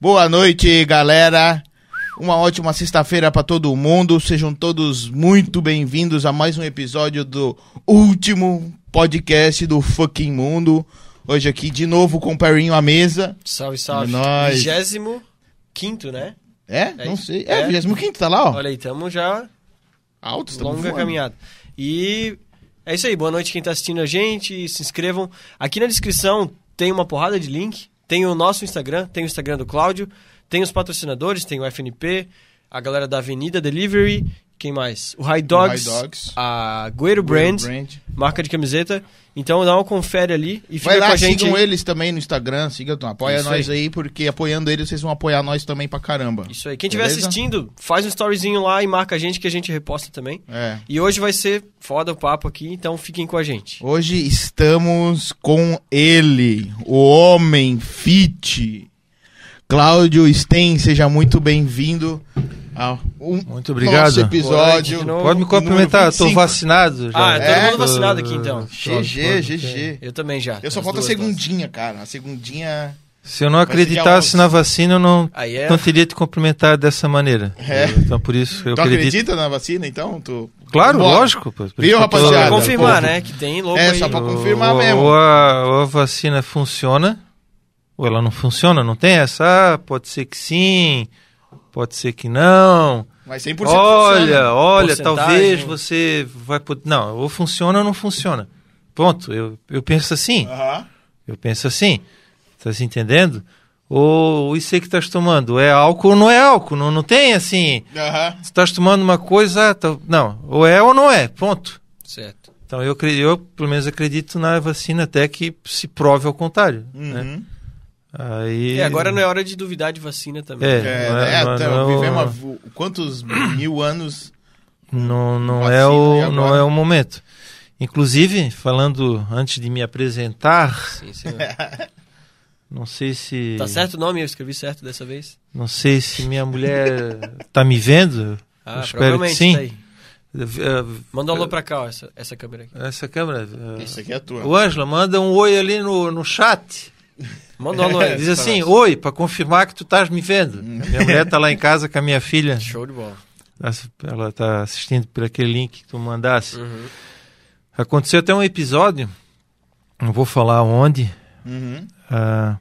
Boa noite, galera. Uma ótima sexta-feira para todo mundo. Sejam todos muito bem-vindos a mais um episódio do último podcast do fucking mundo. Hoje aqui de novo com o Perrinho à mesa. Salve, salve. É nóis. Vigésimo quinto, né? É? É Não sei. É, É. 25 tá lá, ó. Olha aí, tamo já Alto, estamos longa voando. caminhada. E é isso aí, boa noite quem tá assistindo a gente, se inscrevam. Aqui na descrição tem uma porrada de link, tem o nosso Instagram, tem o Instagram do Cláudio, tem os patrocinadores, tem o FNP, a galera da Avenida Delivery, quem mais? O High Dogs, High Dogs. a Gueiro Brand, Brand. marca de camiseta. Então dá uma confere ali e fica Vai com lá, a gente. sigam aí. eles também no Instagram, sigam, apoia Isso nós aí. porque apoiando eles, vocês vão apoiar nós também pra caramba. Isso aí. Quem estiver assistindo, faz um storyzinho lá e marca a gente que a gente reposta também. É. E hoje vai ser foda o papo aqui, então fiquem com a gente. Hoje estamos com ele, o homem fit. Cláudio Sten, seja muito bem-vindo ao um Muito obrigado. nosso episódio. Pode me cumprimentar, eu tô 25. vacinado já. Ah, todo É? mundo vacinado aqui então. GG, GG. Eu também já. Eu só falta a segundinha, cara. A segundinha. Se eu não acreditasse na vacina, eu não, Aí é. não teria te cumprimentado dessa maneira. É. Então por isso eu tu acredito. acredita na vacina, então? Tu... Claro, Bora. lógico. pô. Viu, rapaziada? Pra confirmar, né? Que tem louco É, aí. só pra confirmar ou, mesmo. Ou a, ou a vacina funciona, ou ela não funciona, não tem essa. Ah, pode ser que sim, pode ser que não. Mas 100% Olha, funciona. olha, Porcentagem. talvez você vai poder. Não, ou funciona ou não funciona. Ponto. Eu, eu penso assim. Aham. Eu penso assim, tá se entendendo? Ou isso aí que estás tomando, é álcool ou não é álcool? Não, não tem assim, se estás tomando uma coisa, tá- não, ou é ou não é, ponto. Certo. Então eu, eu pelo menos acredito na vacina até que se prove ao contrário. Né? Aí, E agora não é hora de duvidar de vacina também. É. É, Não é- é, não é- tá, não é- vivemos quantos mil anos não, não, é o, agora? não é o momento. Inclusive, falando antes de me apresentar, Sim, senhor. não sei se Tá certo o nome? Eu escrevi certo dessa vez? não sei se minha mulher tá me vendo. Ah, Eu espero que sim. tá aí. Eh, Manda um alô pra cá, ó, essa, essa câmera aqui. Essa câmera. eh, Isso aqui é a tua. O Ângela, manda um oi ali no, no chat. Manda um alô aí. Diz assim, oi, para confirmar que tu estás me vendo. Minha mulher tá lá em casa com a minha filha. Show de bola. Ela tá assistindo por aquele link que tu mandasse. Uhum. Aconteceu até um episódio, não vou falar onde, Uhum. ah,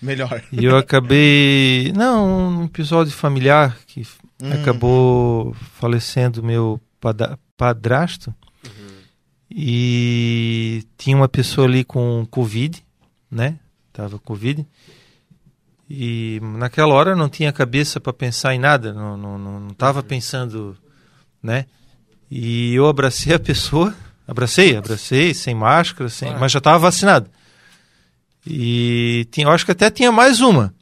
Melhor. e eu acabei... Não, um episódio familiar que Hum. acabou falecendo meu padrasto. E tinha uma pessoa ali com Covid, né? Tava com Covid. E naquela hora não tinha cabeça para pensar em nada, não, não, não, não tava pensando, né? E eu abracei a pessoa, abracei, abracei, sem máscara, sem, Claro. mas já estava vacinado. E tinha, eu acho que até tinha mais uma,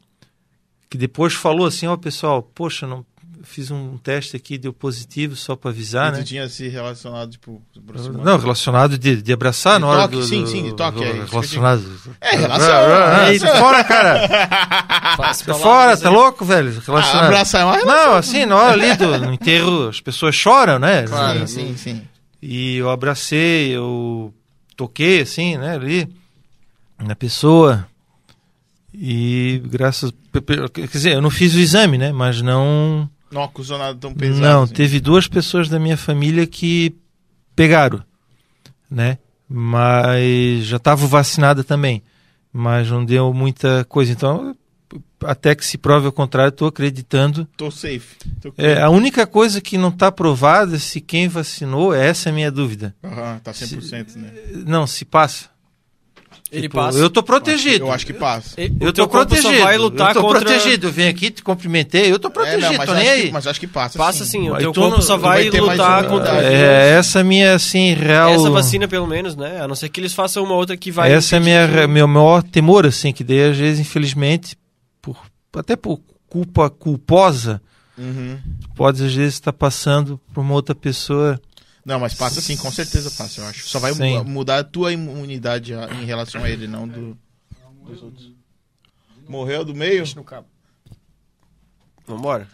que depois falou assim, ó pessoal, poxa, não fiz um teste aqui, deu positivo só para avisar, E né? tinha se relacionado, tipo, aproximado. Não, relacionado de, de abraçar De na hora toque, do, sim, do- sim, de toque, do- é relacionado. É, Ah, ah, é, fora, cara. Palavras fora, tá louco, velho? Ah, Relacionado. abraçar é uma relação. Não, assim, na hora ali do no enterro, as pessoas choram, né? Sim, sim, sim. E eu abracei, eu toquei, assim, né, ali, na pessoa. E graças. Quer dizer, eu não fiz o exame, né? Mas não. Não acusou nada tão pesado. Não, assim. teve duas pessoas da minha família que pegaram, né? Mas já estava vacinada também, mas não deu muita coisa. Então, até que se prove ao contrário, estou acreditando. Tô safe. Tô... É, a única coisa que não está provada é se quem vacinou, essa é a minha dúvida. Aham, tá 100%, né? Não, se passa. Ele Tipo, passa. Eu tô protegido. Eu acho que passa. O Eu tô corpo protegido. só vai lutar eu tô contra... protegido. Eu venho aqui, te cumprimentei. Eu tô É, protegido, não, mas, tô acho nem que, aí. mas acho que passa. Passa sim, o Aí teu corpo não- só não vai vai mais lutar uma- contra É, essa é a minha, assim, real... essa vacina, pelo menos, né? A não ser que eles façam uma outra que vai. Essa é minha, que- meu maior temor, assim, que daí, às vezes, infelizmente, por, até por culpa culposa, Uhum. pode, às vezes, estar passando por uma outra pessoa. Não, mas passa sim, com certeza passa, eu acho. Só vai mu- mudar a tua imunidade em relação a ele, não do, dos outros. Morreu do meio? No cabo. Vambora.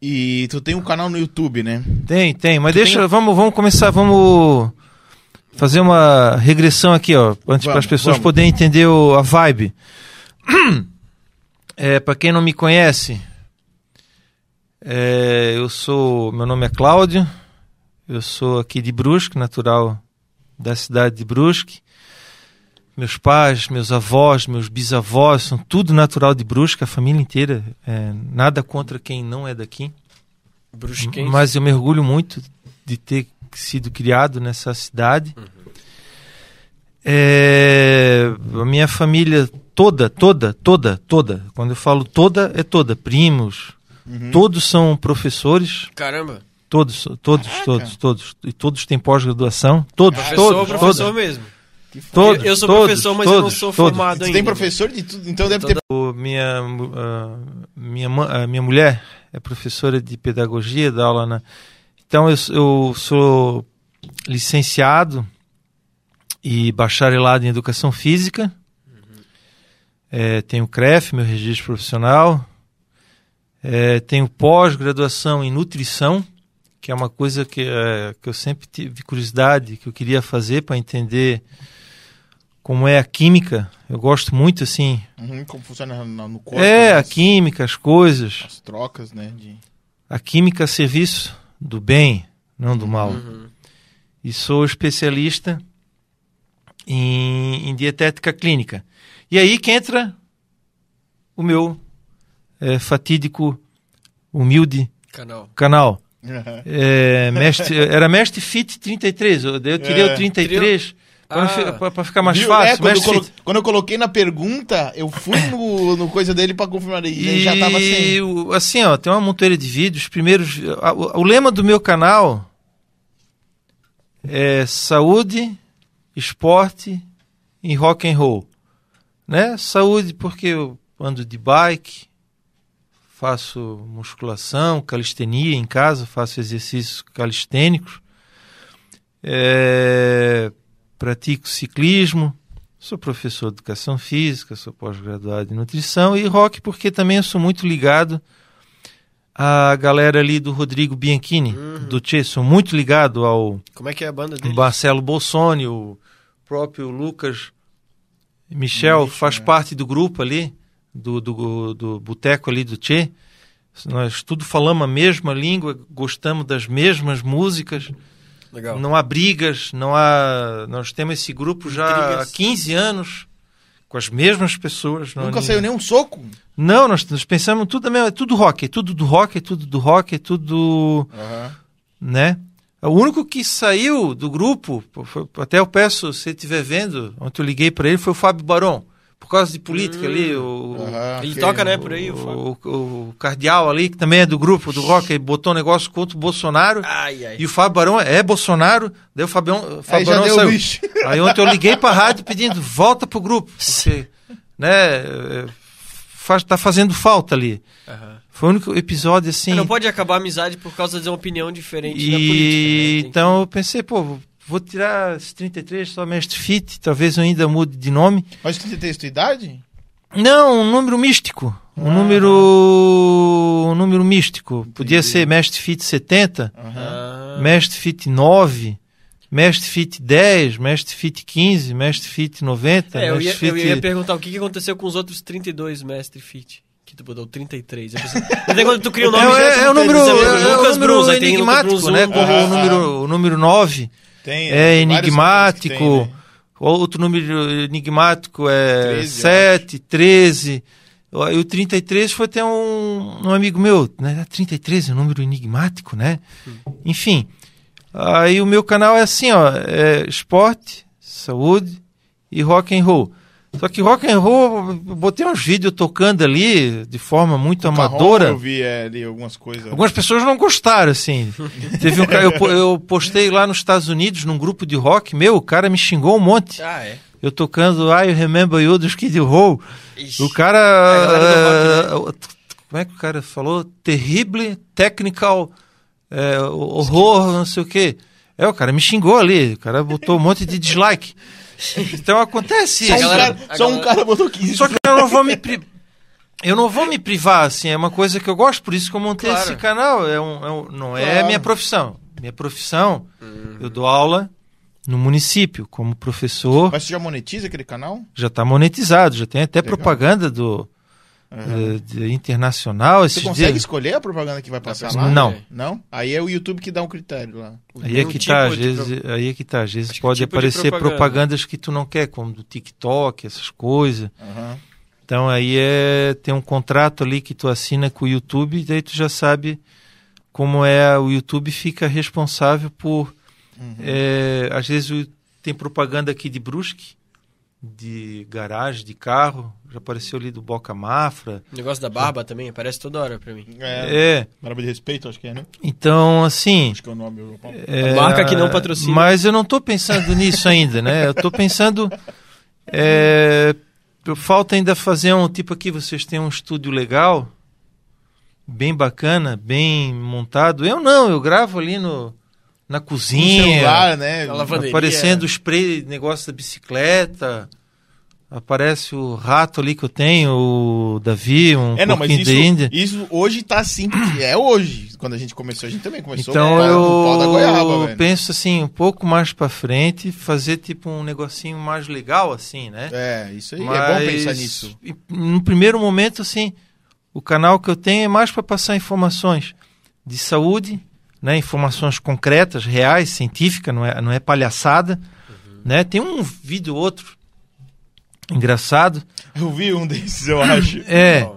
E tu tem um canal no YouTube, né? Tem, tem, mas Tu deixa, tem- vamos, vamos começar, vamos fazer uma regressão aqui, ó, antes para as pessoas vamos. poderem entender o- a vibe. É, para quem não me conhece, é, eu sou, meu nome é Cláudio, eu sou aqui de Brusque, natural da cidade de Brusque. Meus pais, meus avós, meus bisavós são tudo natural de Brusque, a família inteira. É, nada contra quem não é daqui. Brusquense. Mas eu me orgulho muito de ter sido criado nessa cidade. É, a minha família toda, toda, toda, toda. Quando eu falo toda, é toda. Primos, todos são professores. Caramba. Todos, todos, Caraca. todos, todos. E todos têm pós-graduação. Todos, Professor, todos, professor todos. mesmo. Todos, eu, eu sou todos, professor, mas eu todos, não sou todos. formado Tu ainda. tem professor de tudo, então deve ter. O- minha, ah, minha, a minha mulher é professora de pedagogia, dá aula na. Então eu, eu sou licenciado e bacharelado em educação física. Eh, tenho CREF, meu registro profissional. Eh, tenho pós-graduação em nutrição, que é uma coisa que, eh, que eu sempre tive curiosidade, que eu queria fazer para entender como é a química. Eu gosto muito assim Uhum, como funciona no corpo. é, a as, química, as coisas. as trocas, né? De... A química a serviço do bem, não do mal. Uhum. E sou especialista em, em dietética clínica. E aí que entra o meu eh, fatídico, humilde Canal. canal. Uhum. É, mestre, era Mestre Fit 33. Eu, eu tirei É. o 33 Ah. para ficar mais Viu? fácil. É, quando, eu colo- quando eu coloquei na pergunta, eu fui no, no coisa dele pra confirmar. E ele já tava E sem. o- assim, ó, tem uma montoeira de vídeos. Primeiros, o, o lema do meu canal é saúde, esporte e rock and roll, né? Saúde porque eu ando de bike, faço musculação, calistenia em casa, faço exercícios calistênicos, é, pratico ciclismo, sou professor de educação física, sou pós-graduado em nutrição e rock porque também sou muito ligado à galera ali do Rodrigo Bianchini, do Che, sou muito ligado ao Como é que é a banda dele? Marcelo Bolsoni, o próprio Lucas Michel Michel, faz é. parte do grupo ali, do, do, do boteco ali do Che. Nós tudo falamos a mesma língua, gostamos das mesmas músicas, Legal. não há brigas, não há. Nós temos esse grupo já há 15 anos, com as mesmas pessoas. Nunca saiu nenhum soco? Não, nós, nós pensamos tudo, mesmo, é tudo rock, é tudo do rock, é tudo do rock, é tudo Aham. né? O único que saiu do grupo, foi- até eu peço, se estiver vendo, ontem eu liguei para ele, foi o Fábio Barão. Por causa de política ali, o, Ele que- toca, né, por aí, o Fábio. o, o cardeal ali, que também é do grupo do rock, ele botou um negócio contra o Bolsonaro. Ai, ai. E o Fábio Barão é Bolsonaro, daí o Fabião, o Aí Fábio já Barão deu saiu. bicho. Aí ontem eu liguei pra rádio pedindo, volta pro grupo. Porque, né, é, faz, tá fazendo falta ali. Aham. Foi o único episódio assim. Não pode acabar a amizade por causa de uma opinião diferente E da política. né? Então eu pensei, pô, vou tirar esse 33 só mestre fit, talvez eu ainda mude de nome. Mas tu tem tua idade? Não, um número místico. Um Ah. número um número místico. Podia ser mestre fit 70, que- Aham. Ah, mestre fit 9, mestre fit 10, mestre fit 15, mestre fit 90, É, eu ia, mestre eu fit ia perguntar o que, que aconteceu com os outros 32 mestre fit. Que tu botou 33. Eu pensei, mas aí quando tu cria o nome, é, já é, é o número, dizer, é, o Lucas número aí tem Lucas enigmático, Bros né? Como Aham, o número, o número 9 Tem, é vários enigmático. tem, né? Outro número enigmático é 13, 7, 13. E o 33 foi até um, um amigo meu, né? 33 é um número enigmático, né? Enfim. Aí o meu canal é assim, ó, é esporte, saúde e rock and roll. Só que rock and roll, eu botei uns vídeos tocando ali de forma muito Carrom, amadora. Eu vi é, ali algumas coisas. Algumas pessoas não gostaram, assim. Teve um, ca- eu, eu postei lá nos Estados Unidos, num grupo de rock, meu, o cara me xingou um monte. Ah, é. Eu tocando I Remember You do Skid Row. Ixi. O cara. A galera do eh, Como é que o cara falou? Terrible technical eh, horror, não sei o quê. É, o cara me xingou ali. O cara botou um monte de dislike. Então acontece Só, um isso. galera- cara, só um galera- cara botou 15. Só que eu não vou me pri... eu não vou me privar assim, é uma coisa que eu gosto, por isso que eu montei Claro. esse canal, é um, é um- não é Claro. minha profissão. Minha profissão, eu dou aula no município como professor, Mas tu já monetiza aquele canal? já está monetizado, já tem até Legal. propaganda do eh, de internacional. Você consegue dias... escolher a propaganda que vai passar pra lá? Não. Não? Aí é o YouTube que dá um critério lá. Aí é um que tipo tá, às de vezes, aí é que tá, às vezes Acho que pode tipo aparecer propaganda. propagandas que tu não quer, como do TikTok, essas coisas. Aham. Então aí é tem um contrato ali que tu assina com o YouTube, e daí tu já sabe como é o YouTube fica responsável por Uhum. é, às vezes tem propaganda aqui de Brusque, de garagem, de carro, já apareceu ali do Boca Mafra. O negócio da barba também aparece toda hora pra mim. É, É, Barba de respeito, acho que é, né? então assim, Acho que é o nome. É, marca que não patrocina. Mas eu não estou pensando nisso ainda, né? Eu estou pensando. É, falta ainda fazer um tipo aqui, vocês têm um estúdio legal, bem bacana, bem montado. Eu não, eu gravo ali no, na cozinha, celular, né? Aparecendo spray, negócio da bicicleta. Aparece o rato ali que eu tenho, o Davi, um É, não, mas isso, isso hoje tá assim, é hoje. Quando a gente começou, a gente também começou Então com o pau- da goiaba, eu velho. penso assim, um pouco mais pra frente, fazer tipo um negocinho mais legal assim, né? É, isso aí, é bom pensar nisso. No primeiro momento, assim, o canal que eu tenho é mais para passar informações de saúde, né? Informações concretas, reais, científicas, não é, não é palhaçada, né? Tem um vídeo ou outro engraçado. Eu vi um desses, eu acho. É. Ó,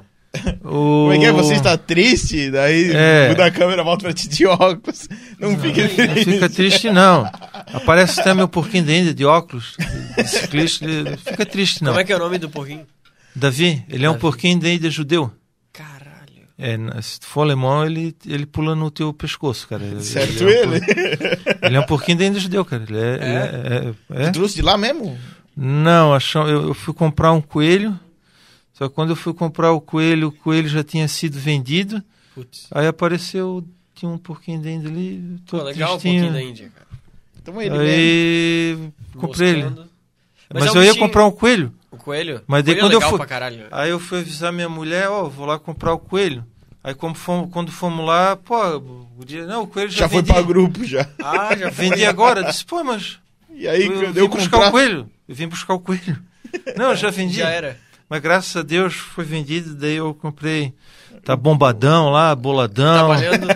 O... Como é que é? Você está triste? Daí É. muda a câmera, volta pra ti de óculos. Não, fica Não triste. fica triste, não. Aparece até meu porquinho de Índia de óculos, de, ciclista. Fica triste, não. Como é que é o nome do porquinho? Davi, ele é um Davi. porquinho de Índia judeu. É, se tu for alemão, ele, ele pula no teu pescoço, cara. Certo ele. É um ele? é um porquinho de Índia judeu, cara. Ele é. ele é- é- é? Trouxe de lá mesmo? Não, achou, eu, eu fui comprar um coelho. Só que quando eu fui comprar o coelho, o coelho já tinha sido vendido. Putz. Aí apareceu, tinha um porquinho de Índia ali. Pô, legal porquinho da Índia, cara. Então ele mesmo. Aí comprei ele. Mas, é um eu ia comprar um coelho. O coelho? Mas o daí coelho quando é eu legal fui-. Aí eu fui avisar minha mulher, ó, vou lá comprar o coelho. Aí como fomos, quando fomos lá, pô, o dia, não, o coelho já, Já foi vendi. pra grupo já. Ah, já foi. Vendi agora. Eu disse, pô, mas E aí, eu, eu, vim eu buscar comprar... o coelho. Eu vim buscar o coelho. Não, eu já vendi. Já era. Mas graças a Deus foi vendido, daí eu comprei. Tá bombadão lá, boladão. Trabalhando.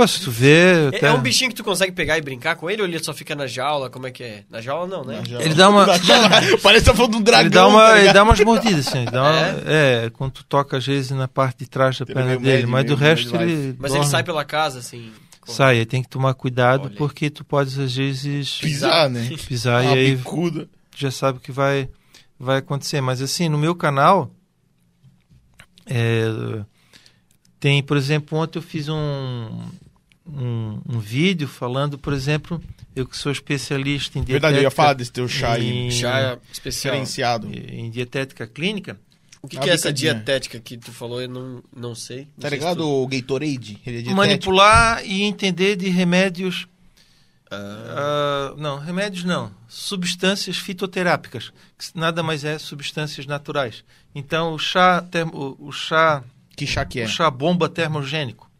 Ô, se tu vê. É, até- é um bichinho que tu consegue pegar e brincar com ele ou ele só fica na jaula? Como é que é? Na jaula não, né? Já- Ele dá uma- Parece que tá falando de um dragão. Ele dá, uma, tá ele dá umas mordidas, assim. Dá uma- é? quando tu toca às vezes na parte de trás da Ele perna dele. médio, mas do resto ele. Mas dorme. ele sai pela casa, assim. Sai, aí tem que tomar cuidado Olha porque tu podes às vezes Pisar, né? pisar Uma e aí bicuda. tu já sabe o que vai, vai acontecer. Mas assim, no meu canal, é, tem, por exemplo, ontem eu fiz um, um, um vídeo falando, por exemplo, eu que sou especialista em dietética, Verdade, eu ia falar desse teu chá em, Chá especial. Diferenciado. em dietética clínica. O que, Uma que é essa dietética que tu falou? Eu não, não sei. Não Tá sei se ligado tu- o Gatorade? Ele é. Manipular e entender de remédios Ah, Ah, não, remédios não. Substâncias fitoterápicas, que nada mais é substâncias naturais. Então, o chá, termo- o, o chá, Que chá que é? o chá bomba termogênico,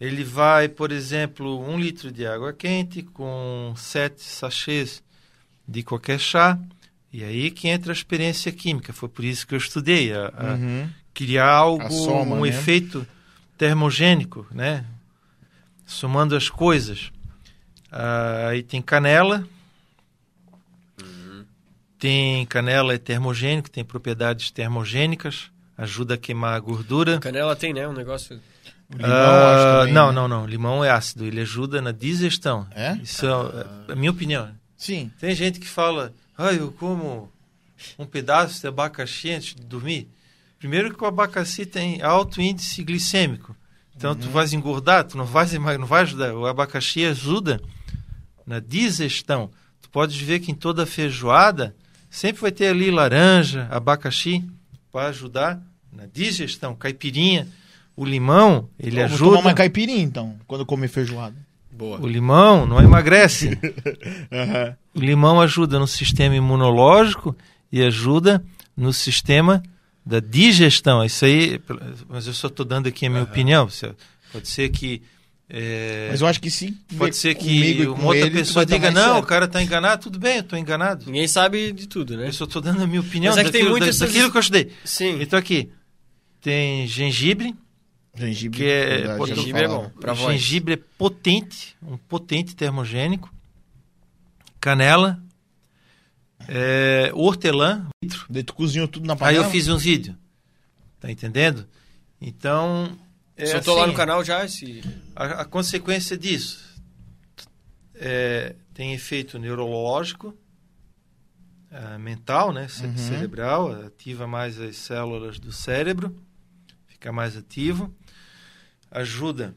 ele vai, por exemplo, um litro de água quente com sete sachês de qualquer chá. E aí que entra a experiência química. Foi por isso que eu estudei. A, a Uhum. criar algo, A soma, um né? efeito termogênico, né? Somando as coisas. Ah, aí tem canela. Tem canela é termogênico, tem propriedades termogênicas, ajuda a queimar a gordura. canela tem, né? Um negócio. O limão, acho também, não, né? não, não. Limão é ácido, ele ajuda na digestão. É? Isso é a minha opinião. Sim. Tem gente que fala, ah, eu como um pedaço de abacaxi antes de dormir. Primeiro que o abacaxi tem alto índice glicêmico. Então tu vais engordar, tu não vais, não vai ajudar. O abacaxi ajuda na digestão. Tu podes ver que em toda feijoada sempre vai ter ali laranja, abacaxi para ajudar na digestão. Caipirinha, o limão, ele Eu Vou ajuda. tomar uma caipirinha, então, quando comer feijoada. Boa. O limão não emagrece. Aham. O limão ajuda no sistema imunológico e ajuda no sistema da digestão. Isso aí, mas eu só estou dando aqui a minha opinião. Você- Pode ser que É, Mas eu acho que se pode ser que uma outra ele, pessoa diga, não, certo." o cara tá enganado, tudo bem, eu tô enganado. Ninguém sabe de tudo, né? Eu só estou dando a minha opinião Mas é que tem daquilo, muitas da- daquilo essas- que eu estudei. Sim. Então aqui, tem gengibre, Gengibre, que é- verdade, já gengibre é bom. Pra gengibre é potente, um potente termogênico, canela, é, hortelã, Daí tu cozinhou tudo na Aí panela. eu fiz um vídeo. Tá entendendo? Então. É Soltou lá assim, no canal já esse... A, a consequência disso é, tem efeito neurológico, ah, mental, né? Uhum. cerebral, ativa mais as células do cérebro, fica mais ativo, ajuda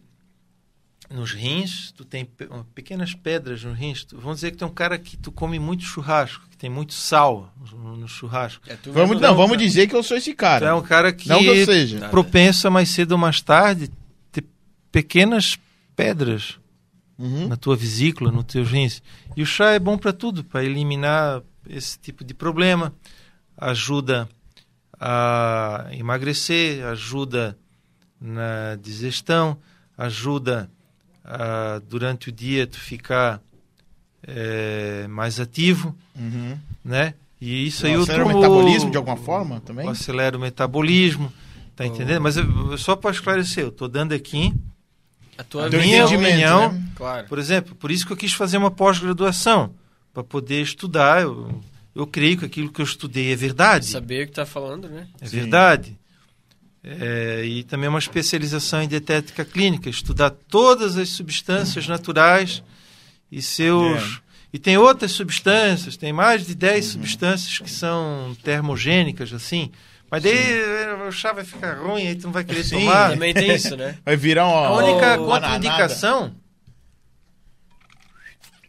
nos rins, tu tem pe- pequenas pedras nos rins. Tu- vamos dizer que tem um cara que tu come muito churrasco, que tem muito sal no, no churrasco. É, tu Vamos, não, vamos dizer que eu sou esse Tu cara. é um cara que Não que eu seja. Tá. propenso a mais cedo ou mais tarde ter pequenas pedras Uhum. na tua vesícula, nos teus rins. E o chá é bom para tudo, para eliminar esse tipo de problema. Ajuda a emagrecer, ajuda na digestão, ajuda a, durante o dia tu ficar eh, mais ativo, Uhum. né? E isso aí Acelera o metabolismo de alguma forma também? acelera o metabolismo, tá Oh. entendendo? Mas eu- só para esclarecer, eu tô dando aqui, A tua Teu minha opinião, né? Claro. por exemplo, por isso que eu quis fazer uma pós-graduação, para poder estudar. Eu, eu creio que aquilo que eu estudei é verdade. Saber o que tá falando, né? É Sim. verdade. É, e também uma especialização em dietética clínica, estudar todas as substâncias naturais e seus. É. E tem outras substâncias, tem mais de 10 Uhum. substâncias que são termogênicas, assim. Mas daí eh, o chá vai ficar ruim, aí tu não vai querer Sim, tomar. Também tem isso, né? Vai virar uma. A única contraindicação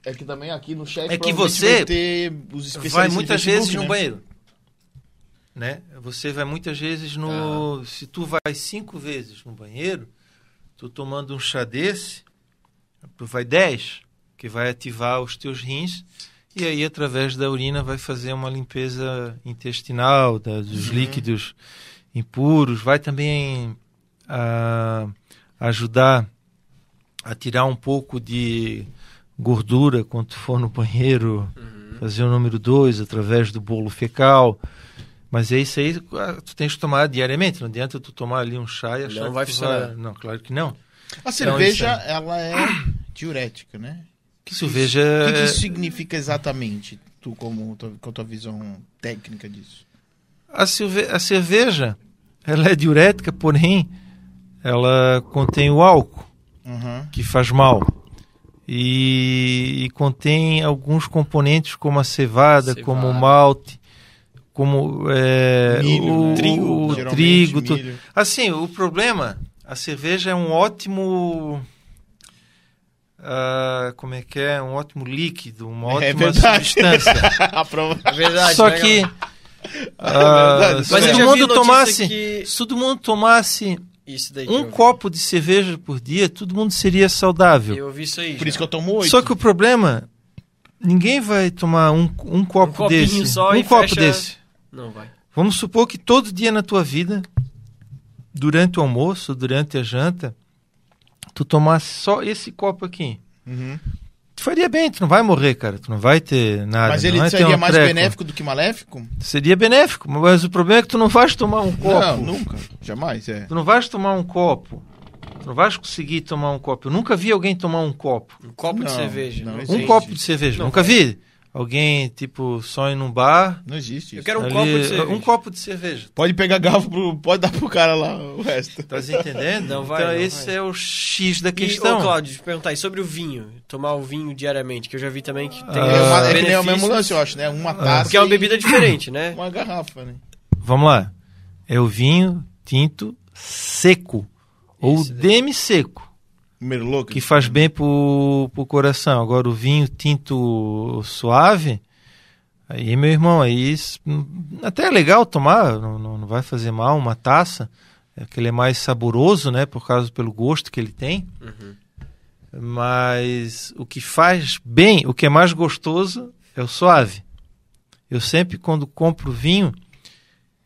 É que também aqui no chat É que você vai ter os especialistas vai muitas vezes no né? banheiro. Né? Você vai muitas vezes no. Se tu vai cinco vezes no banheiro, tu tomando um chá desse, tu vai 10, que vai ativar os teus rins, e aí através da urina vai fazer uma limpeza intestinal da- dos Uhum. líquidos impuros, vai também ah, ajudar a tirar um pouco de gordura quando for no banheiro Uhum. fazer o número 2 através do bolo fecal. Mas é isso aí, ah, tu tens que tomar diariamente. Não adianta tu tomar ali um chá e achar Não que vai funcionar. Não, claro que não. A cerveja, isso ela é diurética, né? Que cerveja... O que, que é- isso significa exatamente, tu como com a tua visão técnica disso? A, cerve- a cerveja, ela é diurética, porém, ela contém o álcool, Uhum. que faz mal. E, e contém alguns componentes como a cevada, Cevada. como o malte, como é, Milho, o, né? o trigo. milho. Assim, o problema, a cerveja é um ótimo. ah, como é que é? Um ótimo líquido, uma É ótima verdade. substância. É verdade. Só né, que. verdade, se todo mundo tomasse. que- Se todo mundo tomasse um copo de cerveja por dia, todo mundo seria saudável. Eu ouvi isso aí. Por já. isso que eu tomo oito. Só que o problema. Ninguém vai tomar um, um copo copinho desse. só um copo fecha- desse. Não vai. Vamos supor que todo dia na tua vida, durante o almoço, durante a janta, tu tomasse só esse copo aqui. Uhum. Tu faria bem, tu não vai morrer, cara. Tu não vai ter nada. Mas ele seria um mais treco. benéfico do que maléfico? Seria benéfico, mas o problema é que tu não vais tomar um copo. Não, nunca. Jamais, é. Tu não vais tomar um copo. Tu não vais conseguir tomar um copo. Eu nunca vi alguém tomar um copo. Um copo de Não, cerveja. não Um copo de cerveja. Não nunca vi. Alguém, tipo, só ir num bar. Não existe Eu isso. quero um ali- copo de cerveja. Um copo de cerveja. Pode pegar garfo, pro... pode dar pro cara lá o resto. Tá entendendo? Não vai, então não esse vai. é o X da E, questão. ô, Cláudio, deixa eu perguntar, e sobre o vinho? Tomar o vinho diariamente, que eu já vi também que tem Ah, É, uma, é que nem o mesmo lance, eu acho, né? Uma taça. Porque é uma e bebida diferente, né? Uma garrafa, né? Vamos lá. É o vinho tinto seco. ou Esse daí. demi-seco. Merlot. que faz bem pro, pro coração. Agora o vinho tinto suave, aí meu irmão, aí até é legal tomar, não, não, não vai fazer mal uma taça, é que ele é mais saboroso, né, por causa pelo gosto que ele tem. Uhum. Mas o que faz bem, o que é mais gostoso é o suave. Eu sempre quando compro vinho,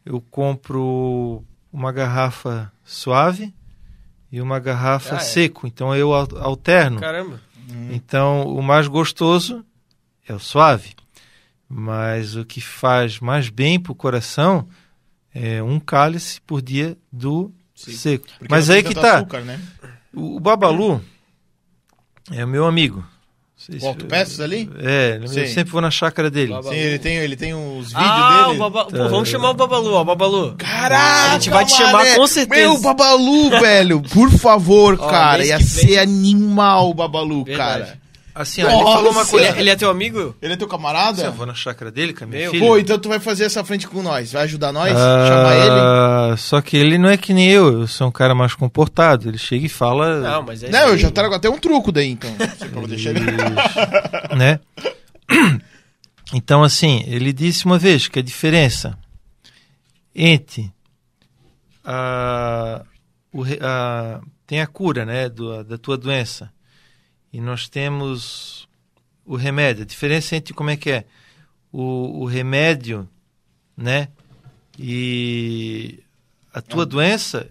eu compro uma garrafa suave e uma garrafa Ah, é. seco. Então eu al- alterno. Caramba. Então o mais gostoso é o suave. Mas o que faz mais bem para o coração é um cálice por dia do Sim. seco. Porque Mas aí que tá. açúcar, né? O Babalu é o meu amigo. Sei O Autopeças ali? É, eu sempre vou na chácara dele. Babalu. Sim, ele tem, ele tem uns vídeos Ah, dele. o Baba... Pô, vamos chamar o Babalu, ó, Babalu. Caraca, A gente vai te chamar mané. com certeza. Meu, Babalu, velho. Por favor, Ó, cara. Ia ser animal o Babalu, Verdade. cara. Assim, ó, ele falou uma coisa. Ele, ele é teu amigo? Ele é teu Eu camarada? vou na chácara dele com a minha Meu. filha. Pô, então tu vai fazer essa frente com nós. Vai ajudar nós? Chamar ele? Ah, Só que ele não é que nem eu, eu sou um cara mais comportado. Ele chega e fala. Não, mas é Não, eu já trago até um truco daí, então. Você pode deixar ele. Né? Então, assim, ele disse uma vez que a diferença entre a, o a- tem a cura, né, do- da tua doença e nós temos o remédio. A diferença entre como é que é o, o remédio, né, e a tua doença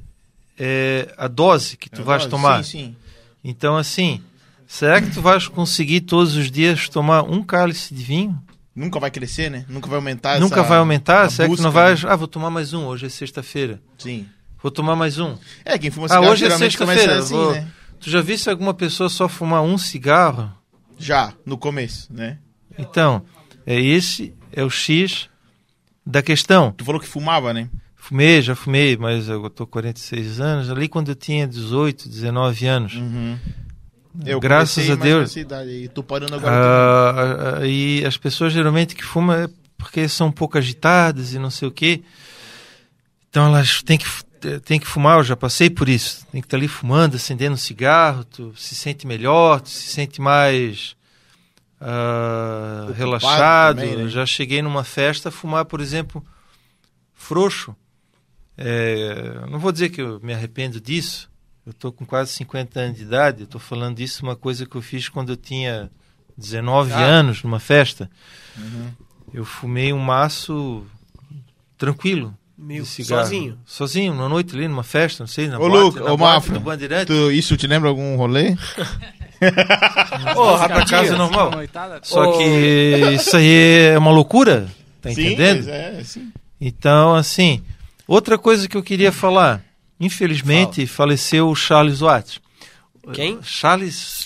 é a dose que tu vais tomar. Sim, sim. Então, assim, será que tu vais conseguir todos os dias tomar um cálice de vinho? Nunca vai crescer, né? Nunca vai aumentar Nunca essa- vai aumentar? Será que busca, tu não vais. né? Ah, vou tomar mais um, hoje é sexta-feira. Sim. Vou tomar mais um. É, quem fuma Ah, cigarro hoje é sexta-feira. assim, vou- né? Tu já viste alguma pessoa só fumar um cigarro? Já, no começo, né? Então, é esse é o X da questão. Tu falou que fumava, né? Fumei, já fumei, mas eu tô com 46 anos. Ali quando eu tinha 18, 19 anos. Uhum. Eu Graças a Deus. idade aí. Tô parando agora. Ah, ah, e as pessoas geralmente que fumam é porque são um pouco agitadas e não sei o quê. Então elas têm que, têm que fumar, eu já passei por isso. Tem que estar ali fumando, acendendo um cigarro, tu se sente melhor, tu se sente mais Ocupado relaxado. também, né? Já cheguei numa festa a fumar, por exemplo, frouxo. É, não vou dizer que eu me arrependo disso. Eu estou com quase 50 anos de idade. Estou falando disso uma coisa que eu fiz quando eu tinha 19 Ah. anos, numa festa. Uhum. Eu fumei um maço tranquilo. Cigarro. sozinho. Sozinho, numa noite ali, numa festa, não sei, na Ô, boate, Luca, na ô, boate Mafra, do Bandeirante. Tu- isso te lembra algum rolê? Ô, pra casa rapidinho. normal. Só que isso aí é uma loucura, tá sim, entendendo? é, sim. Então, assim, outra coisa que eu queria falar. Infelizmente, faleceu o Charles Watts. Quem? Charles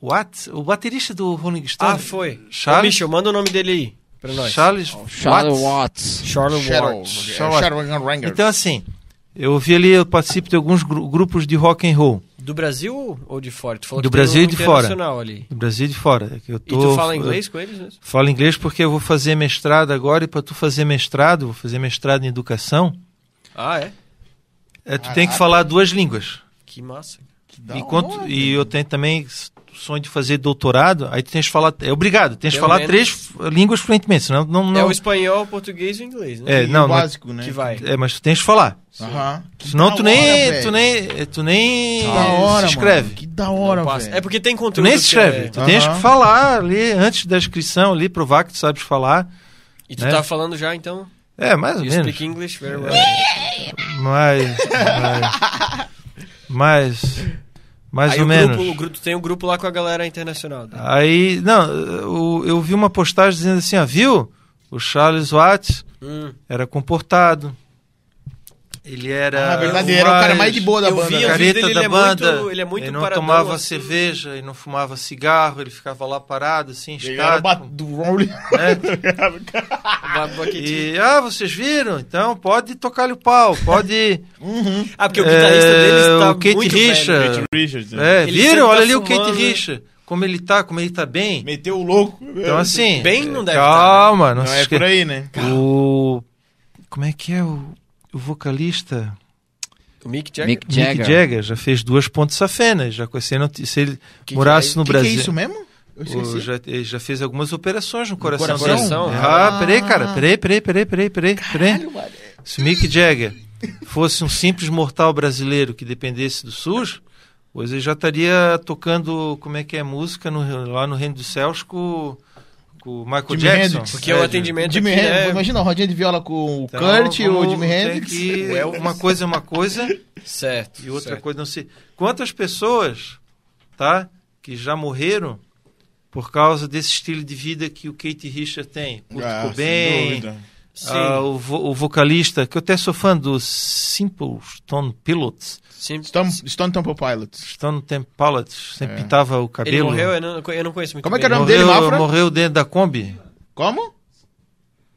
Watts, o baterista do Rolling Stone. Ah, foi. Charles- Ô, Michel, manda o nome dele aí pra nós. Charles Charlie Watts. Watts. Charlie Shadow, Watts. é, Shadow Ranger. Então, assim, eu vi ali, eu participo de alguns gru- grupos de rock and roll. Do Brasil ou de fora? Tu falou Do Brasil um e de fora. ali. Do Brasil e de fora. é Eu E tô, tu fala inglês com eles mesmo? Falo inglês porque eu vou fazer mestrado agora e para tu fazer mestrado, vou fazer mestrado em educação, Ah, é? é, tu tem que falar duas línguas. Que massa. Que da E, quanto- hora, e eu tenho também sonho de fazer doutorado, aí tu tens que falar, é obrigado, tens que falar menos- três línguas fluentemente, senão não... não É o espanhol, o português e o inglês, né? É, não, o básico, né? Que vai. é, mas tu tens que falar. Que Senão tu nem, hora, tu nem, tu nem Que da hora, se inscreve. mano. Que da hora, velho. É porque tem Tu conteúdo nem se que inscreve. é- Tu tens Aham. que falar ali antes da inscrição ali, provar que tu sabes falar. E tu né? tá falando já, então? É, mais ou You menos. speak English very well. Mais. Mais. Mais, mais Aí ou o menos. Grupo, o tem um grupo lá com a galera internacional. né? Aí, não, eu, eu vi uma postagem dizendo assim, ó, viu? O Charles Watts Hum. era comportado. Ele era. Ah, na verdade, ele era o cara mais de boa da Eu banda. vi, né? careta dele, ele da é banda. muito- ele é muito não paradão, tomava assim. cerveja, ele não fumava cigarro, ele ficava lá parado, assim, Ele era ba- estático. do Rolling. né? E, ah, vocês viram? Então pode tocar-lhe o pau, pode. Uhum. Ah, porque o guitarrista É, deles tá o Kate muito Richard. velho. Richards. né? É, Ele viram? tá Olha ali o Kate né? Richard. Como ele tá, como ele tá bem. Meteu o louco. Então, assim. Bem não deve Calma, não, Não se é esque- por aí, né? O. Como é que é o, o vocalista? O Mick Jagger. Mick Mick Jagger. Jagger já fez duas pontes safenas. Já conheci, não- se ele Que morasse que no que, Brasil. que é isso mesmo? Eu o- já, ele já fez algumas operações no coração, coração? dele. Ah. Ah, peraí, cara. Peraí, peraí, peraí, peraí, peraí. peraí. Se o Mick Jagger fosse um simples mortal brasileiro que dependesse do SUS, pois ele já estaria tocando como é que é música no- lá no Reino dos Céus com, com o Michael Jimi Jackson. Hendrix. Porque o É, atendimento Jimi aqui Hendrix, é... imagina a rodinha de viola com o Então, Kurt e o Jimi Hendrix. que- O Elvis. uma coisa é uma coisa Certo. e outra certo. coisa não sei. Quantas pessoas, tá, que já morreram por causa desse estilo de vida que o Kate Richard tem? Kurt Ah, Cobain, dúvida. Sim, ah, o, vo- o vocalista, que eu até sou fã do Simple Stone Pilots, sim. Stone, Stone Temple Pilots. Stone Temple Pilots, sempre É. pintava o Ele cabelo. morreu, eu não, eu não conheço muito Como é que bem. era o nome dele, morreu, Mafra? morreu dentro da Kombi. Como?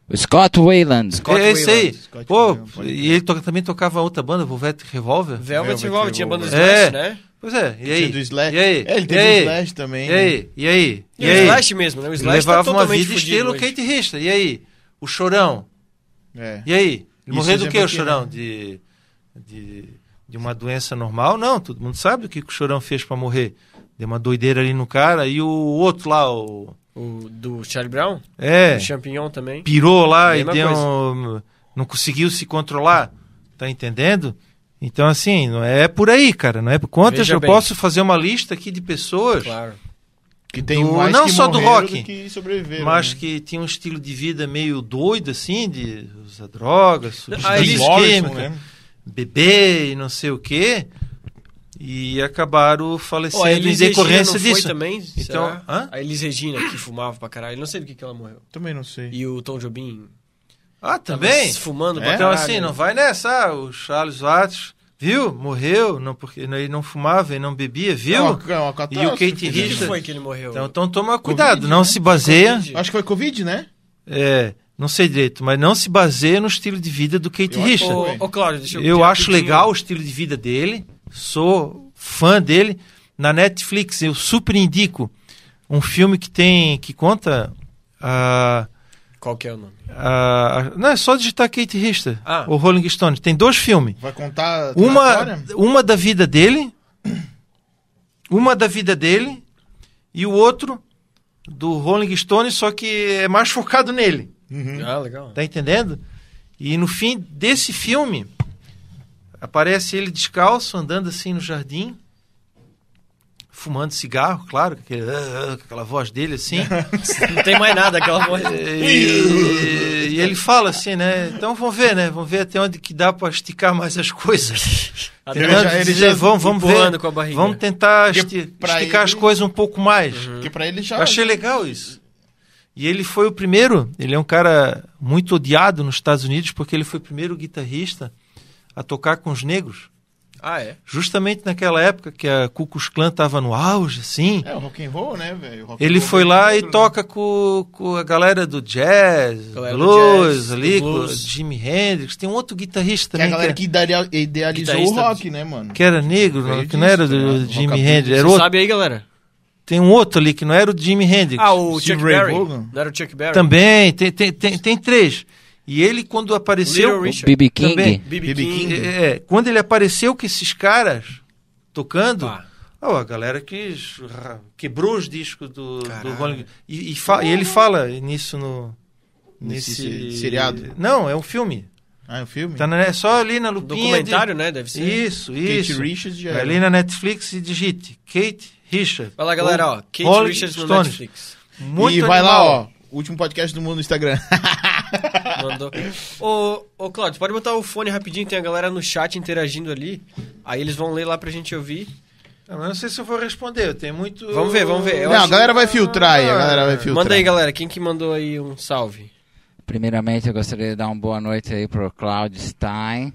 O Scott Wayland. Scott é esse aí. Scott Pô, pode e ele to- também tocava outra banda, Velvet Revolver. Velvet Velvet Revolver, tinha banda do É. Slash, né? Pois é, e Tinha aí? do Slash. E aí? É, ele e teve aí? o Slash também. E né? aí? E aí? E E o aí? Slash mesmo, né? O Slash Levava tá uma vida estilo hoje. Kate Richard. E aí? O Chorão. É. E aí? Ele Isso morreu do exemplo que, o Chorão? né? De, de, de uma doença normal? Não, todo mundo sabe o que, o Chorão fez pra morrer. Deu uma doideira ali no cara. E o outro lá, o... O do Charlie Brown, É, o Champignon também. pirou lá Mesma e deu um- não conseguiu se controlar. Tá entendendo? Então, assim, não é por aí, cara. Não é por quantas Veja eu bem. posso fazer uma lista aqui de pessoas Claro. Que tem Do- mais não que só do rock, do mas né? que tinha um estilo de vida meio doido, assim, de usar drogas, Ah, eles- substância Morrison, química, né? beber e não sei o quê. E acabaram falecendo a em Elis Regina decorrência não foi disso. também? Então? A Elis Regina, que fumava pra caralho. Não sei do que, que ela morreu. Também não sei. E o Tom Jobim Ah, tava também? fumando É? pra Então, caralho. assim, não vai nessa. Ah, o Charles Watts, viu? Morreu, não, porque ele não fumava, ele não bebia, É viu? uma, é uma E o Kate O né? que, que Richard- foi que ele morreu? Então, então toma cuidado, Covid, não né? se baseia. Covid. Acho que foi Covid, né? É, não sei direito, mas não se baseia no estilo de vida do Kate Eu acho Richard. que Ô, ô, Cláudio, deixa eu... Eu acho rapidinho. legal o estilo de vida dele, sou fã dele. Na Netflix eu super indico um filme que tem que conta a, Qual que é o nome? a- a- não é só digitar Kate Richard, Ah. o Rolling Stone. Tem dois filmes, Vai contar toda a uma história? uma da vida dele, uma da vida dele e o outro do Rolling Stone, só que é mais focado nele. Uhum. Ah, legal. Tá entendendo? E no fim desse filme, aparece ele descalço, andando assim no jardim, fumando cigarro, claro, com aquele- com aquela voz dele assim. Não tem mais nada aquela voz. e, e ele fala assim, né? Então vamos ver, né? Vamos ver até onde que dá para esticar mais as coisas. Ele já- ele já vamos, vamos ver. com a barriga. Vamos tentar esti- esticar as ele- coisas um pouco mais. Porque pra ele já... Eu achei legal isso. E ele foi o primeiro, ele é um cara muito odiado nos Estados Unidos porque ele foi o primeiro guitarrista a tocar com os negros. Ah, é? Justamente naquela época que a Ku Klux Klan estava no auge, assim. É, o rock and roll, né, velho? Ele foi lá e dentro, né? toca com, com a galera do jazz, Galera do blues, jazz, do ali, blues. com o Jimi Hendrix. Tem um outro guitarrista Que é a também galera que, que idealia- idealizou o rock, né, mano? que era negro, Veio não- que não era do ligado? Jimi. Hendrix. Era Você outro, sabe aí, galera? tem um outro ali que não era o Jimi Hendrix. Ah, o Steve Chuck Ray Berry. Vaughan? Não era o Chuck Berry? Também, tem, tem, tem, tem três. E ele, quando apareceu. B.B. King. Também. B.B. B.B. King. King. É, é, quando ele apareceu com esses caras tocando, Pá. oh, a galera quis, ra- quebrou os discos do, do. Rolling e, e, fa- e ele fala nisso no. Nesse Nesse, se- seriado? Não, é um filme. Ah, é um filme? Tá na, é só ali na lupinha. Documentário, de- né? Deve ser. Isso, Kate isso. Richards já É ali na Netflix e digite Kate Richard. Vai lá, galera, ó. Kate Rolling Richards no Stones. Netflix. Muito e vai lá, ó. Último podcast do mundo no Instagram. Mandou. Ô, ô, Claudio, pode botar o fone rapidinho, tem a galera no chat interagindo ali. Aí eles vão ler lá pra gente ouvir. Eu não sei se eu vou responder, eu tenho muito. Vamos ver, vamos ver. Eu Não, acho- a galera vai filtrar aí, a galera vai filtrar. Manda aí, galera. Quem que mandou aí um salve? Primeiramente, eu gostaria de dar uma boa noite aí pro Claudio Stein.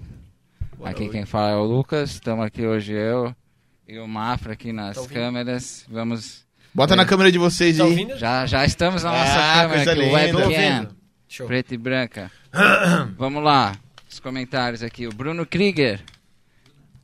aqui quem fala é o Lucas. Estamos aqui hoje eu e o Mafra aqui nas Tá câmeras. Vamos. Bota na câmera de vocês Tá aí. ouvindo? Já, já estamos na nossa Ah, câmera aqui, o webcam. Show. preta e branca. Vamos lá. Os comentários aqui. O Bruno Krieger.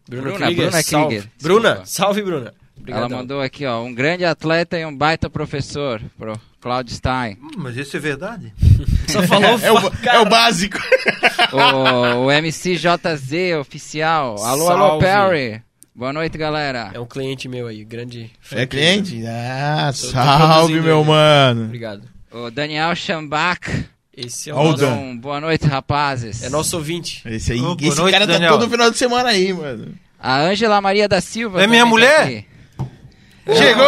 Bruna, Bruna, Krieger, Bruna salve. Krieger, Bruna, salve, Bruna. Ela Obrigadão. mandou aqui, ó, um grande atleta e um baita professor pro Claudio Stein. Hum, mas isso é verdade? Só falou É o, é o básico. o, o MCJZ oficial. Alô, alô, Salve. Perry. Boa noite, galera. É um cliente meu aí, grande. É cliente? Ah, Tô- salve, meu mano. Obrigado. O Daniel Schambach. Esse é o Hold nosso, on. Boa noite, rapazes. é nosso ouvinte. Esse aí, boa esse noite, cara tá Daniel. todo final de semana aí, mano. A Ângela Maria da Silva. É minha tá mulher? aqui. Chegou!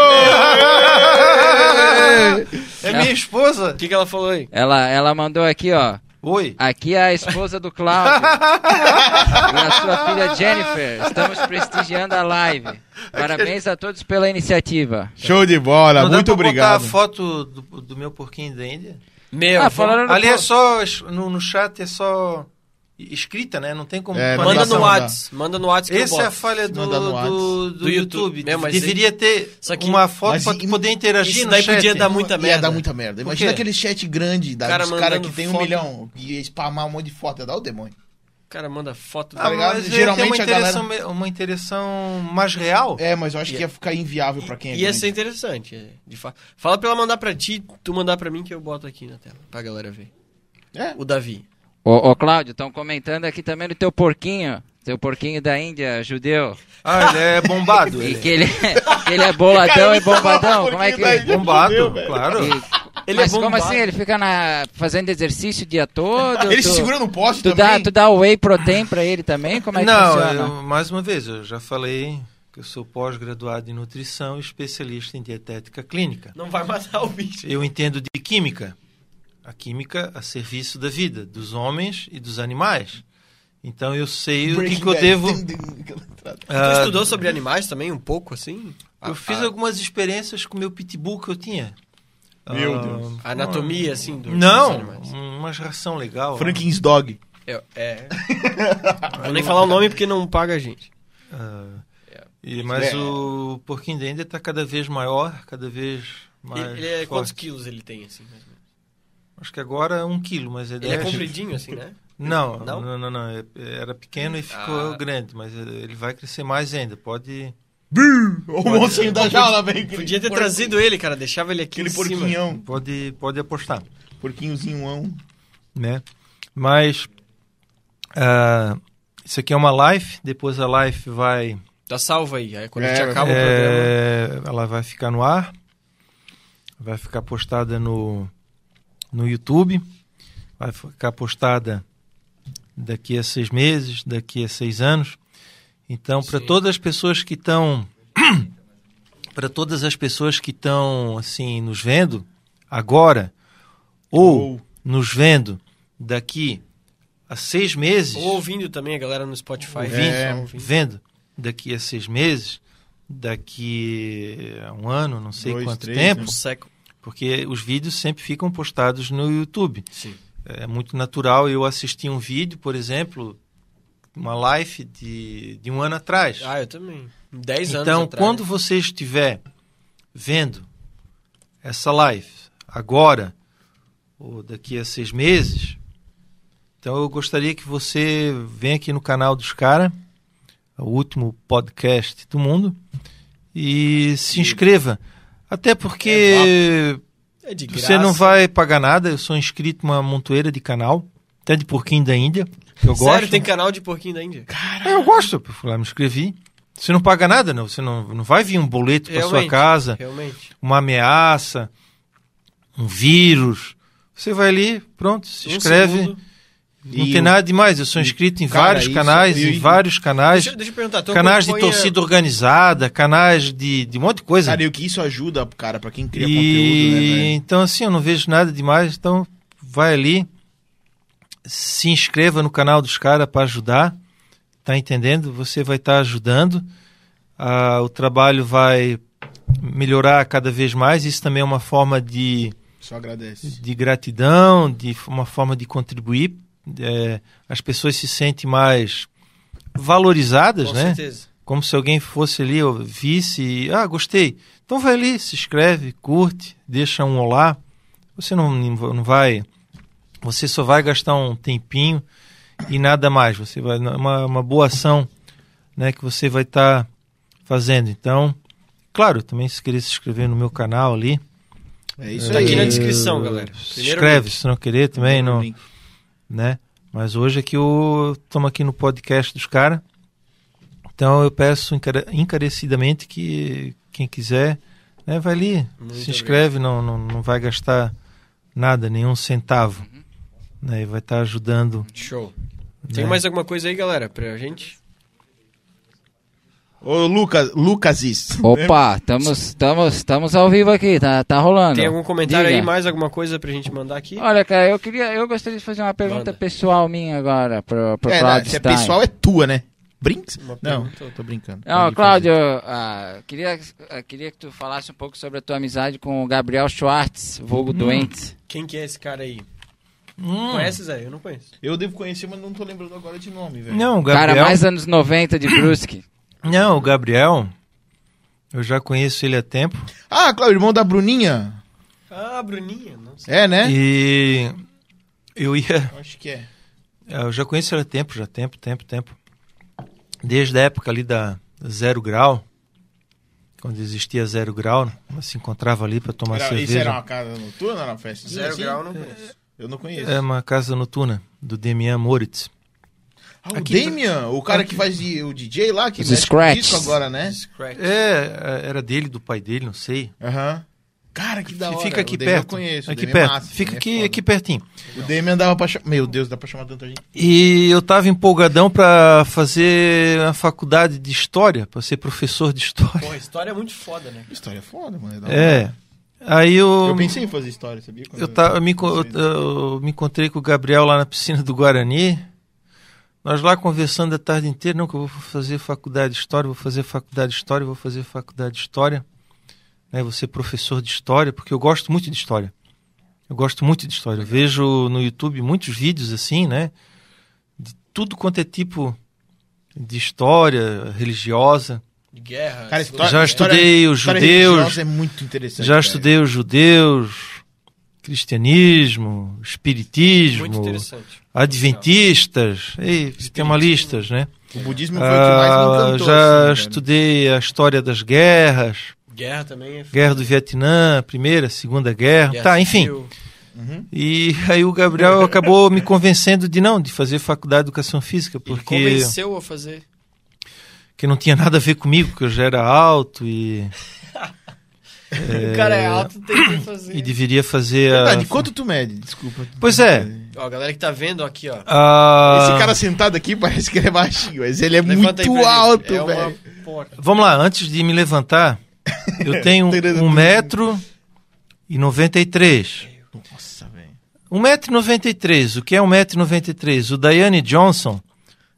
É minha esposa. O que, que ela falou aí? Ela, ela mandou aqui, ó. Oi. Aqui é a esposa do Cláudio e a sua filha Jennifer. Estamos prestigiando a live. Parabéns a todos pela iniciativa. Show de bola, Não dá muito pra obrigado. botar a foto do, do meu porquinho da Índia? Meu, Ah, falaram no Ali é só, no, no chat é só escrita, né? Não tem como... É, manda no da- WhatsApp. Manda no eu Essa é a falha do, no do, do, Do YouTube. Mas Deveria ter Só que- uma foto Mas pra e- tu poder interagir Isso no daí chat. podia dar muita Ia merda. dar muita merda. Imagina aquele chat grande da, Cara dos caras que tem um foto. milhão e spamar um monte de foto, ia dar o demônio. O cara manda foto. Ah, ligado? mas Geralmente geralmente a uma interação, me- uma interação mais real. É, mas eu acho que ia ficar inviável pra quem é Ia grande. ser interessante. é, De fa... Fala pra ela mandar pra ti, tu mandar pra mim que eu boto aqui na tela. Pra galera ver. É. O Davi. Ô, ô Cláudio, estão comentando aqui também do teu porquinho. Teu porquinho da Índia, judeu. Ah, ele é bombado. E ele. que ele, que ele é boladão e bombadão. Como é que. Índia. Bombado, velho. claro. E- Ele é mas como bombado. assim? Ele fica na, fazendo exercício o dia todo? Ele tu, se segura no poste tu também. dá, tu dá whey protein pra ele também? Como é que Não, funciona? eu- mais uma vez, eu já falei que eu sou pós-graduado em nutrição e especialista em dietética clínica. Não vai matar o bicho. Eu entendo de química. A química a serviço da vida, dos homens e dos animais. Então eu sei o que, Breaking que eu devo. Tu ah, estudou sobre animais também, um pouco, assim? Eu A- fiz a- algumas experiências com o meu pitbull que eu tinha. Meu Ah, Deus. a anatomia, assim, do, dos Não, animais. uma ração legal. Franklin's Dog. É. é. Vou nem falar o nome porque não paga a gente. Ah, e, mas É. o porquinho Índia está cada vez maior, cada vez mais. Ele, ele é, forte. quantos quilos ele tem, assim, mais ou menos? Acho que agora é um quilo, mas ele, Ele é compridinho, assim, né? Não, Não? não, não, não, é- Era pequeno e ficou Ah. grande, mas ele vai crescer mais ainda. Pode. O mocinho da jaula, velho. Podia ter trazido ele, cara. Deixava ele aqui Aquele cima. porquinhão. Pode, pode apostar. Porquinhozinho. né? Mas ah, isso aqui é uma live, depois a live vai, Tá salvo aí. Aí quando a É, gente acaba o programa... é, ela vai ficar no ar, vai ficar postada no no YouTube, vai ficar postada daqui a seis meses, daqui a seis anos. Então, para todas as pessoas que estão para todas as pessoas que estão assim nos vendo agora ou Ou- nos vendo daqui a seis meses, Ou ouvindo também a galera no Spotify. ouvindo, É, ouvindo. vendo daqui a seis meses, daqui a um ano, não sei Dois, quanto três, tempo, Um século. porque os vídeos sempre ficam postados no YouTube. Sim. É muito natural eu assistir um vídeo, por exemplo, uma live de, de um ano atrás. Ah, eu também. Dez anos Então, atrás. quando você estiver vendo essa live agora ou daqui a seis meses, então eu gostaria que você venha aqui no canal dos caras, o último podcast do mundo, e se inscreva. Até porque É graça. você não vai pagar nada, eu sou inscrito numa montoeira de canal, até de porquinho da Índia, eu Sério, gosto. tem canal de porquinho da Índia? É, eu gosto, eu fui lá, me inscrevi. Você não paga nada, não. Você não, não vai vir um boleto para sua casa, Realmente. uma ameaça, um vírus. Você vai ali, pronto, se Um inscreve. segundo. não E tem o- nada demais. Eu sou inscrito em cara, vários isso- canais, e- em vários canais. Deixa, deixa eu perguntar. tu canais de torcida organizada, canais de, de um monte de coisa. Cara, e o que isso ajuda, cara, pra quem cria e conteúdo, né, então assim, eu não vejo nada demais, então vai ali, se inscreva no canal dos caras para ajudar, tá entendendo? Você vai estar ajudando, ah, o trabalho vai melhorar cada vez mais. Isso também é uma forma de, Só agradece. de gratidão, de uma forma de contribuir. É, as pessoas se sentem mais valorizadas, Com né? certeza. como se alguém fosse ali, ou visse e, ah, gostei. Então vai ali, se inscreve, curte, deixa um olá. Você não, não vai, você só vai gastar um tempinho e nada mais. Você vai uma, uma boa ação, né, que você vai estar fazendo. Então, claro, também se querer se inscrever no meu canal ali, É isso Tá aí. aqui na eh, descrição, galera. Se inscreve, se não querer também, não, Link. né? Mas hoje aqui eu estamos aqui no podcast dos caras. Então eu peço encare- encarecidamente que quem quiser, né, vai ali, Muito se inscreve, não, não, não vai gastar nada, nenhum centavo. Né, e vai estar ajudando. Show. Tem né? mais alguma coisa aí, galera, pra gente? Ô, Lucas, Lucasis. Opa, estamos estamos estamos ao vivo aqui, tá, tá rolando. Tem algum comentário Diga. aí, mais alguma coisa pra gente mandar aqui? Olha, cara, eu queria, eu gostaria de fazer uma pergunta Manda. pessoal minha agora pro, pro É, Claudio se é pessoal, é tua, né? Brinks? Não, tô, tô brincando. Não, Cláudio, ah, queria, ah, queria que tu falasse um pouco sobre a tua amizade com o Gabriel Schwartz, vulgo doente. Quem que é esse cara aí? Hum. Conhece, Zé? Eu não conheço. Eu devo conhecer, mas não tô lembrando agora de nome, velho. Não, o Cara, Gabriel. mais anos 90 de Brusque. Não, o Gabriel. Eu já conheço ele há tempo. Ah, Cláudio, irmão da Bruninha. Ah, Bruninha. Não sei. É, né? E eu ia. Acho que é. Eu já conheço ele há tempo, já tempo, tempo, tempo. Desde a época ali da Zero Grau, quando existia Zero Grau, ela se encontrava ali para tomar Era, isso cerveja. era uma casa noturna era uma festa? Zero Assim? grau, não conheço. Eu não conheço. É uma casa noturna do Demian Moritz. Ah, o Aqui- Damian, o cara que faz de- o DJ lá, que mexe scratches. disco agora, né? Scratch. É, era dele, do pai dele, não sei. Aham. Cara, que da hora. Fica aqui o Damian perto. Eu conheço. aqui é perto. massa, Fica Damian é aqui, foda. aqui pertinho. O Damian dava pra chamar... Meu Deus, dá pra chamar tanta gente. E eu tava empolgadão para fazer a faculdade de história, para ser professor de história. Pô, história é muito foda, né? História é foda, mano. é da hora. É. Aí eu Eu pensei em fazer história, sabia? Quando eu, ta- eu me, eu, eu me encontrei com o Gabriel lá na piscina do Guarani. Nós lá conversando a tarde inteira, não que eu vou fazer faculdade de história, vou fazer faculdade de história, vou fazer faculdade de história. Né, vou ser professor de história, porque eu gosto muito de história. Eu gosto muito de história. Eu vejo no YouTube muitos vídeos assim, né? De tudo quanto é tipo de história religiosa. De guerra. Cara, história- Já estudei os judeus, é muito interessante. já estudei os judeus, cristianismo, espiritismo, adventistas, e tem uma lista, né? O budismo foi o que mais me Ah, encantou. já assim, velho. estudei a história das guerras, Guerra também é guerra do Vietnã, primeira, segunda guerra, Guerra tá, enfim. Uhum. E aí o Gabriel acabou me convencendo de não, de fazer faculdade de educação física, Ele porque convenceu a fazer. Que não tinha nada a ver comigo, que eu já era alto e, O cara é alto, tem que fazer. e deveria fazer a... Verdade, quanto tu mede? Desculpa. Pois é. Ó, a galera que tá vendo aqui, ó. Ah, Esse cara sentado aqui parece que ele é baixinho, mas ele é Levanta muito alto, é velho. Vamos lá, antes de me levantar, eu tenho um metro e 93. Nossa, velho. 1,93m. O que é 1,93m? O Diane Johnson,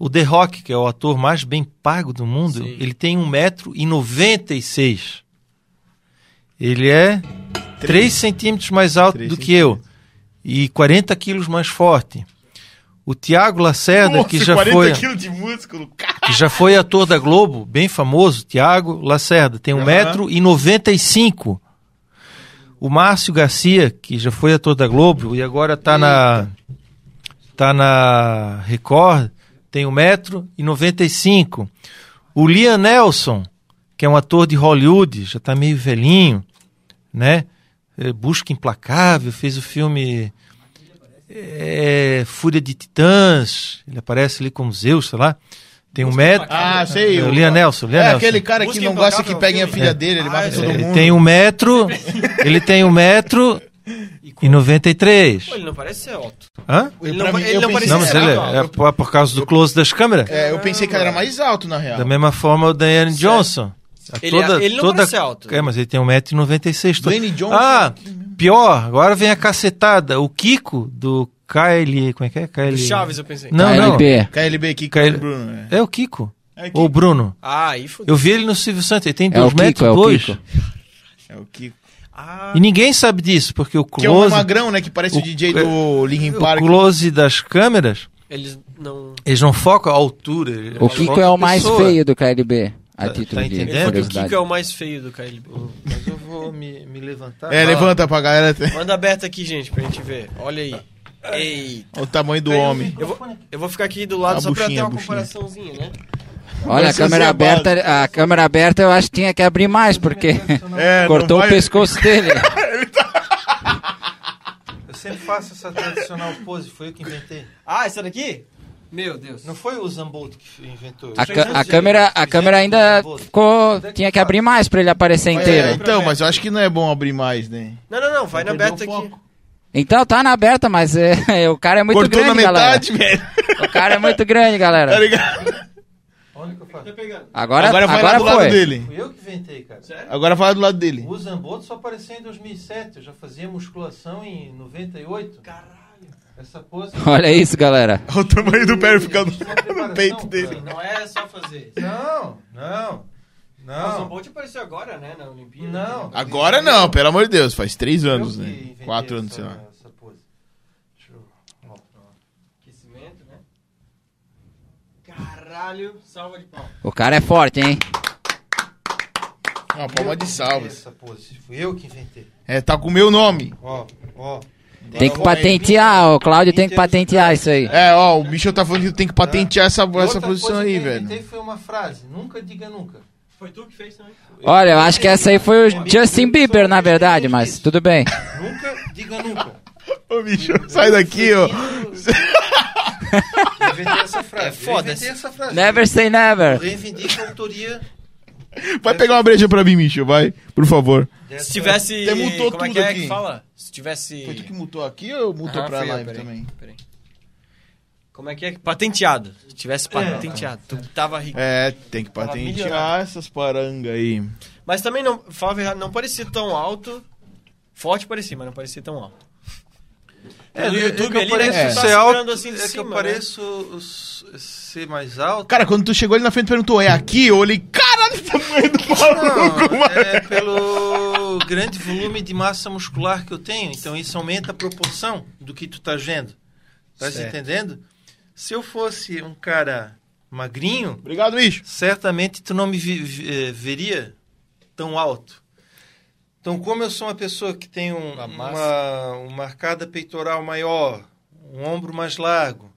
o The Rock, que é o ator mais bem pago do mundo, Sim. ele tem 1,96m. Ele é 3 centímetros mais alto do que eu e 40 quilos mais forte. O Tiago Lacerda, que já 40 foi quilos de músculo, que já foi ator da Globo, bem famoso, Tiago Lacerda, tem Aham. 1,95m. O Márcio Garcia, que já foi ator da Globo e agora tá na tá na Record, tem 1,95m. O Liam Nelson, que é um ator de Hollywood, já tá meio velhinho, né? É, Busca Implacável, fez o filme é, Fúria de Titãs, ele aparece ali como Zeus, sei lá. Tem um metro. Ah, sei. É, o Liam Nelson, Liam É Nelson. aquele cara que Busca não gosta que peguem a filha dele, ele Ah, mata eu todo mundo. Ele tem um metro. ele tem um metro e 93. Pô, ele não parece ser alto. Hã? Ele não, mim, ele não parecia Não, mas ser ele alto. é, é por causa do close das câmeras. É, eu pensei que ele era mais alto, na real. Da mesma forma o Diane Johnson. Ele- ele não parece alto. É, mas ele tem 1,96m. Dwayne Johnson. Ah, pior, agora vem a cacetada. O Kiko do KL. Como é que é? KL... Chaves, eu pensei. Não, não. KLB. KLB aqui, KL... Bruno. É. É o Kiko. É, aqui. Ou o Bruno. Ah, aí fodeu. Eu vi ele no Silvio Santos. Ele tem É o 2 metros Kiko, é o dois. Kiko. é o Kiko. Ah, E ninguém sabe disso, porque o Que é um close, magrão, né? Que parece o, O- DJ do Linkin o Park. close das câmeras, eles não... eles não focam a altura. O Kiko é o mais pessoa. feio do KLB. A Tá- título tá de entendendo? O. Kiko é o mais feio do KLB. Mas eu vou me, me levantar. É, Ah, levanta pra galera. Manda aberto aqui, gente, pra gente ver. Olha aí. Eita. o tamanho do homem. Eu vou, eu vou ficar aqui do lado A só pra ter buchinha, uma buchinha. comparaçãozinha, né? Olha, a câmera é aberta, a câmera aberta eu acho que tinha que abrir mais, porque É, cortou não o vai- pescoço dele. Eu sempre faço essa tradicional pose, foi eu que inventei. Ah, essa daqui? Meu Deus. Não foi o Zambolt que inventou. A, ca- a câmera, a câmera ainda ficou, tinha que abrir mais pra ele aparecer É, inteiro. então, mas eu acho que não é bom abrir mais, né? Não, não, não. Vai na aberta aqui. Então tá na aberta, mas é, o cara é muito Cortou grande, na galera. metade, velho. O cara é muito grande, Tá galera. ligado? Tá pegando. Agora, Agora vai agora lá do lado foi. dele. Fui eu que inventei, cara. Sério? Agora fala do lado dele. O Zamboto só apareceu em 2007. Eu já fazia musculação em 98. Caralho. Essa pose. Olha isso, galera. Olha o tamanho do pé ficando no peito dele. cara. Não é só fazer. Não, não, O não. Zambolt apareceu agora, né? Na Olimpíada. Não. Agora não, pelo amor de Deus. Faz três anos, né? Quatro anos, sei lá. essa pose. Deixa eu- ó, ó. Aquecimento, né? Caralho. Salva de pau. O cara é forte, hein? Uma palma de salve. Essa pose. Fui eu que inventei. É, tá com o meu nome. Ó, ó. Tem que patentear, o Cláudio tem que patentear isso aí. É, ó, o Michel tá falando que tem que patentear essa, essa posição aí, que eu velho. inventei foi uma frase. Nunca diga nunca. Foi tu que fez também? Olha, eu acho que essa aí foi o Justin Bieber, na verdade, mas tudo bem. Nunca diga nunca. Ô, Michel, sai daqui, ó. Inventei essa frase. É foda essa- frase. Never say Eu never. reivindico a autoria Vai pegar uma breja pra mim, Michel, vai, por favor. Se tivesse. Até mutou como é tudo que é aqui. que fala? Se tivesse. Foi tu que mutou aqui ou mutou Aham, pra live peraí, também? peraí. Como é que é? Patenteado. Se tivesse patenteado. Tu tava rico. É, tem que patentear essas parangas aí. Mas também não, fala a verdade, não parecia tão alto. Forte parecia, mas não parecia tão alto. É, no é YouTube que eu ali, né, pareço que tu tá ser alto, assim de é que cima, eu né? pareço s- ser mais alto. Cara, quando tu chegou ali na frente e perguntou, é aqui? Eu olhei, caralho, o tamanho do maluco, Não, mano. é pelo grande volume de massa muscular que eu tenho. Então isso aumenta a proporção do que tu tá vendo. Tá se Certo. entendendo? Se eu fosse um cara magrinho, Obrigado, Micho. certamente tu não me vi- vi- eh, veria tão alto. Então, como eu sou uma pessoa que tem um, Uma uma, uma marcada peitoral maior, um ombro mais largo,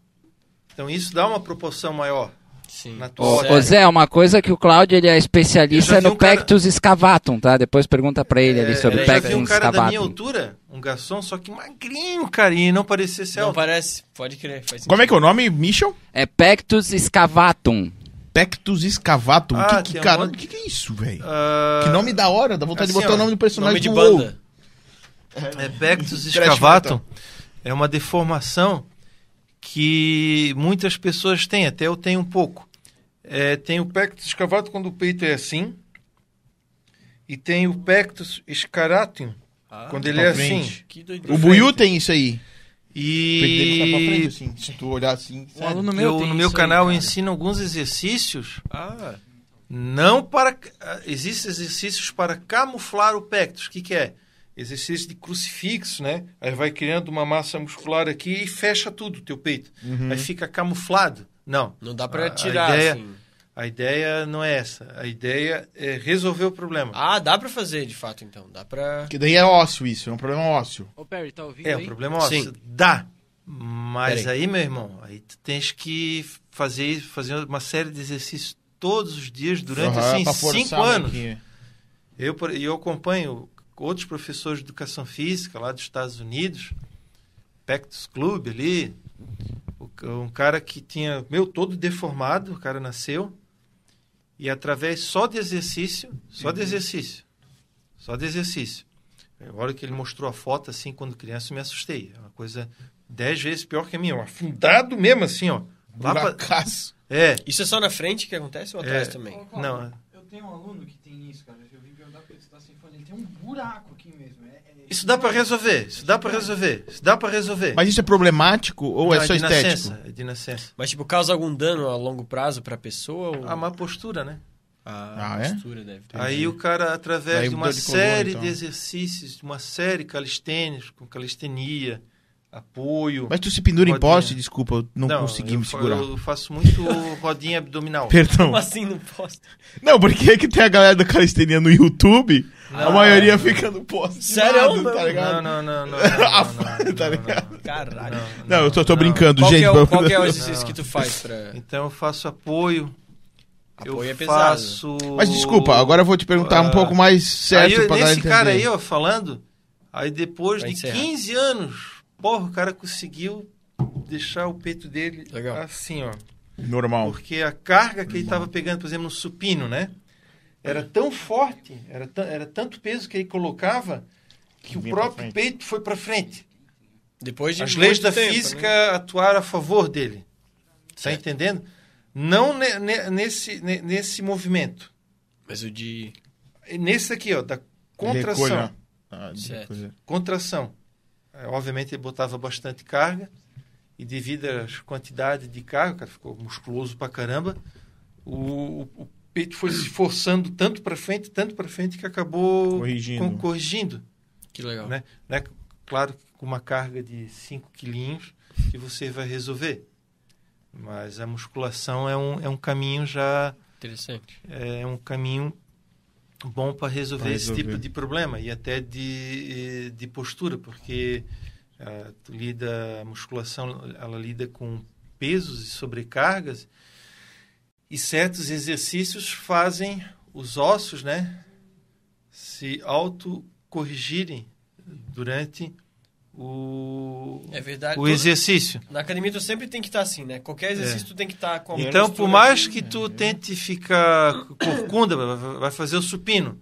então isso dá uma proporção maior Sim. na tua Ô, Zé, uma coisa que o Cláudio ele é especialista Eu vi no um cara- pectus excavatum, tá? Depois pergunta pra ele ali É, sobre eu o já vi pectus um cara da minha excavatum. altura, um garçom, só que magrinho, cara, e não parecia ser Não alto. parece. Pode crer. Como é que é o nome, Michel? É pectus excavatum. Pectus excavatum. Ah, que, que, um cara, monte- que, que é isso, velho? Ah, Que nome da hora, dá vontade de assim, botar ó, o nome do personagem Nome de do WoW. banda. É Pectus excavatum. É uma deformação que muitas pessoas têm, até eu tenho um pouco. É, tem o pectus excavatum quando o peito é assim, e tem o pectus scaratum Ah, quando ele é assim. frente. doideira. O Buiu tem isso aí. O peito dele tá pra frente, E assim. Se tu olhar assim. Um aluno eu, meu tem no meu isso aí, canal eu ensino alguns exercícios Ah, Não para. ah, Existem exercícios para camuflar o pectus. O que, que é? Exercício de crucifixo, né? Aí vai criando uma massa muscular aqui e fecha tudo o teu peito. Aí fica camuflado. Não. não dá A- pra a tirar ideia- assim. A ideia não é essa. A ideia é resolver o problema. Ah, dá pra fazer de fato então. Dá pra. Que daí é ósseo isso, é um problema ósseo. Ô, Perry, tá ouvindo é, o problema é Sim. ósseo. Dá. Mas Peraí. aí, meu irmão, aí tu tens que fazer, fazer uma série de exercícios todos os dias durante Aham, assim, cinco anos. aqui. Eu, eu acompanho outros professores de educação física lá dos Estados Unidos, Pectus Club ali, um cara que tinha, meu, todo deformado, o cara nasceu, e através só de exercício, só de exercício, só de exercício. A hora que ele mostrou a foto, assim, quando criança, eu me assustei. É uma coisa dez vezes pior que a minha, afundado mesmo, assim, ó. Lá pra- Buracaço. É, Isso é só na frente que acontece ou atrás É. também? não, Eu tenho um aluno que tem isso, cara. Eu vim perguntar pra ele se tá sem fone. Ele tem um buraco aqui mesmo. É, é- isso dá para resolver, isso dá para resolver, isso dá para resolver. Mas isso é problemático ou Não, é só de estético? nascença, é de nascença. Mas tipo, causa algum dano a longo prazo pra pessoa ou A má postura, né? a Ah, é? postura deve ter? Aí o cara, através Daí de uma de coluna, série então. de exercícios, de uma série calistênicos, com calistenia, apoio. Mas tu se pendura em Rodinha. poste, desculpa, eu não, consegui eu me segurar. Eu faço muito rodinha abdominal. Perdão. Como assim não posso? Não, porque é que tem a galera da calistenia no YouTube, a Não. maioria fica no poste. Sério? lado, tá ligado? Não, não, não, não. A não, não, tá não, ligado? não, Caralho. Não, eu tô, tô brincando, Qual, gente. que é o, qual que é o exercício Não. que tu faz pra... Então eu faço apoio. Apoio eu é pesado. faço... Mas desculpa, agora eu vou te perguntar um Ah, pouco mais certo aí, pra nesse entender. cara aí, ó, falando, aí depois Pra de encerrar. 15 anos, porra, o cara conseguiu deixar o peito dele Legal. assim, ó. Normal. Porque a carga que ele estava pegando, por exemplo, no supino, né? Era tão forte, era, era tanto peso que ele colocava que o Vinha próprio peito foi para frente. Depois de As leis da tempo, física né? atuaram a favor dele. Tá Certo. entendendo? Não ne- ne- nesse, ne- nesse movimento. Mas o de. Nesse aqui, ó, da contração. Ah, de. Contração. É, obviamente ele botava bastante carga e devido às quantidades de carga, o cara ficou musculoso pra caramba, o, o- o peito foi se forçando tanto para frente, tanto para frente que acabou Corrigindo. com- corrigindo. Que legal. Né? Não é claro que com uma carga de 5 quilinhos que você vai resolver. Mas a musculação é um, é um caminho já Interessante. é um caminho bom para resolver, Pra esse resolver. tipo de problema e até de, de postura, porque ah, tu lida, a musculação ela lida com pesos e sobrecargas e certos exercícios fazem os ossos, né, se autocorrigirem durante o, É verdade. o Todo- exercício. Na academia tu sempre tem que estar assim, né? Qualquer exercício tu tem que estar com a Então, por mais assim. que tu tente ficar corcunda, vai- fazer o supino,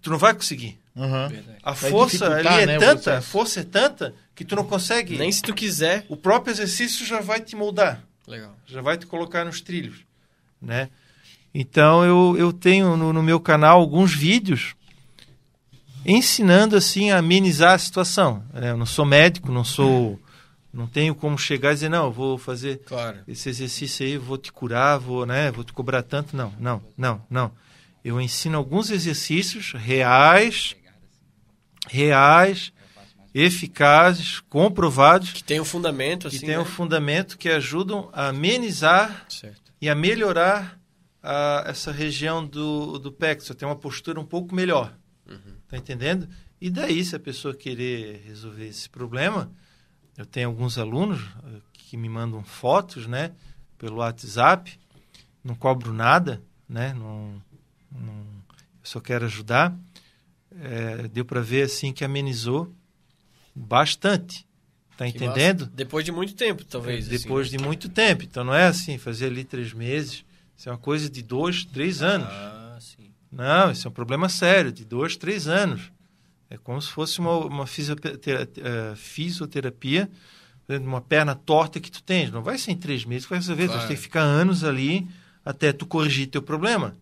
tu não vai conseguir. Verdade. A Vai força ali é né, tanta, a força é tanta que tu não consegue. Nem se tu quiser. O próprio exercício já vai te moldar, Legal. já vai te colocar nos trilhos, né? Então eu, eu tenho no, no meu canal alguns vídeos ensinando assim a amenizar a situação. né? Eu não sou médico, não sou, não tenho como chegar e dizer não, eu vou fazer Claro. esse exercício aí, vou te curar, vou, né, vou te cobrar tanto. Não, não, não, não. Eu ensino alguns exercícios reais, reais, eficazes, comprovados, Que tem um fundamento, que assim. têm né? um fundamento que ajudam a amenizar Certo. e a melhorar a- essa região do, do pecto, ter uma postura um pouco melhor. Tá entendendo? E daí, se a pessoa querer resolver esse problema, eu tenho alguns alunos eh, que me mandam fotos, né, pelo WhatsApp, não cobro nada, né, não, não- eu só quero ajudar. Eh, deu para ver assim que amenizou bastante. Tá Que entendendo? massa. Depois de muito tempo, talvez. assim. Depois de muito tempo. Então não é assim, fazer ali três meses. Isso é uma coisa de dois, três anos. Ah. Não, isso é um problema sério, de dois, três anos. É como se fosse uma, uma eh, fisioterapia, uma perna torta que tu tens. Não vai ser em três meses que vai resolver. Tu Claro. vai ter que ficar anos ali até tu corrigir teu problema.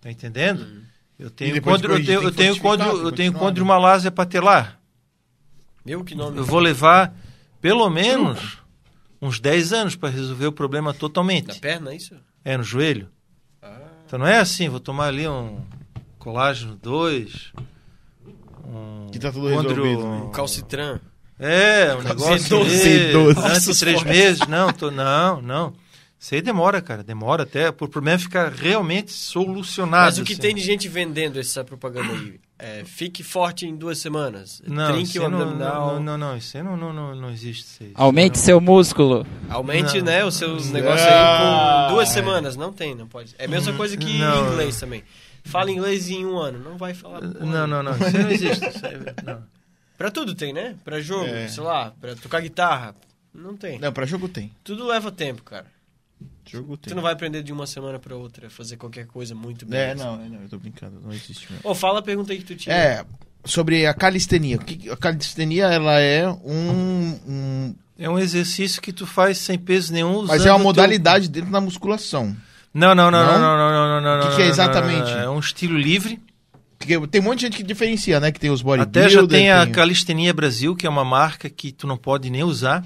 Tá entendendo? Hum. Eu tenho eu tenho, tem eu tenho tem eu tenho quando né? patelar. Meu, que nome. Eu vou levar pelo menos uns 10 anos para resolver o problema totalmente. perna, é isso? É no joelho. Então não é assim, vou tomar ali um colágeno 2, um Que tá tudo condro- resolvido, né? O calcitran. É, um negócio C12. ali, C12. antes de Nossa, três forte. meses. Não, tô, não, não. Isso aí demora, cara. Demora até. Por problema ficar realmente solucionado. Mas o que assim. tem de gente vendendo essa propaganda aí? É, fique forte em duas semanas. Não, Trinque isso o abdominal. não, não, não, isso aí não, não, não, não existe. Isso aí. Aumente Não. seu músculo. Aumente, Não. né, os seus negócios aí com duas semanas. Não tem, não pode. É a mesma coisa que em inglês também. Fala inglês em um ano. Não vai falar. Não, não, não. Isso aí não existe. Isso aí, não. Pra tudo tem, né? Pra jogo, É. sei lá, pra tocar guitarra. Não tem. Não, pra jogo tem. Tudo leva tempo, cara. Jogo tem. Tu não vai aprender de uma semana pra outra, fazer qualquer coisa muito bem. É, não, é, não, eu tô brincando, não existe mesmo. Ô, fala a pergunta aí que tu tinha. É, sobre a calistenia. A calistenia, ela é um... um- É um exercício que tu faz sem peso nenhum. mas é uma o teu- modalidade dentro da musculação. Não, não, não, Não? não, não, não, não, não. O que não, que é exatamente? não, não. É um estilo livre. Porque tem um monte de gente que diferencia, né? Que tem os bodybuilders... Até já tem a tem- Calistenia Brasil, que é uma marca que tu não pode nem usar.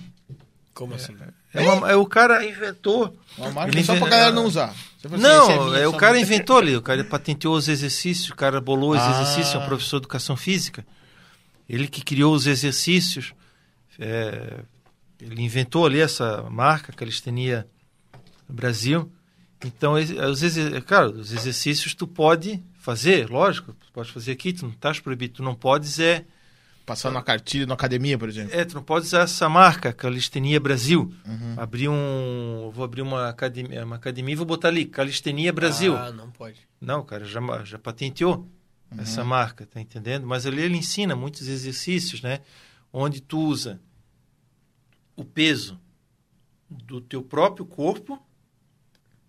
Como assim? É, uma- é o cara inventou. Uma marca Ele só pra inven- galera não usar. Assim, Não, minha, é, o só cara inventou ali. O cara patenteou os exercícios, o cara bolou os Ah. exercícios, é um professor de educação física. Ele que criou os exercícios. é, ele inventou ali essa marca, Calistenia Brasil. Então, esse- os, exer- cara, os exercícios tu pode fazer, lógico, tu pode fazer aqui, tu não estás proibido, tu não podes é Passar numa cartilha, na academia, por exemplo. É, tu não pode usar essa marca, Calistenia Brasil. Uhum. Abrir um. Vou abrir uma academia, uma academia e vou botar ali, Calistenia Brasil. Ah, não pode. Não, o cara já, já patenteou essa marca, tá entendendo? Mas ali ele ensina muitos exercícios, né? Onde tu usa o peso do teu próprio corpo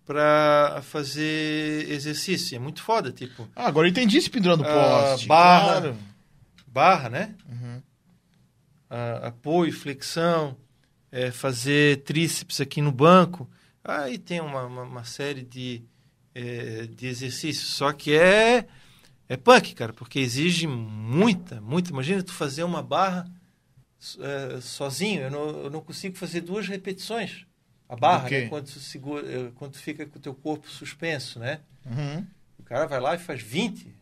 para fazer exercício. É muito foda, tipo, Ah, agora eu entendi se pendurando Ah, poste. barra. Claro. Barra, né? Uhum. a- apoio, flexão, é, fazer tríceps aqui no banco. Aí tem uma, uma, uma série de, é, de exercícios. Só que é, é punk, cara, porque exige muita, muita. Imagina tu fazer uma barra é, sozinho. Eu não, eu não consigo fazer duas repetições. A barra, né, quando, tu segura, eh, quando tu fica com o teu corpo suspenso, né? Uhum. O cara vai lá e faz 20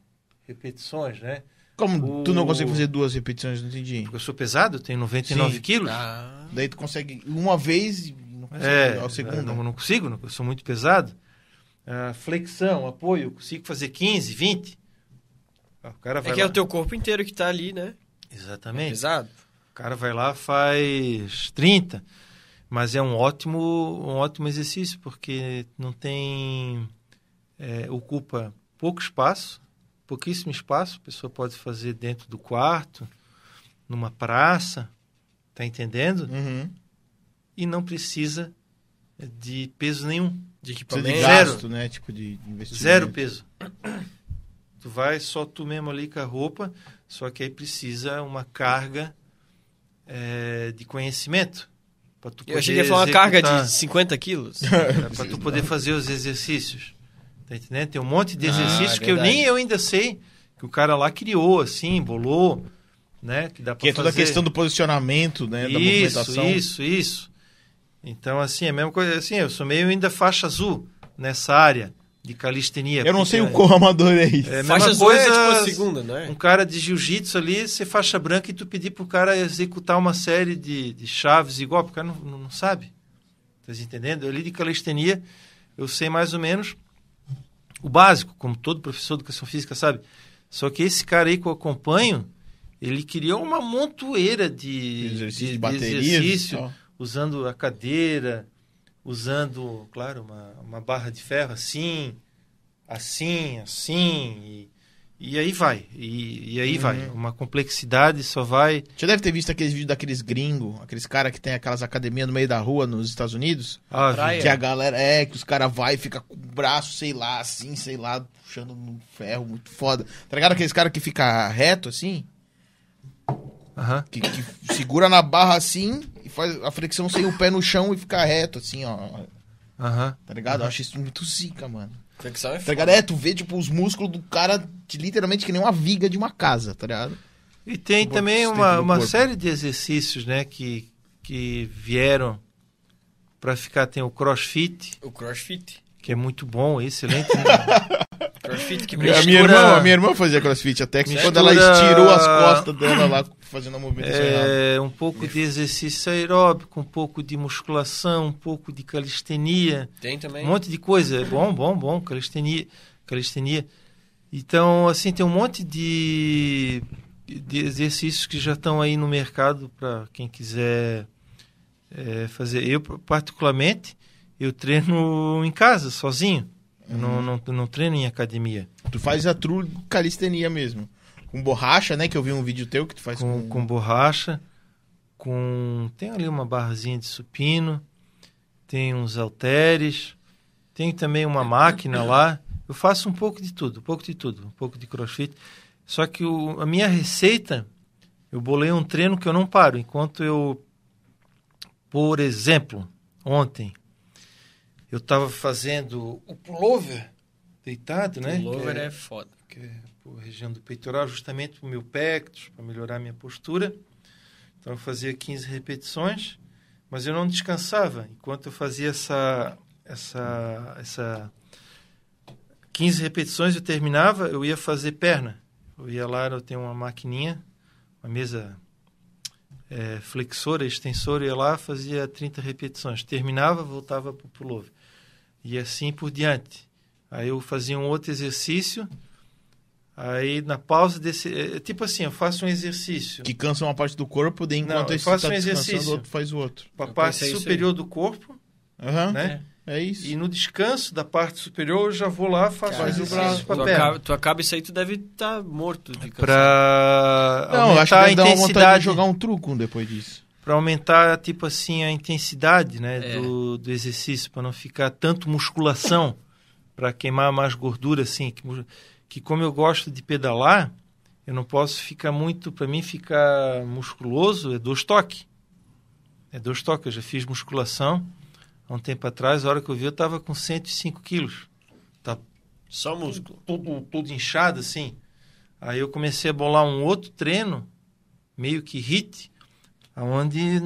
repetições, né? Como O- tu não consegue fazer duas repetições, não entendi. Porque eu sou pesado, tenho 99 Sim. quilos. Ah, Daí tu consegue uma vez e não consegue É, a segunda. Não, não consigo, não- eu sou muito pesado. Ah, flexão, apoio, eu consigo fazer 15, 20. Ah, O cara vai é que é lá. o teu corpo inteiro que tá ali, né? Exatamente. Pesado. O cara vai lá faz 30. Mas é um ótimo, um ótimo exercício, porque não tem. é, ocupa pouco espaço, pouquíssimo espaço. A pessoa pode fazer dentro do quarto, numa praça, tá entendendo? Uhum. E não precisa de peso nenhum. De Precisa equipamento. de Zero. gasto, né? Tipo de investimento. Zero peso. Tu vai só tu mesmo ali com a roupa, só que aí precisa uma carga é, de conhecimento. Pra tu Eu achei que ia falar uma carga de 50 quilos. é, pra tu poder fazer os exercícios. Tá entendendo? Tem um monte de Ah, exercícios é que eu nem eu ainda sei, que o cara lá criou, assim, bolou, né? Que dá pra Que é toda a fazer. questão do posicionamento, né? da Isso, movimentação. isso, isso. Então, assim, é a mesma coisa, assim, eu sou meio ainda faixa azul nessa área de calistenia. Eu não sei o porque quão amador é isso. É a Faixa azul é coisa, tipo a segunda, não é? um cara de jiu-jitsu ali, ser faixa branca e tu pedir pro cara executar uma série de, de chaves igual, porque o cara não, não, não sabe. Tá entendendo? Ali de calistenia, eu sei mais ou menos o básico, como todo professor de educação física sabe. Só que esse cara aí que eu acompanho, ele criou uma montoeira de, Exercício de, de exercício, usando a cadeira, usando, claro, uma, uma barra de ferro assim, assim, assim, e, e aí vai. E, e aí Uhum. vai. Uma complexidade só vai. Você deve ter visto aqueles vídeos daqueles gringos, aqueles caras que tem aquelas academias no meio da rua nos Estados Unidos. Ah, Praia. Que a galera, é, que os caras vai e fica com o braço, sei lá, assim, sei lá, puxando no ferro, muito foda. Tá ligado aqueles caras que fica reto, assim? Aham. Que, que segura na barra assim e faz a flexão sem o pé no chão e fica reto, assim, ó. Aham. Tá ligado? Eu acho isso muito zica, mano. Flexão é Tá ligado? É, tu vê, tipo, os músculos do cara de, literalmente que nem uma viga de uma casa, tá ligado? E tem também uma, uma corpo. série de exercícios, né, que, que vieram para ficar. Tem o CrossFit, O crossfit. que é muito bom, excelente. Crossfit que A Mistura- minha, irmã, a minha irmã fazia crossfit, até que Mistura- quando ela estirou as costas dela lá, fazendo a movimentação errada. É, um pouco de exercício aeróbico, um pouco de musculação, um pouco de calistenia, Tem também. um monte de coisa. É bom, bom, bom, calistenia. calistenia. Então, assim, tem um monte de, de exercícios que já estão aí no mercado para quem quiser é, fazer. Eu, particularmente, eu treino em casa, sozinho. Eu não, não, não treino em academia. Tu faz a true calistenia mesmo. Com borracha, né? Que eu vi um vídeo teu que tu faz com, com... com borracha, com tem ali uma barrazinha de supino, tem uns halteres, tem também uma máquina lá. Eu faço um pouco de tudo, um pouco de tudo, um pouco de crossfit. Só que o, a minha receita, eu bolei um treino que eu não paro. Enquanto eu, por exemplo, ontem, eu estava fazendo o pullover deitado, né? Pullover Que é foda. Que é por região do peitoral, justamente para o meu pectus, para melhorar minha postura. Então eu fazia 15 repetições, mas eu não descansava. Enquanto eu fazia essa, essa, essa 15 repetições, eu terminava, eu ia fazer perna. Eu ia lá, eu tenho uma maquininha, uma mesa é, flexora, extensora, eu ia lá, fazia 30 repetições. Terminava, voltava para o pullover. E assim por diante. Aí eu fazia um outro exercício, Aí na pausa desse. é, tipo assim, eu faço um exercício. Que cansa uma parte do corpo, daí Não, enquanto eu esse faço tá um descansando, exercício. o outro faz o outro. Para a Eu parte superior do corpo, Aham, né? é isso. E no descanso da parte superior eu já vou lá faço Faz o braço. com Tu a perna. acaba, tu acaba isso aí, tu deve estar morto de cansado. Para Não, eu acho que aumentar a deve dar uma vontade de intensidade. jogar um truco depois disso. Para aumentar, tipo assim, a intensidade né, É. do, do exercício, para não ficar tanto musculação, para queimar mais gordura, assim. Que, que como eu gosto de pedalar, eu não posso ficar muito, para mim ficar musculoso, é dois toques. É dois toques, eu já fiz musculação, há um tempo atrás, a hora que eu vi, eu tava com 105 quilos. Tá Só músculo. tudo, tudo inchado, assim. Aí eu comecei a bolar um outro treino, meio que hit, aonde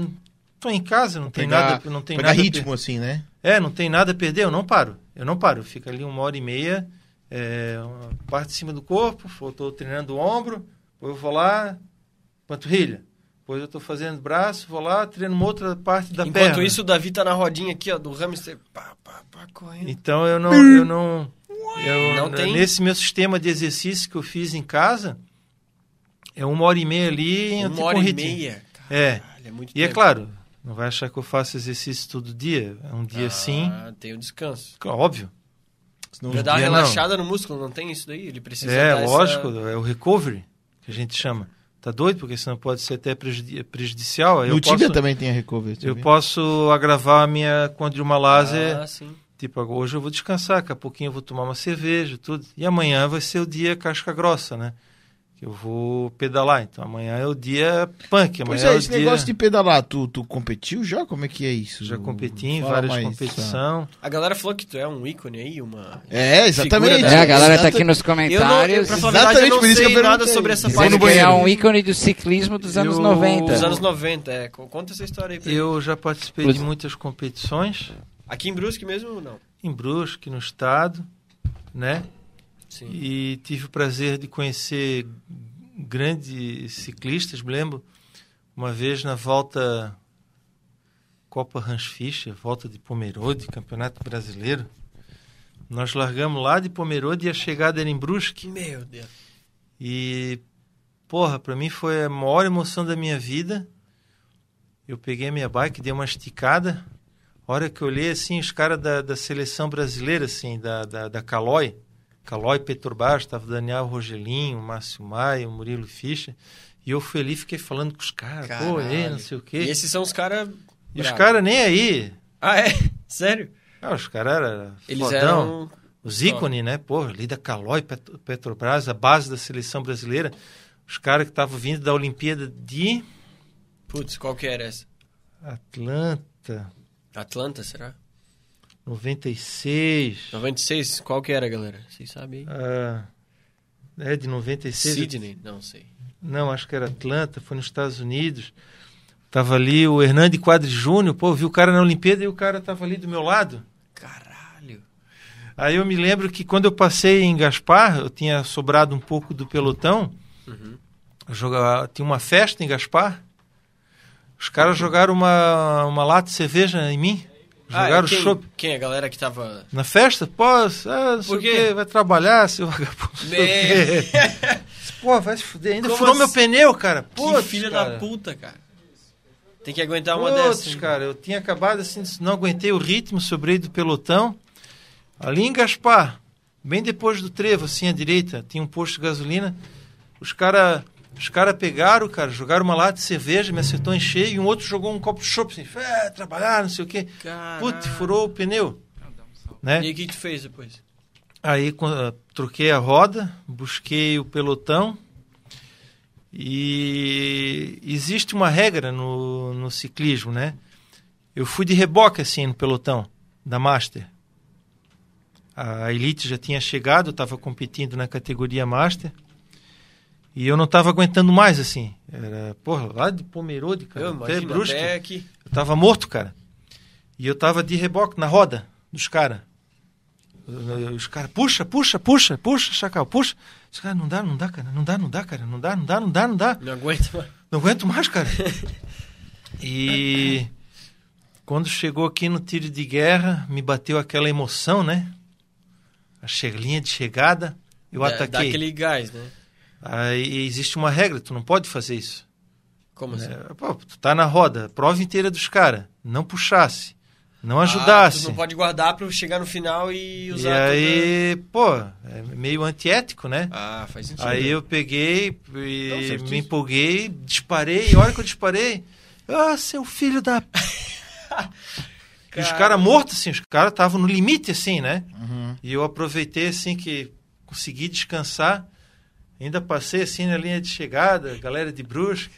tô em casa, não tem Pegar- nada, não tem Pegar nada ritmo, assim, né? é, não tem nada a perder, eu não paro. Eu não paro. Fica ali uma hora e meia, é, uma parte de cima do corpo, estou treinando o ombro, depois eu vou lá, panturrilha. Depois eu estou fazendo braço, vou lá, treino uma outra parte da Enquanto perna. isso, o Davi tá na rodinha aqui, ó, do hamster. Pá, pá, pá, correndo. Então eu não. Eu não, eu, Não tem? Nesse meu sistema de exercício que eu fiz em casa, é uma hora e meia ali. eu Uma tenho hora e meia. É. Caralho, é muito E é tempo. claro, não vai achar que eu faço exercício todo dia. É um dia sim, Ah, tem o descanso. óbvio. Senão- Já dá uma dia não. relaxada no músculo, não tem isso daí? Ele precisa É, dar essa- lógico, é o recovery que a gente chama. Tá doido? Porque senão pode ser até prejudi- prejudicial. No eu Tibia também tem a recovery. eu sabia? posso agravar a minha condromalase. Ah, sim. Tipo, hoje eu vou descansar, daqui a pouquinho eu vou tomar uma cerveja, tudo. E amanhã vai ser o dia casca grossa, né? Que eu vou pedalar. Então amanhã é o dia punk. Amanhã Pois é, é, o esse dia... negócio de pedalar, tu, tu competiu já? Como é que é isso? Já competi em várias competições. A galera falou que tu é um ícone aí, uma... É, exatamente. Figura É, a galera tá Exata- aqui nos Eu não, eu, comentários. pra falar a verdade, eu Exatamente não por isso que sei eu nada sobre essa Eu parte que é um ícone do ciclismo dos anos Eu- 90. dos anos 90. É. Co- Conta essa história aí pra mim. Eu já participei Pois- de muitas competições, Aqui em Brusque mesmo, não? em Brusque, no estado, né? Sim. E tive o prazer de conhecer grandes ciclistas. Me lembro uma vez na volta Copa Hans Fischer, volta de Pomerode, Campeonato Brasileiro. Nós largamos lá de Pomerode e a chegada era em Brusque. Meu Deus. E, porra, pra mim foi a maior emoção da minha vida. Eu peguei a minha bike, dei uma esticada. A hora que eu olhei, assim, os caras da, da seleção brasileira, assim, da, da, da Calói, Calói Petrobras, estava Daniel Rogelinho, Márcio Maia, Murilo Fischer. E eu fui ali e fiquei falando com os caras, pô, Caralho. não sei o quê. E esses são os caras... E os caras nem aí. Ah, é? Sério? Ah, os caras eram Eles fodão. eram... Os ícones, né? Pô, ali da Calói, Pet- Petrobras, a base da seleção brasileira. Os caras que estavam vindo da Olimpíada de Putz, qual que era essa? Atlanta, Atlanta, será? 96. 96, qual que era, galera? Vocês sabem aí? Ah, é, de 96. Sydney? Não sei. Não, acho que era Atlanta, foi nos Estados Unidos. Tava ali o Hernande Quadri Júnior, pô, vi o cara na Olimpíada e o cara tava ali do meu lado. Caralho. Aí eu me lembro que quando eu passei em Gaspar, eu tinha sobrado um pouco do pelotão. Uhum. Jogava, tinha uma festa em Gaspar. Os caras jogaram uma, uma lata de cerveja em mim. Jogaram Ah, quem, chopp. quem? A galera que tava... Na festa? Pô, ah, não sei Por o quê? vai trabalhar, seu vagabundo. Pô, vai se fuder. Ainda Como furou assim? meu pneu, cara. que Putz, filha cara. da puta, cara. Tem que aguentar uma dessas. cara, eu tinha acabado assim, não aguentei o ritmo, sobrei do pelotão. Ali em Gaspar, bem depois do trevo, assim à direita, tinha um posto de gasolina. Os caras os cara pegaram, cara, jogaram uma lata de cerveja, me acertou em cheio, e um outro jogou um copo de chopp, assim, é, trabalhar, não sei o quê. Putz, furou o pneu. Né? E o que tu fez depois? Aí ah, troquei a roda, busquei o pelotão e existe uma regra no, no ciclismo, né? Eu fui de reboque assim no pelotão da Master. A Elite já tinha chegado, estava competindo na categoria Master e eu não estava aguentando mais assim. Era, porra, lá de Pomerode, cara, Eu até Brusque. até. Eu tava morto, cara. E eu tava de reboque na roda dos caras. Os caras, puxa, puxa, puxa, puxa, chacal, puxa. Os caras, não dá, não dá, cara, não dá, não dá, cara, não dá, não dá, não dá, não dá. Não aguento mais. Não aguento mais, cara. E quando chegou aqui no tiro de guerra, me bateu aquela emoção, né? A chelinha de chegada, eu ataquei. Dá aquele gás, né? Aí existe uma regra, tu não pode fazer isso. Como assim? É, pô, tu tá na roda, prova inteira dos caras, não puxasse, não Ah, ajudasse. tu não pode guardar pra chegar no final e e usar aí, pô, é meio antiético, né? toda... Ah, faz sentido. Aí eu peguei e certíssimo. me empolguei, disparei, e a hora que eu disparei, ah, seu filho da. E os Cara. caras mortos, assim, os caras estavam no limite, assim, né? Uhum. E eu aproveitei, assim, que consegui descansar. Ainda passei assim na linha de chegada, galera de Brusque.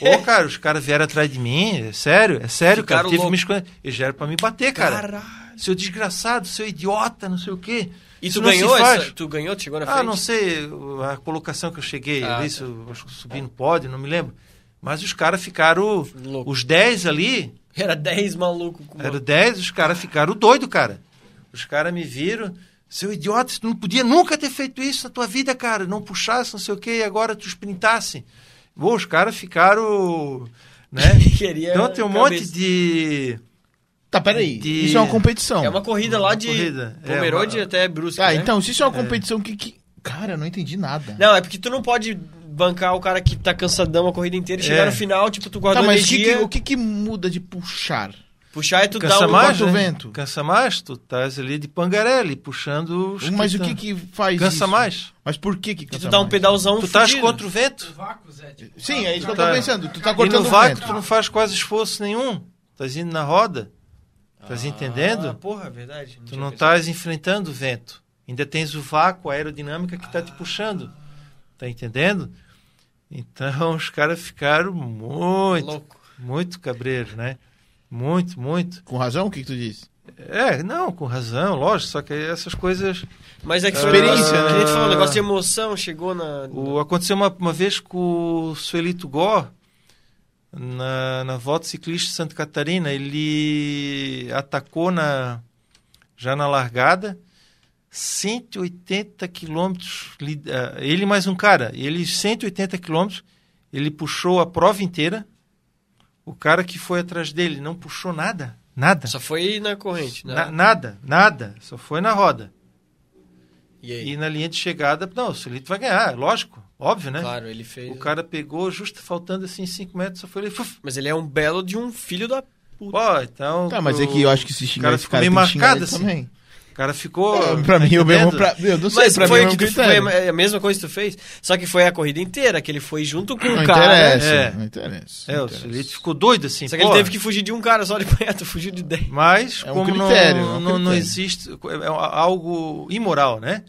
Ô, cara, os caras vieram atrás de mim, é sério, é sério, Ficaram cara. Teve me esconder. Eles vieram pra me bater, cara. Caralho. Seu desgraçado, seu idiota, não sei o quê. E Isso tu ganhou essa? Tu ganhou? Tu chegou na frente? Ah, não sei a colocação que eu cheguei Ah, ali, tá. acho que subi no pódio, não me lembro. Mas os caras ficaram. Louco. Os 10 ali, Era 10 malucos com era 10, os caras ficaram doido, cara. Os caras me viram. Seu idiota, tu não podia nunca ter feito isso na tua vida, cara. Não puxasse, não sei o quê, e agora tu sprintasse. Bom, os caras ficaram. Né? Queria Então tem um cabeça. monte de. Tá, peraí. De- Isso é uma competição. É uma corrida lá Uma de corrida, é, Pomerode uma- até Brusque, Ah, né? então, se isso é uma competição que, que. Cara, eu não entendi nada. Não, é porque tu não pode bancar o cara que tá cansadão a corrida inteira e chegar É. no final, tipo, tu Tá, guardou mas o que, energia, que- o que, que muda de puxar? Puxar e tu dá Cansa um... mais, né? vento? Cansa mais, tu estás ali de pangarelli, puxando os Mas o que que faz Cansa isso? mais. Mas por que que E cansa tu dá um mais? pedalzão Tu estás fudido. contra o vento. Vácuo, Zé. Tipo, Sim, é isso que eu Tá. tô pensando. Tu tá E no cortando o vácuo vento. tu não faz quase esforço nenhum. Estás indo na roda. Estás Ah, entendendo? porra, é verdade. Tu não estás enfrentando o vento. Ainda tens o vácuo, a aerodinâmica que está te puxando. Tá entendendo? Então os caras ficaram muito, Louco. muito cabreiros, né? Muito, muito. Com razão, o que que tu disse? É, não, com razão, lógico, só que essas coisas. Mas é que Experiência, né? Que nem tu falou, um negócio de emoção chegou na... O, aconteceu uma, uma vez com o Suelito Gó, na, na volta ciclista de Santa Catarina. Ele atacou na, já na largada, 180 quilômetros. ah, Ele e mais um cara, ele 180 quilômetros, ele puxou a prova inteira. O cara que foi atrás dele não puxou nada, nada. Só foi na corrente, né? Na- nada, nada. Só foi na roda. E aí? E na linha de chegada, não, o Celito vai ganhar, lógico, óbvio, né? Claro, ele fez... O cara pegou, justo faltando assim 5 metros, só foi ali. Fuf. Mas ele é um belo de um filho da puta. Pô, então. Tá, mas é que eu acho que se o xingar cara esse ficou cara, meio tem marcado ele assim. também. O cara ficou. É, pra tá mim, eu mesmo. Pra, eu não sei, Mas pra foi, mim é que tu, foi a mesma coisa que tu fez, só que foi a corrida inteira, que ele foi junto com Não o cara. interessa, É. não interessa. É, não o interessa. Celito ficou doido assim. Só que pô. ele teve que fugir de um cara só de tu fugiu de 10. Mas, É um como critério, não, é um não, não existe. É algo imoral, né?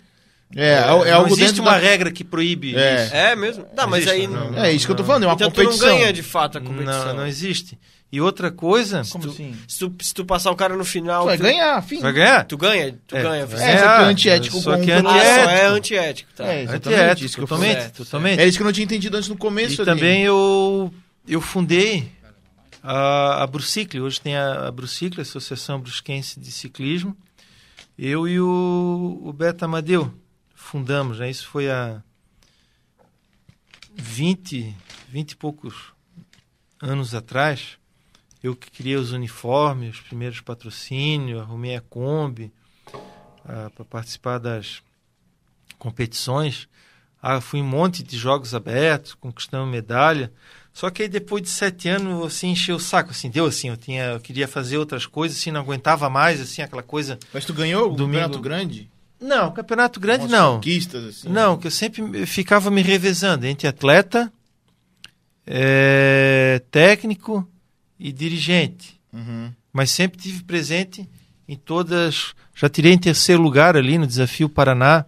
É, é, não algo existe uma da... regra que proíbe É. isso. É mesmo? Não, mas Existe, aí. não, É isso que eu tô falando, é uma então tu competição. não ganha de fato a competição. Não, não existe. E outra coisa, Como assim? Se tu, se tu passar o cara no final. Tu vai tu, ganhar, fim. vai ganhar? Tu ganha, tu É, ganha. vai Você- É, só que ganhar. é antiético Só que Ah, só antiético. é antiético, tá. É, exatamente Antiético, isso que eu totalmente, falei. totalmente. É isso que eu não tinha entendido antes no começo E ali. também eu, eu fundei a, a Brucicle. Hoje tem a, a Brucicle, a Associação Brusquense de Ciclismo. Eu e o, o Beto Amadeu fundamos. Né? Isso foi há 20, 20 e poucos anos atrás. Eu que criei os uniformes, os primeiros patrocínios, arrumei a Kombi para participar das competições. Ah, fui em um monte de jogos abertos, conquistando medalha. Só que aí depois de sete anos, assim, encheu o saco, assim, deu assim, eu tinha, eu queria fazer outras coisas, assim, não aguentava mais, assim, aquela coisa. Mas tu ganhou o Domingo. campeonato grande? Não, campeonato grande não. Conquistas, assim. Não, que eu sempre ficava me revezando entre atleta, eh, técnico e dirigente. Uhum. Mas sempre tive presente em todas. Já tirei em terceiro lugar ali no Desafio Paraná,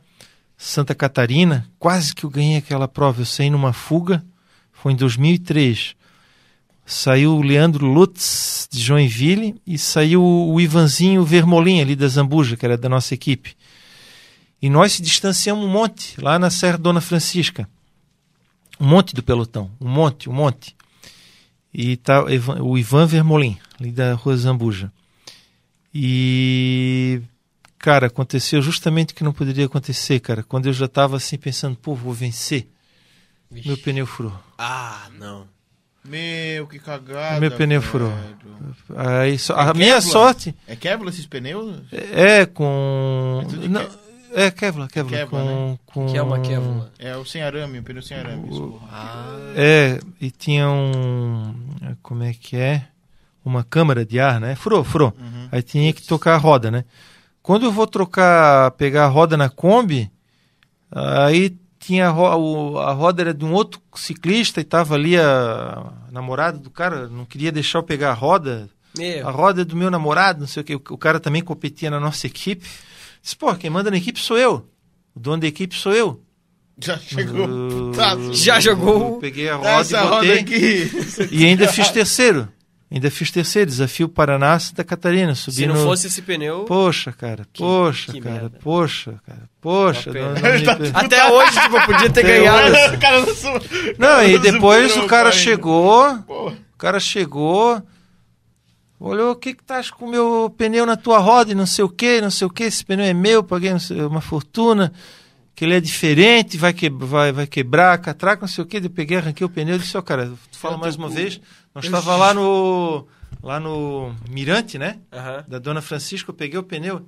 Santa Catarina. Quase que eu ganhei aquela prova. Eu saí numa fuga, foi em 2003. Saiu o Leandro Lutz, de Joinville, e saiu o Ivanzinho Vermolim, ali da Zambuja, que era da nossa equipe. E nós se distanciamos um monte, lá na Serra Dona Francisca. Um monte do pelotão, um monte, um monte. E tá o Ivan- Vermolim, ali da Rua Zambuja. E, cara, aconteceu justamente o que não poderia acontecer, cara. Quando eu já estava assim pensando, pô, vou vencer, Vixe. meu pneu furou. Ah, não. Meu, que cagada. Meu pneu velho. furou. Aí, só- É a minha sorte É Kevlar esses pneus? é com. É não, é Kevlar, Kevlar. Kevlar, com, com, Que é uma Kevlar. É o sem arame, o pneu sem arame. desculpa. Ah. É, e tinha um. Como é que é? Uma câmara de ar, né? Furou, furou. Uhum. Aí tinha que trocar a roda, né? Quando eu vou trocar, pegar a roda na Kombi, aí tinha a, ro- o- a roda era de um outro ciclista e tava ali a, a namorada do cara, não queria deixar eu pegar a roda. Meu. A roda é do meu namorado, não sei o que. O, o cara também competia na nossa equipe. Disse, pô, quem manda na equipe sou eu. O dono da equipe sou eu. Já chegou. Eu- Tá. Já jogou? eu Peguei a roda Essa e roda botei. aqui. E ainda fiz terceiro. Ainda fiz terceiro. Desafio Paraná Santa Catarina. Subi Se não no... fosse esse pneu. Poxa, cara. Poxa, que cara. merda. Poxa, cara. Poxa. Não, não me- Até hoje, tipo, eu podia ter Até ganhado. hoje. Não e depois o cara chegou. O cara chegou, olhou, o que que tá com o meu pneu na tua roda e não sei o que, não sei o que, esse pneu é meu, paguei uma fortuna, que ele é diferente, vai, que, vai, vai quebrar, catraca, não sei o que, eu peguei, arranquei o pneu e disse, ó cara, tu fala mais uma vez, nós estava lá no, lá no Mirante, né, Aham. da Dona Francisca, eu peguei o pneu,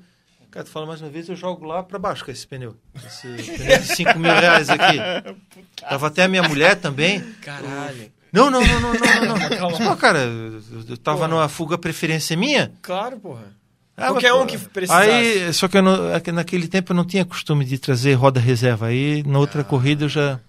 cara, tu fala mais uma vez, eu jogo lá pra baixo com esse pneu, esse pneu de 5 mil reais aqui. Tava até a minha mulher também, Caralho. Não, não, não, não, não, não. não. Pô, cara, eu, tava numa fuga preferência minha. Claro, porra. Ah, Qualquer mas, um que precisasse. Aí, só que eu não- que naquele tempo eu não tinha costume de trazer roda reserva. Aí na outra corrida eu já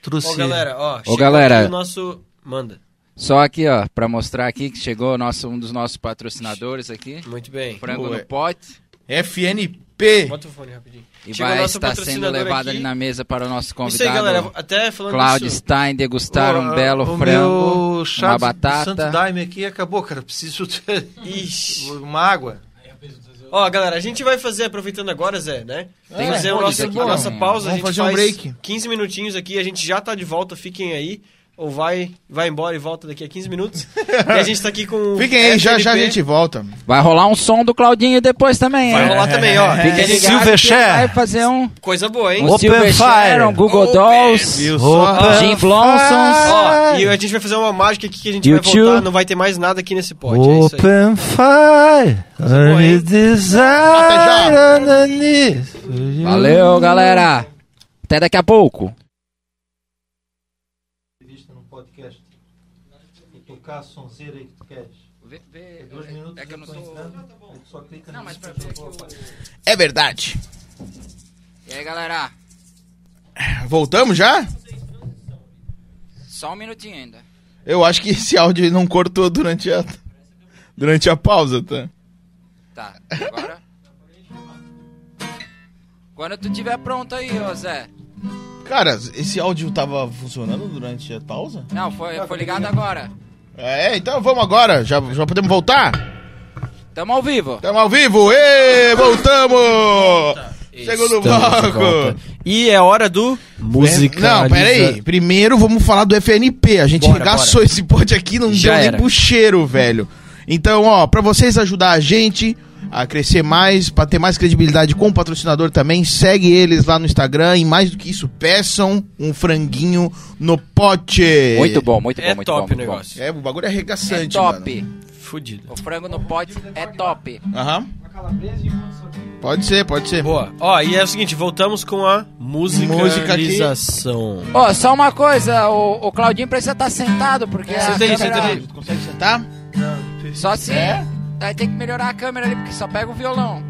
trouxe. Ó, galera, ó. Ô, chegou galera. O nosso. Manda. Só aqui, ó, pra mostrar aqui que chegou nosso, um dos nossos patrocinadores aqui. Muito bem. Frango Ué. no pote. FNP. Bota o fone rapidinho. E vai estar sendo levado aqui. ali na mesa para o nosso Isso aí, convidado. galera. Até falando Claudio disso. Stein degustar Ô, um belo o frango, meu chá uma do Santo batata. Daime aqui acabou, cara. Preciso ter Ixi. uma água. Ó, galera, a gente vai fazer, aproveitando agora, Zé, né? Tem fazer um o nosso, aqui, a nossa né? pausa. Vamos a gente fazer um faz break. 15 minutinhos aqui, a gente já tá de volta, fiquem aí. Ou vai, vai embora e volta daqui a 15 minutos. e a gente tá aqui com. o Fiquem aí, já já a gente volta. Vai rolar um som do Claudinho depois também, Vai hein? rolar também, ó. Fica ligado Silverchair. que vai fazer um, Coisa boa, hein? um Open Silverchair, Fire. um Google Open. Dolls? Open Jim Blonsons. Ó, e a gente vai fazer uma mágica aqui que a gente vai YouTube. voltar, não vai ter mais nada aqui nesse pote. É isso aí. Open fire, boa, desire. Valeu, galera. Até daqui a pouco. Entrevista no podcast. Vou tocar a sonzeira aí que tu queres. Dois minutos É que eu não tô... só clica Não, no mas pra ver que É verdade. E aí, galera? Voltamos já? Só um minutinho ainda. Eu acho que esse áudio não cortou durante a, durante a pausa, tá? Tá, agora... Quando tu tiver pronto aí, ô Zé. Cara, esse áudio tava funcionando durante a pausa? Não, foi, foi ligado agora. É, então vamos agora. Já, já podemos voltar? Tamo ao vivo. Estamos ao vivo! Ê, voltamos! Segundo Estamos de bloco! E é hora do música. Não, pera aí. Primeiro vamos falar do FNP. A gente Bora, regaçou esse pote aqui, não Já deu era. nem pro cheiro, velho. Então, ó, pra vocês ajudar a gente a crescer mais, pra ter mais credibilidade com o patrocinador também, segue eles lá no Instagram e mais do que isso, peçam um franguinho no pote. Muito bom, muito bom, É muito top bom. o muito bom. negócio. É, o bagulho é É arregaçante, top. mano. Fudido. O frango no pote é top. Aham. E. Pode ser, pode ser. Boa. Ó, e é o seguinte, voltamos com a musicalização. Ó, só uma coisa, o, o Claudinho precisa estar sentado, porque a Senta aí, câmera- senta aí. Consegue sentar? Só se... É? Aí tem que melhorar a câmera ali, porque só pega o violão.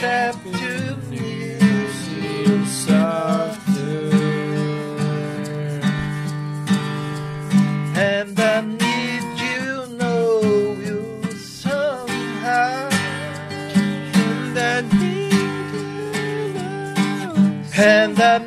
Step to you softer. And I need you know you somehow. And I need you know. And I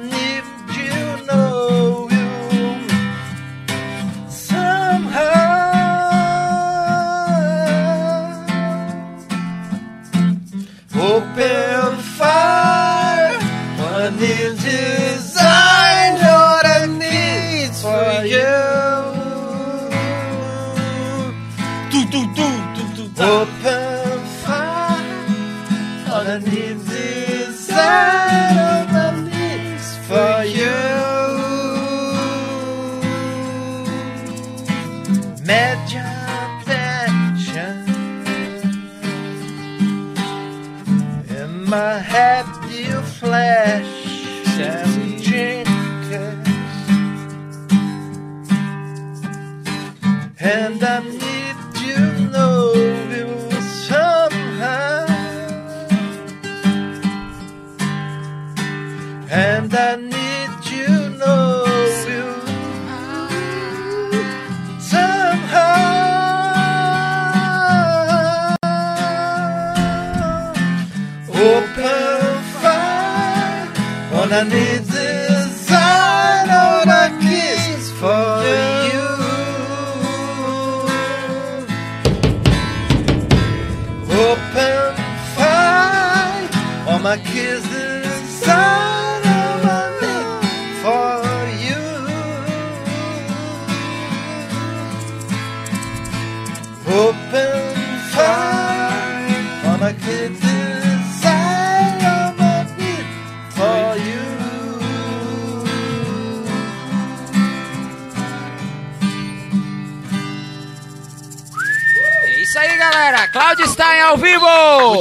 ao vivo.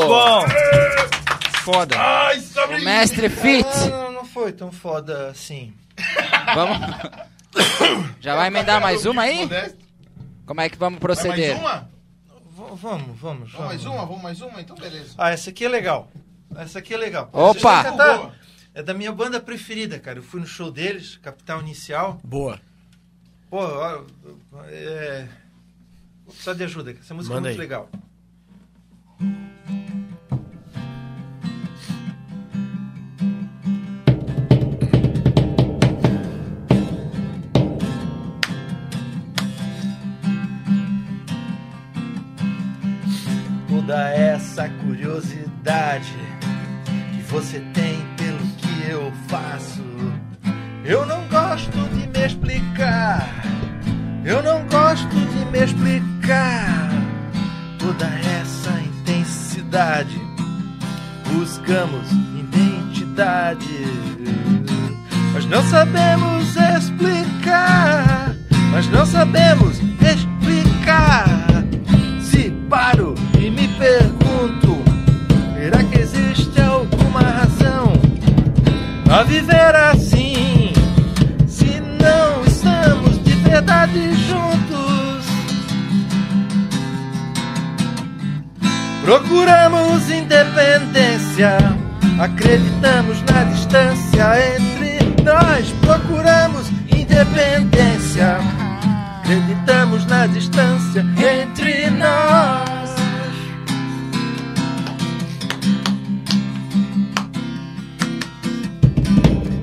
Bom. Foda. O mestre Fit. Não, não foi tão foda assim. Vamos. Já vai emendar mais uma aí? Como é que vamos Vai mais proceder? uma? V- vamos, vamos, Vamos mais vamos. uma? Vamos mais uma? Então beleza. Ah, essa aqui é legal. Essa aqui é legal. Opa! Tá- É da minha banda preferida, cara. Eu fui no show deles, Capital Inicial. Boa. Pô, é... Vou precisar de ajuda, essa música Manda é muito aí. legal. Toda essa curiosidade que você tem pelo que eu faço. Eu não gosto de me explicar. Eu não gosto de me explicar. Toda essa Buscamos identidade. Mas não sabemos explicar. Mas não sabemos explicar. Se paro e me pergunto: será que existe alguma razão a viver assim? Se não estamos de verdade juntos, procuramos independência, acreditamos na distância entre nós, procuramos independência. Acreditamos na distância entre nós.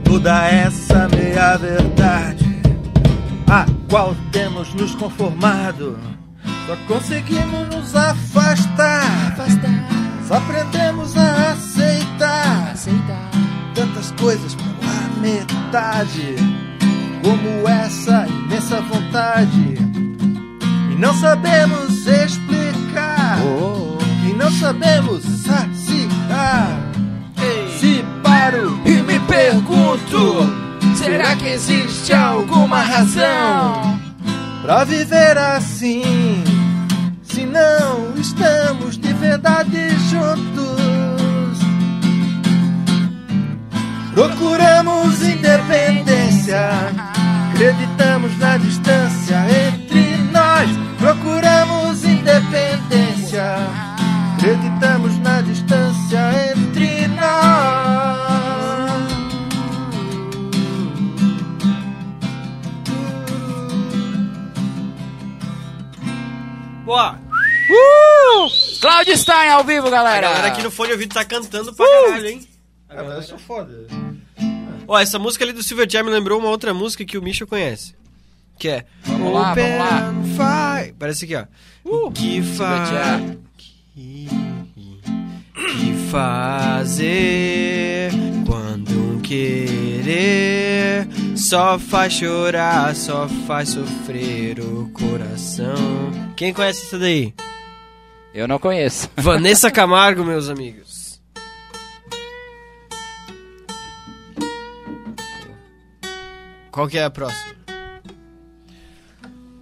Toda essa meia verdade, a qual temos nos conformado, só conseguimos nos afastar. Só aprendemos a aceitar tantas coisas pela metade, como essa imensa vontade. E não sabemos explicar, e não sabemos saciar. Se paro e me pergunto, será que existe alguma razão pra viver assim? Não estamos de verdade juntos, procuramos independência, acreditamos na distância entre nós, procuramos independência, acreditamos na distância entre nós. Boa. Cláudio Stein ao vivo, A galera. galera aqui no fone ouvido tá cantando pra caralho, hein? Ah, mas eu sou foda. Ó, essa música ali do Silverchair me lembrou uma outra música que o Misha conhece. Que é... Vamos lá, vamos lá. Fire. Parece aqui, ó. O que Silverchair. faz... Que, que fazer quando um querer só faz chorar, só faz sofrer o coração. Quem conhece isso daí? Eu não conheço. Vanessa Camargo, meus amigos. Qual que é a próxima?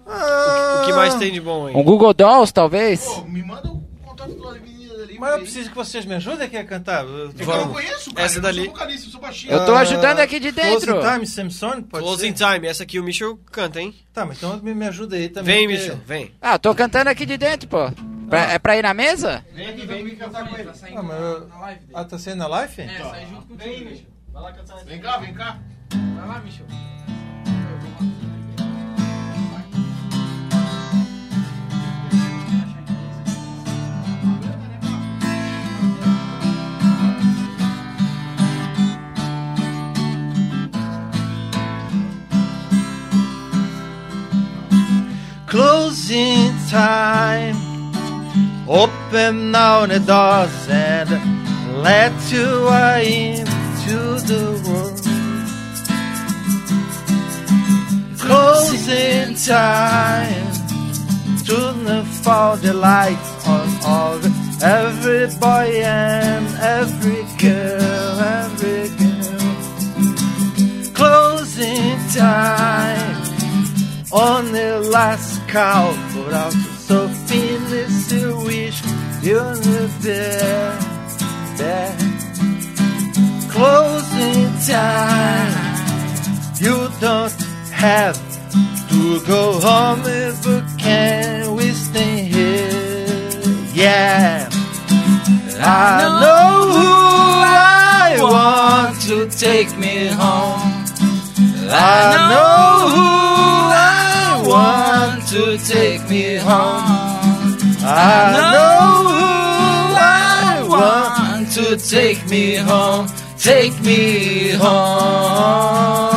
O que mais tem de bom aí? Um Google Dolls, talvez? Pô, me manda o contato da menina ali. Mas eu preciso que vocês me ajudem aqui a cantar. Eu É eu não conheço, cara. Essa eu dali. eu sou baixinho. Eu tô ajudando aqui de dentro. Closing Time, Samson, pode Closing ser? Time, essa aqui o Michel canta, hein? Tá, mas então me, me ajuda aí também. Vem, porque- Michel, vem. Ah, tô cantando aqui de dentro, pô. Pra- é pra ir na mesa? Vem aqui, vem aqui cantar com ele. Tá saindo Ah, mas na, eu- na live dele. Ah, tá saindo na live? É, sai junto contigo, Michel. Vai lá cantar. Vem cá, vem cá. Vai lá, Michel. Closing time. Open now the doors and let you into the world. Closing time. Turn for the light on all every boy and every girl, every girl. Closing time on the last call for out so you wish you're there, there. Closing time, you don't have to go home if you can we stay here, yeah. I know who I want to take me home. I know who I want to take me home. I know who I want to take me home. Take me home.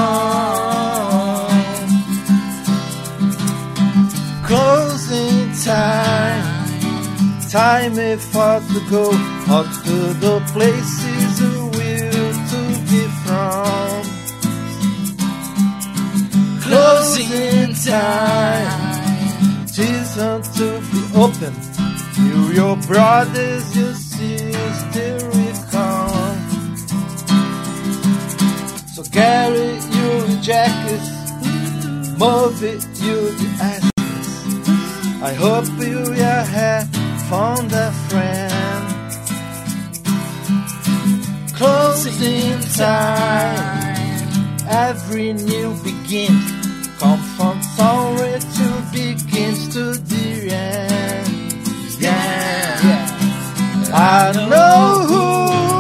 Closing time. Time if for to go out to the places you will to be from closing time. Season to be open. You, your brothers, your sisters come. So carry your jackets, move it, you the asses. I hope you have found a friend. Closing time. Every new begin come from somewhere to begins to the end. Yeah. I know who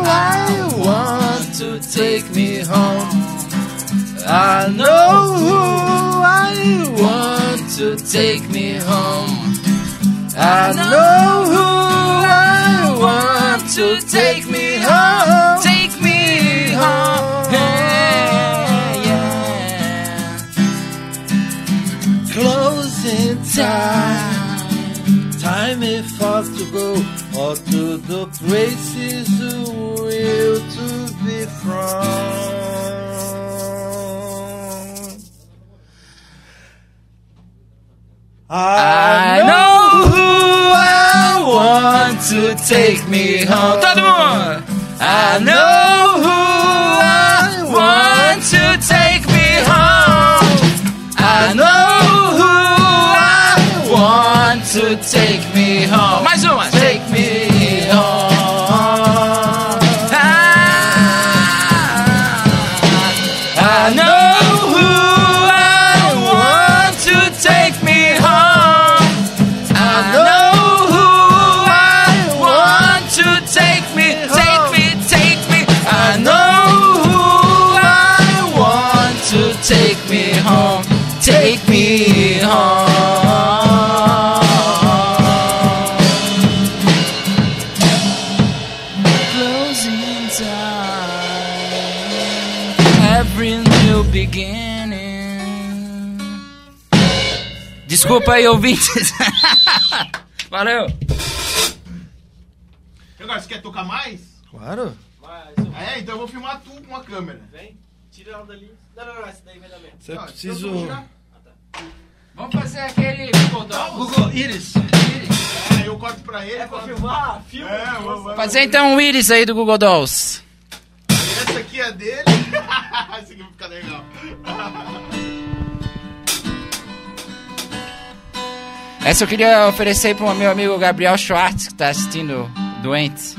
I want to take me home. I know who I want to take me home. I know who I want to take me home. Time. Time if far to go or to the places you will to be from. I know who I want to take me home. I know who to take me home. Mais uma! Desculpa aí, ouvintes. Valeu. Agora, você quer tocar mais? Claro. É, então eu vou filmar tu com a câmera. Vem, tira ela dali. Não, não, não, essa daí vai dar menos. Você então eu vou tirar. Vamos fazer aquele Google Docs. Google Iris. É, eu corto pra ele. fala- filmar? Filma. É, vou- vou- Fazer então o íris aí do Google Dolls. Essa aqui é dele. Essa aqui vai ficar legal. Essa eu queria oferecer pro meu amigo Gabriel Schwartz, que tá assistindo doente.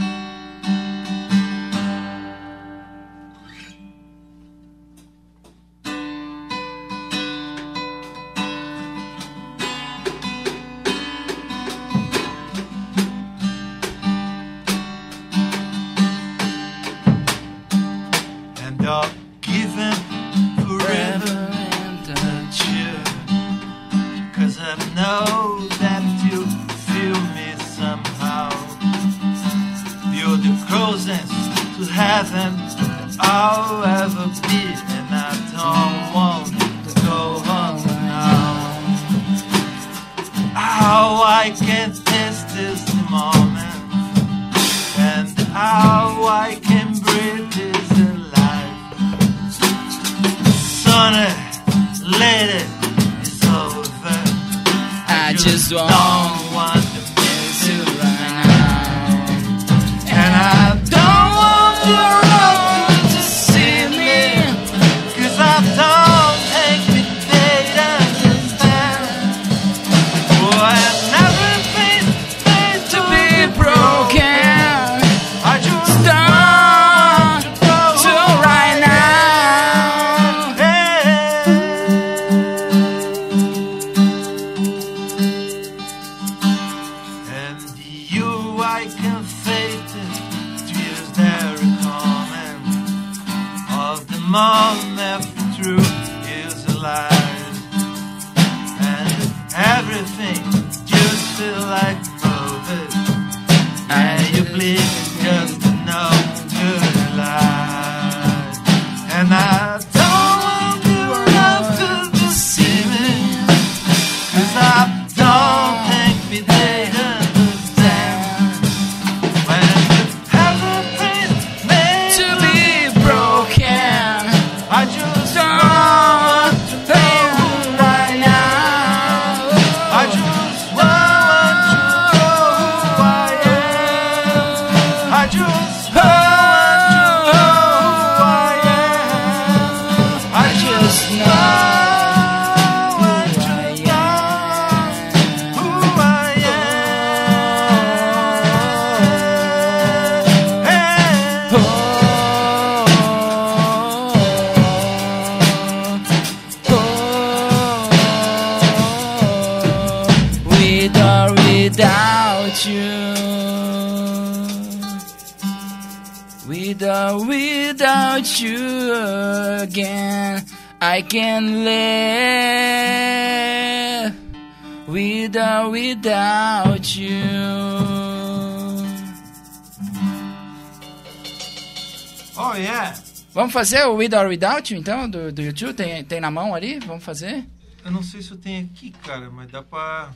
Vamos fazer o With or Without então, do, do YouTube? Tem, tem na mão ali? Vamos fazer? Eu não sei se eu tenho aqui, cara, mas dá pra.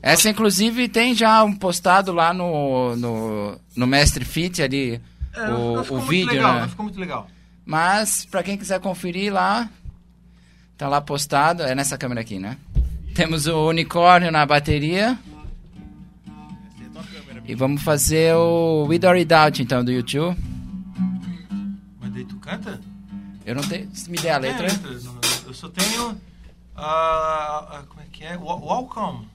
Essa, inclusive, tem já um postado lá no, no, no Mestre Fit ali, É, o, o vídeo, legal, né? Ficou muito legal. Mas, pra quem quiser conferir lá, tá lá postado. É nessa câmera aqui, né? Temos o unicórnio na bateria. E vamos fazer o With or Without, então, do YouTube. Daí tu canta? Eu não tenho... Se me der a letra... Tem a não- Eu só tenho. ah, ah, como é que é? Welcome.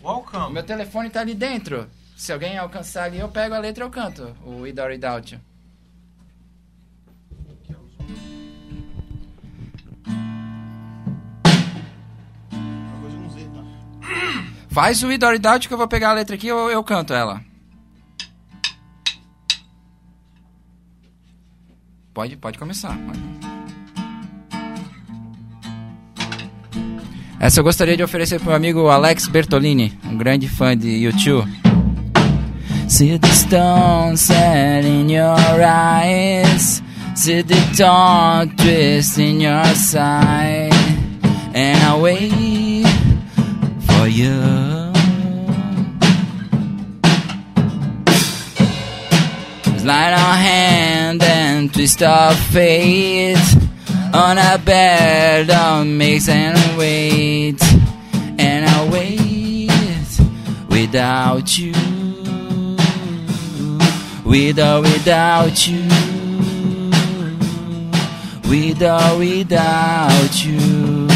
O Welcome. meu telefone tá ali dentro. Se alguém alcançar ali, eu pego a letra e eu canto. O or Without You. Faz o Without You que eu vou pegar a letra aqui e eu, eu canto ela. Pode, pode começar. Essa eu gostaria de oferecer pro meu amigo Alex Bertolini, um grande fã de YouTube. See the stone set in your eyes. See the dawn twist in your side. And I wait for you. Slide our hand and twist our fate on a bed of mix and wait. And I wait without you. With or without you. With or without you.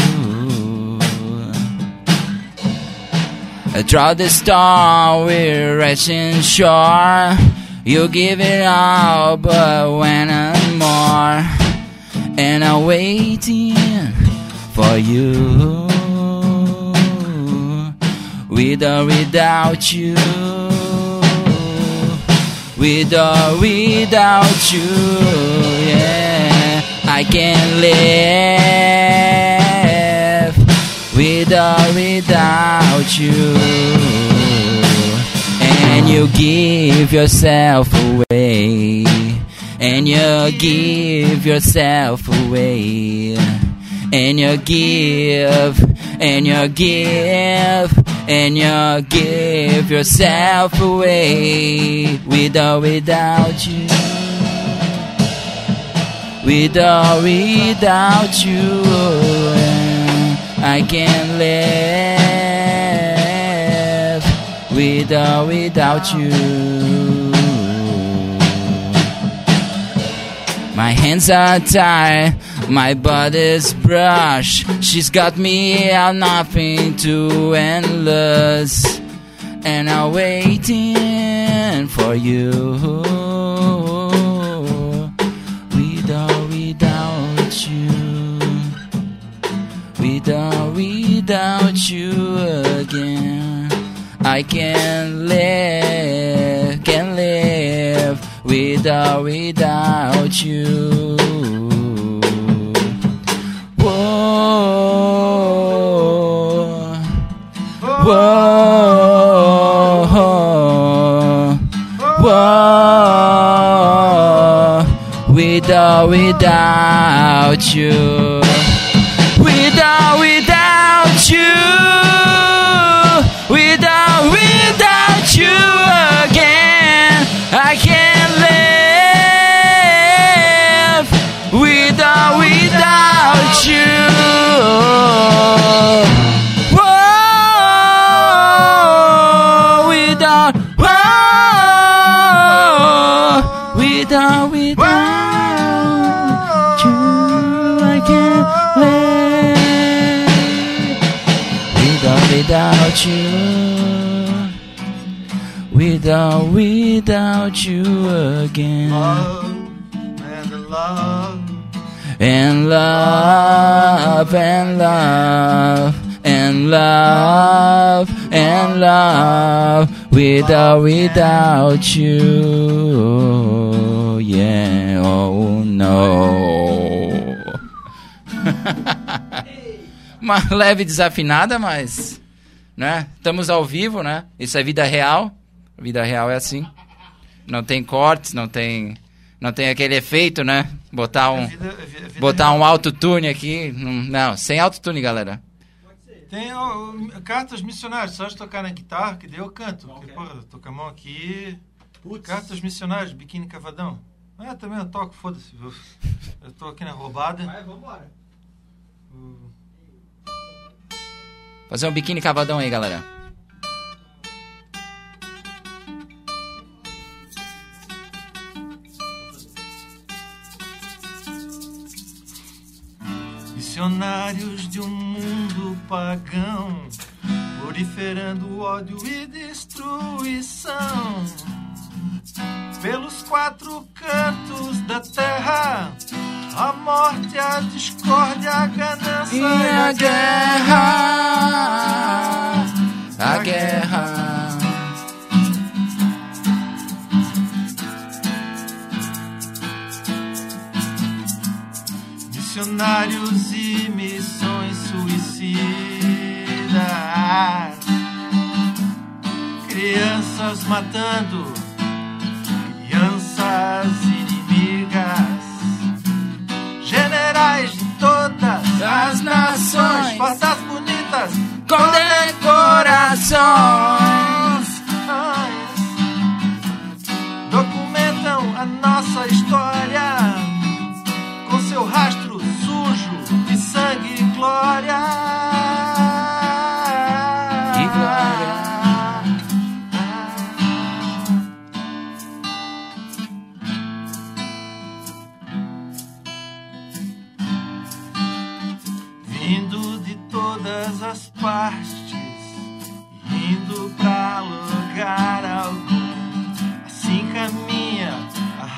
Throughout the storm, we're reaching shore. You give it all, but when I'm more, and I'm waiting for you. With or without you. With or without you, yeah, I can't live with or without you. And you give yourself away, and you give yourself away, and you give, and you give, and you give yourself away with or without you. With or without you, I can't live with or without you. My hands are tied, my body's brushed. She's got me out nothing to endless, and I'm waiting for you. Without without you again. I can live, can live with or without you. Whoa, whoa, whoa, with or without you you. Whoa, without whoa, without without you I can't live. Without without you. Without without you again. And love. And love and love and love and love without without you. Yeah oh no. Uma leve desafinada mas né estamos ao vivo né? Isso é vida real. Vida real é assim. Não tem cortes não tem não tem aquele efeito né botar um botar um autotune aqui. Não, sem autotune, galera. Tem ó, cartas missionárias, só de tocar na guitarra, que daí eu canto. Porque, porra, tô com a mão aqui. Cartas missionárias, biquíni cavadão. Ah, também eu toco, foda-se. Eu, eu tô aqui na roubada. Vai, vambora. Fazer um biquíni cavadão aí, galera. Missionários de um mundo pagão, proliferando ódio e destruição. Pelos quatro cantos da terra, a morte, a discórdia, a ganância E a guerra, a guerra. Missionários e missões suicidas. Crianças matando, crianças inimigas. Generais de todas Das nações. fardas bonitas, Com decorações.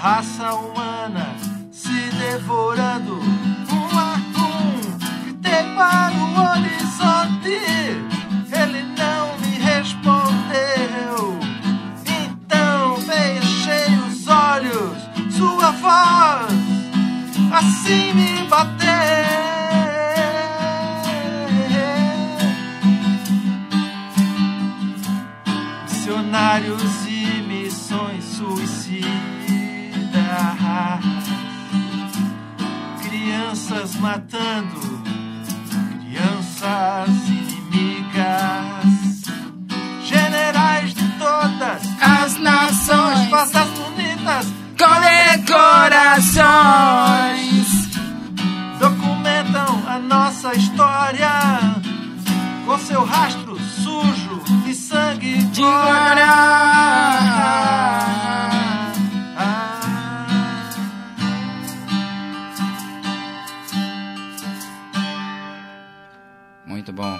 Raça humana se devorando um a um. Gritei para o horizonte, ele não me respondeu. Então fechei os olhos, sua voz assim me bateu. Crianças matando, crianças inimigas, generais de todas As nações faças bonitas com decorações. documentam a nossa história com seu rastro sujo de sangue De glória. Bom.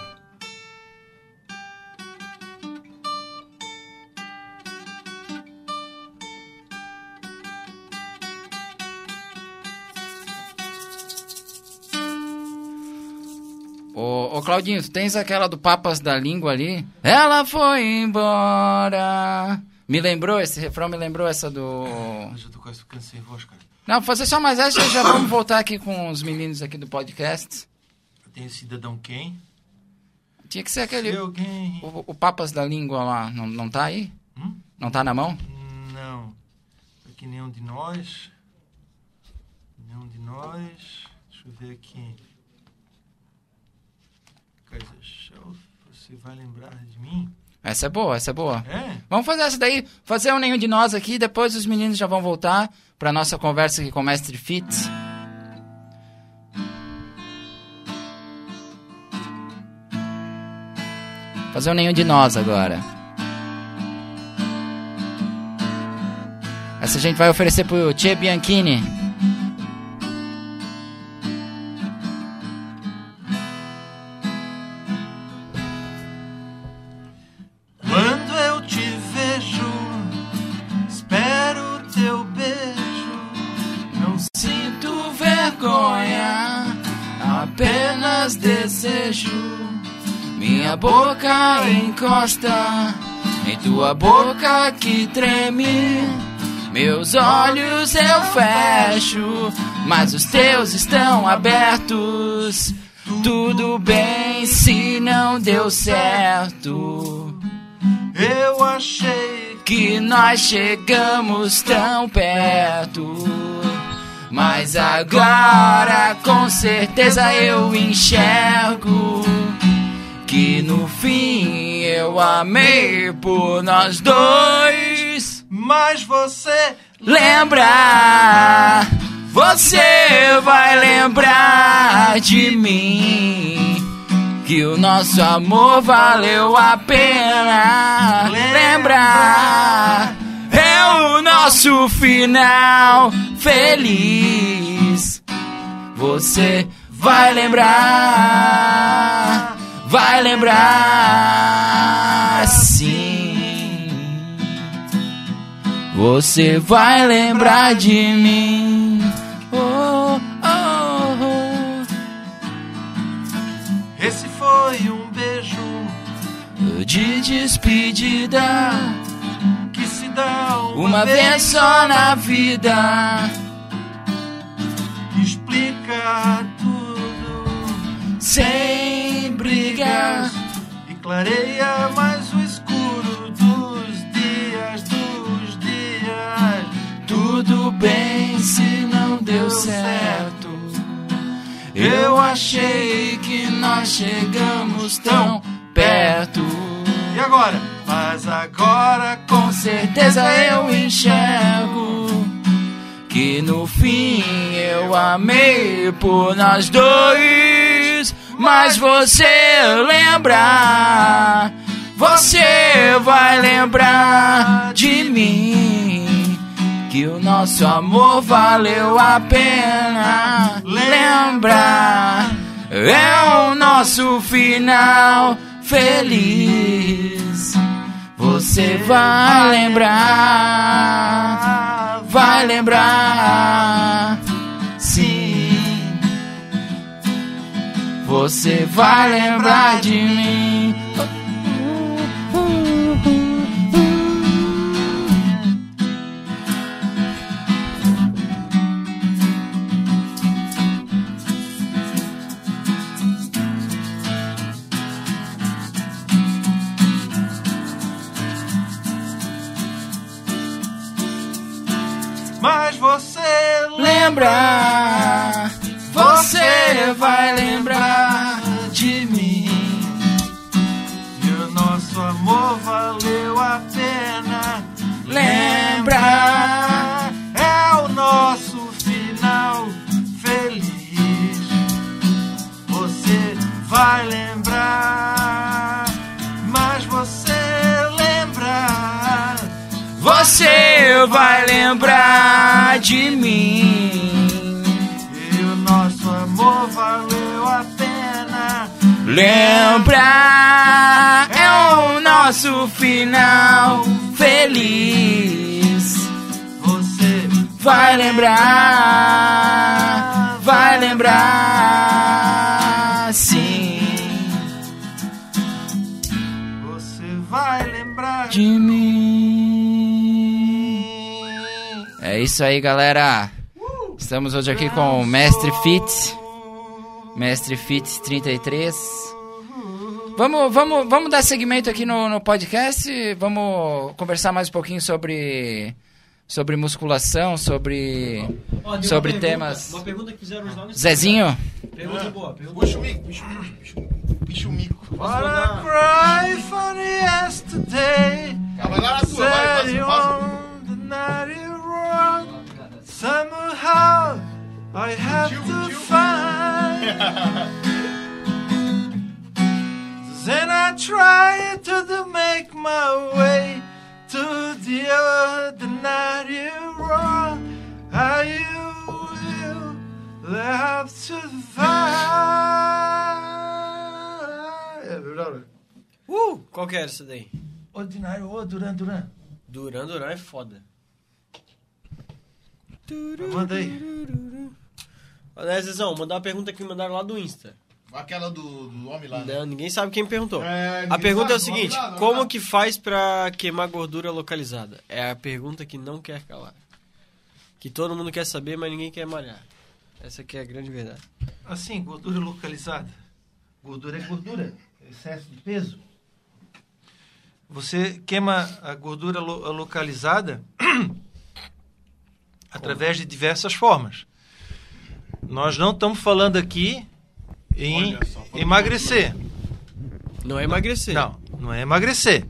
Ô, ô Claudinho, tu tens aquela do Papas da Língua ali? Ela foi embora. Me lembrou, esse refrão me lembrou essa do. Mas eu tô quase ficando sem voz, cara. Não, vou fazer só mais essa e já vamos voltar aqui com os meninos aqui do podcast. Tem o Cidadão Quem? Tinha que ser aquele. Se alguém... O, o Papas da Língua lá, não, não tá aí? Hum? Não tá na mão? Não. É que nenhum de nós. Nenhum de nós. Deixa eu ver aqui. Coisa show. Você vai lembrar de mim? Essa é boa, essa é boa. É? Vamos fazer essa daí, fazer um nenhum de nós aqui, depois os meninos já vão voltar pra nossa conversa aqui com o Mestre Fitz. Fazer um nenhum de nós agora. Essa a gente vai oferecer pro Tchê Bianchini. Boca encosta em tua boca que treme. Meus olhos eu fecho, mas os teus estão abertos. Tudo bem se não deu certo. Eu achei que nós chegamos tão perto. Mas agora com certeza eu enxergo que no fim eu amei por nós dois. Mas você Lembra, você vai lembrar de mim. Que o nosso amor valeu a pena. Lembra, é o nosso final feliz. Você vai lembrar, vai lembrar sim. Você vai lembrar de mim. Oh, oh, esse foi um beijo oh. De despedida, que se dá uma, uma vez só na vida. Explica tudo Sem brigar. e clareia mais o escuro dos dias, dos dias. Tudo bem se não deu certo. Eu achei que nós chegamos tão perto. E agora? Mas agora Com certeza eu enxergo que no fim eu amei por nós dois. Mas você lembra, você vai lembrar de mim. Que o nosso amor valeu a pena. Lembra, é o nosso final feliz. Você vai lembrar, vai lembrar. Você vai lembrar de mim. Mas você Lembrar, você vai lembrar de mim. E o nosso amor valeu a pena. Lembrar, É o nosso final feliz. Você vai lembrar, mas você lembrar. você vai lembrar de mim. Lembrar é o nosso final feliz. Você Vai lembrar, vai lembrar, sim, Você vai lembrar de mim. É isso aí, galera. Estamos hoje aqui com o Mestre Fitz. Mestre Fitz 33. Vamos, vamos, vamos dar seguimento aqui no, no podcast. Vamos conversar mais um pouquinho sobre, sobre musculação, sobre, sobre uma pergunta- temas. Uma pergunta que fizeram no Zezinho, Pergunta boa, pergunta Puxa o mico, puxa o mico, puxa o mico, puxa o mico. Posso What I cry for yesterday. Ah, vai lá na tua, vai, passa, passa. Somehow I have Tio, to tio. find. Then I try to make my way to the wrong. How you will have to find. É. Uh, qual que era essa daí? Ordinário, ô Duran Duran. Duran Duran é foda. Manda aí. Olha, Zezão, mandar uma pergunta que me mandaram lá do Insta. Aquela do, do homem lá. né? Não, ninguém sabe quem perguntou. É, a pergunta é o sabe, seguinte: lá, como lá. que faz pra queimar gordura localizada? É a pergunta que não quer calar. Que todo mundo quer saber, mas ninguém quer malhar. Essa aqui é a grande verdade. Assim, gordura localizada. Gordura é gordura, excesso de peso. Você queima a gordura lo- localizada através de diversas formas. Nós não estamos falando aqui em só, emagrecer. Não é emagrecer. Não, não é emagrecer.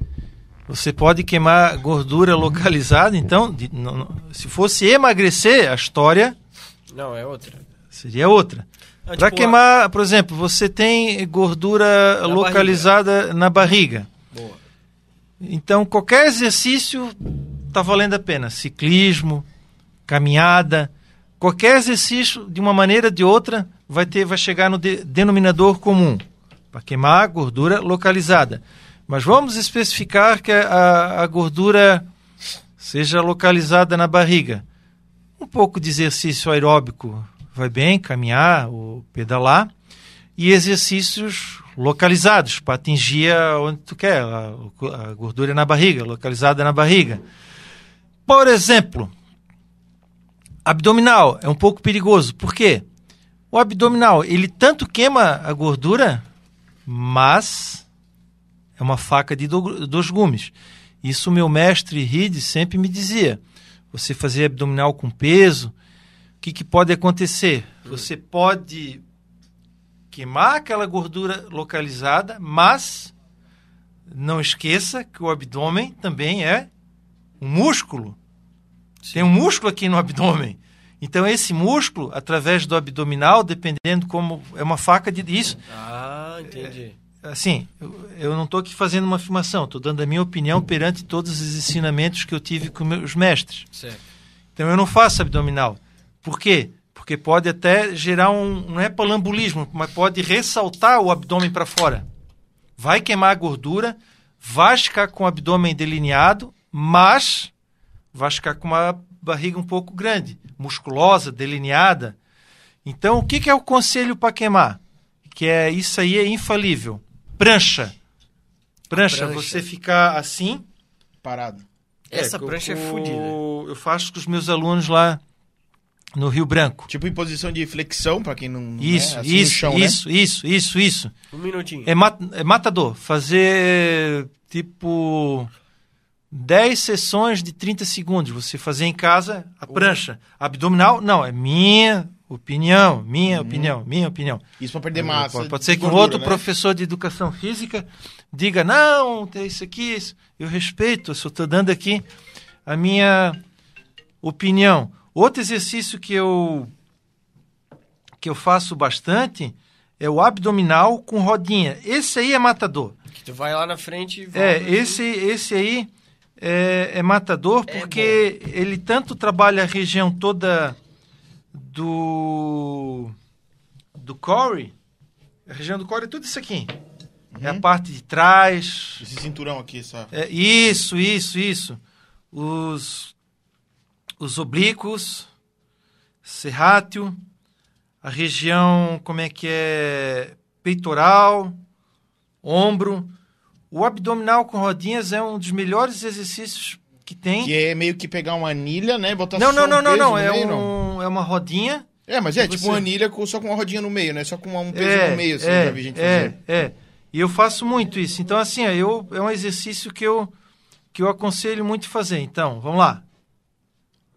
Você pode queimar gordura localizada, então, de- não- não- se fosse emagrecer, a história Não, é outra. seria outra. Ah, Para tipo, queimar, por exemplo, você tem gordura Na localizada na barriga. Boa. Então, qualquer exercício está valendo a pena. Ciclismo, caminhada, qualquer exercício, de uma maneira ou de outra, vai, ter, vai chegar no de- denominador comum para queimar a gordura localizada. Mas vamos especificar que a, a gordura seja localizada na barriga. Um pouco de exercício aeróbico vai bem, caminhar ou pedalar. E exercícios localizados para atingir onde tu quer, a, a gordura na barriga, localizada na barriga. Por exemplo, abdominal é um pouco perigoso. Por quê? O abdominal, ele tanto queima a gordura, mas é uma faca de do- dois gumes. Isso meu mestre Ride sempre me dizia. Você fazer abdominal com peso, o que, que pode acontecer? Você pode queimar aquela gordura localizada, mas não esqueça que o abdômen também é um músculo. Tem um músculo aqui no abdômen. Então esse músculo, através do abdominal, dependendo como é uma faca de isso, Ah, entendi. assim, eu, eu não estou aqui fazendo uma afirmação, estou dando a minha opinião perante todos os ensinamentos que eu tive com meus mestres. Certo. Então eu não faço abdominal. Por quê? Porque pode até gerar um, não é palambulismo, mas pode ressaltar o abdômen para fora. Vai queimar a gordura, vai ficar com o abdômen delineado, mas vai ficar com uma barriga um pouco grande, musculosa, delineada. Então, o que, que é o conselho para queimar? Que é isso aí é infalível. Prancha. Prancha, Prancha. você ficar assim. Parado. Essa que eu- prancha é o- fodida. Eu faço com os meus alunos lá no Rio Branco. Tipo em posição de flexão, pra quem não. não Isso, é, assim no isso, chão, né? isso, isso, isso, isso. Um minutinho. É, mat- é matador. Fazer tipo 10 sessões de 30 segundos. Você fazer em casa a prancha. Abdominal, não, é minha opinião, minha opinião, minha opinião. Isso pra perder massa. Pode, pode ser que um gordura, outro né? professor de educação física diga, não, tem isso aqui, isso. eu respeito, eu só estou dando aqui a minha opinião. Outro exercício que eu, que eu faço bastante é o abdominal com rodinha. Esse aí é matador. Que tu vai lá na frente e volta. É, esse, esse aí é, é matador É porque ele tanto trabalha a região toda do do core. A região do core é tudo isso aqui. É a parte de trás. Esse cinturão aqui, essa. É, isso, isso, isso. Os, os oblíquos, serrátil, a região, como é que é? Peitoral, ombro. O abdominal com rodinhas é um dos melhores exercícios que tem. Que é meio que pegar uma anilha, né? Botar não, só não, um não, não, não. É, meio, não? um, é uma rodinha. É, mas é Você- tipo uma anilha com, só com uma rodinha no meio, né? Só com um peso é, no meio, assim, é, já vi gente é, fazer. é. E eu faço muito isso. Então, assim, ó, eu, é um exercício que eu, que eu aconselho muito fazer. Então, vamos lá.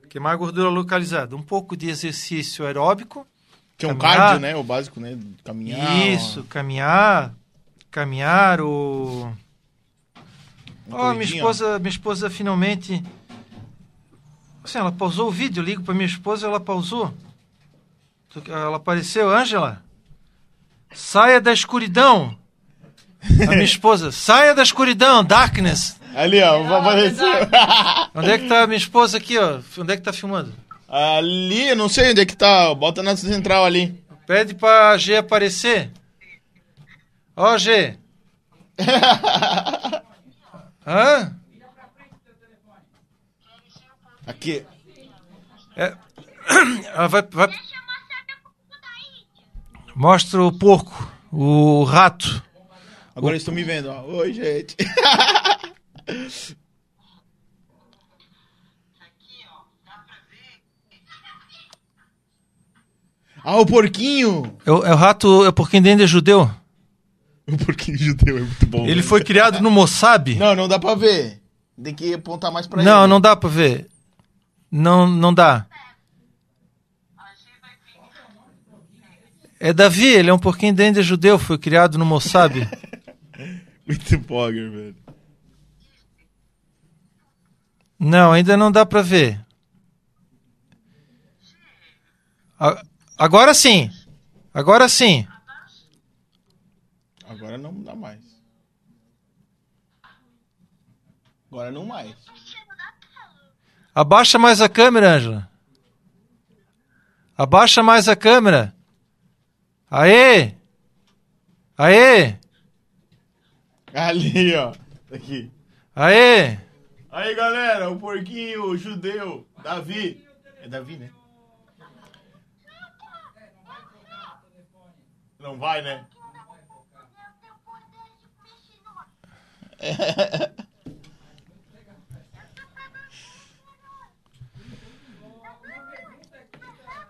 Queimar gordura localizada. Um pouco de exercício aeróbico. Que é um Caminhar. cardio, né? O básico, né? Caminhar. Isso, caminhar. Caminhar ou... uma Ó, minha esposa, minha esposa finalmente... Assim, ela pausou o vídeo, eu ligo pra minha esposa, ela pausou. Ela apareceu, Ângela. Saia da escuridão. A minha esposa, saia da escuridão, darkness. Ali, ó, apareceu. Onde é que tá a minha esposa aqui, ó? Onde é que tá filmando? ali, eu não sei onde é que tá. Bota na central ali. Pede pra G aparecer. Ó, G. Hã? Aqui. É. Ela vai, vai... Mostra o porco, o rato. Agora eles estão me vendo, ó. Oi, gente. Ah, o porquinho! É o, é o rato, é o porquinho dentro é judeu. O porquinho judeu é muito bom. Ele velho. foi criado no Mossab. Não, não dá pra ver. Tem que apontar mais pra Não, ele. não dá pra ver. Não, não dá. É Davi, ele é um porquinho dentro é judeu, foi criado no Mossab. Muito bogger, velho. Não, ainda não dá pra ver. A- Agora sim. Agora sim. Agora não dá mais. Agora não mais. Abaixa mais a câmera, Ângela. Abaixa mais a câmera. Aê! Aê! Ali, ó. Aqui. Aê! Aí, galera, o porquinho judeu, Davi. É Davi, né? Não vai, né?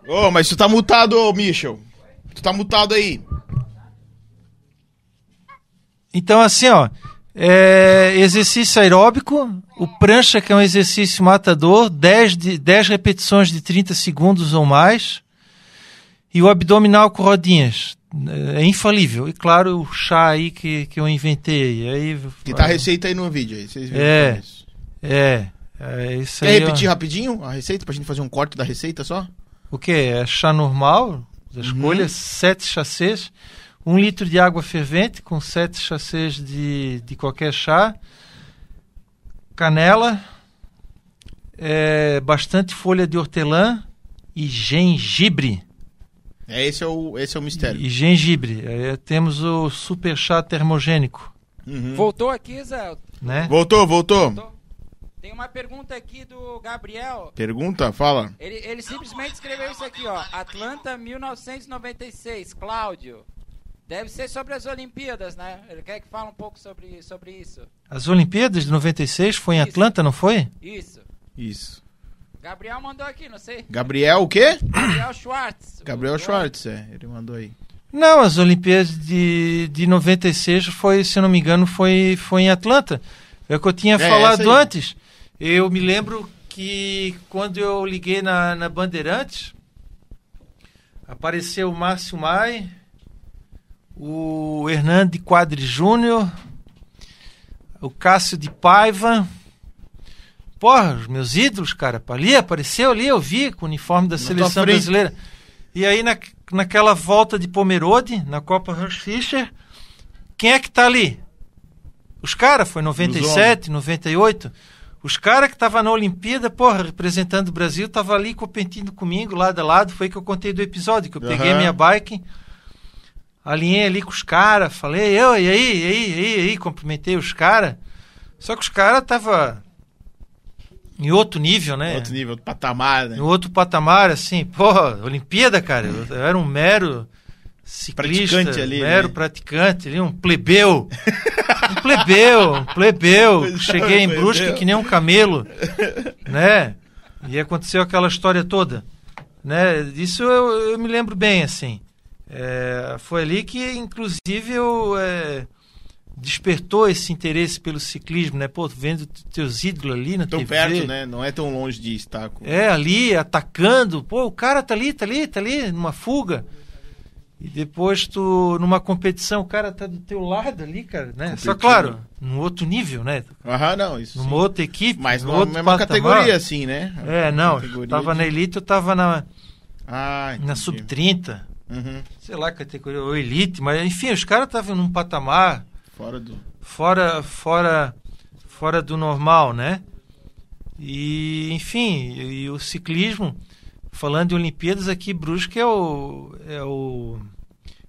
Ô, mas tu tá mutado, Michel. Tu tá mutado aí. Então, assim, ó, é, exercício aeróbico, o prancha, que é um exercício matador, 10, de, 10 repetições de 30 segundos ou mais, e o abdominal com rodinhas. É infalível. E claro, o chá aí que, que eu inventei. Aí, Que tá a receita aí no vídeo aí. Vocês viram É. começo. É, é isso Quer aí. repetir ó. rapidinho a receita pra gente fazer um corte da receita só? O que? É chá normal, das Uhum. folhas, sete chacês, um litro de água fervente com sete chacês de, de qualquer chá, canela, é, bastante folha de hortelã e gengibre. É, esse é o, esse é o mistério. E gengibre. Aí temos o super chá termogênico, Uhum. Voltou aqui, Zé? né? Voltou, voltou. Tem uma pergunta aqui do Gabriel. Pergunta, fala. Ele, ele simplesmente escreveu isso aqui, ó. Atlanta 1996, Cláudio. Deve ser sobre as Olimpíadas, né? Ele quer que fale um pouco sobre, sobre isso. As Olimpíadas de 96 foi em Isso. Atlanta, não foi? Isso. Isso. Gabriel mandou aqui, não sei. Gabriel o quê? Gabriel Schwartz. Gabriel Schwartz, é. Ele mandou aí. Não, as Olimpíadas de, de 96 foi, se eu não me engano, foi, foi em Atlanta. É o que eu tinha É, falado antes. Eu me lembro que quando eu liguei na, na Bandeirantes, apareceu o Márcio Mai, o Hernando de Quadri Júnior, o Cássio de Paiva. Porra, os meus ídolos, cara. Ali apareceu ali, eu vi com o uniforme da seleção brasileira. E aí na, naquela volta de Pomerode, na Copa Hans Fischer, quem é que tá ali? Os caras, foi 97, 98. Os caras que estavam na Olimpíada, porra, representando o Brasil, tava ali competindo comigo, lado a lado. Foi que eu contei do episódio, que eu peguei Aham. minha bike, alinhei ali com os caras, falei, eu, e aí, e aí, e aí, e aí, cumprimentei os caras. Só que os caras tava em outro nível, né? Outro nível, outro patamar, né? Em outro patamar, assim, porra, Olimpíada, cara, eu, era um mero ciclista, Praticante ali, mero né? praticante ali, um plebeu, um plebeu, um plebeu, Pois é, cheguei em. Brusque que nem um camelo, né, e aconteceu aquela história toda, né, disso eu, eu me lembro bem, assim, É, foi ali que, inclusive, eu... é, despertou esse interesse pelo ciclismo, né? Pô, vendo teus ídolos ali na Tão TV. perto, né? Não é tão longe de estar com. É, ali, atacando. Pô, o cara tá ali, tá ali, tá ali, numa fuga. E depois tu, numa competição, o cara tá do teu lado ali, cara, né? Só claro, num outro nível, né? Aham, não, isso. Numa sim. outra equipe, Mas num na outro mesma patamar. categoria, assim, né? É, não, Categoria tava de- na elite, eu tava na, Ah, na entendi. sub-30, Uhum. sei lá, categoria, ou elite, mas enfim, os caras estavam num patamar Fora do. fora fora fora do normal, né? E enfim, e, o ciclismo, falando de Olimpíadas aqui, Brusque é o é o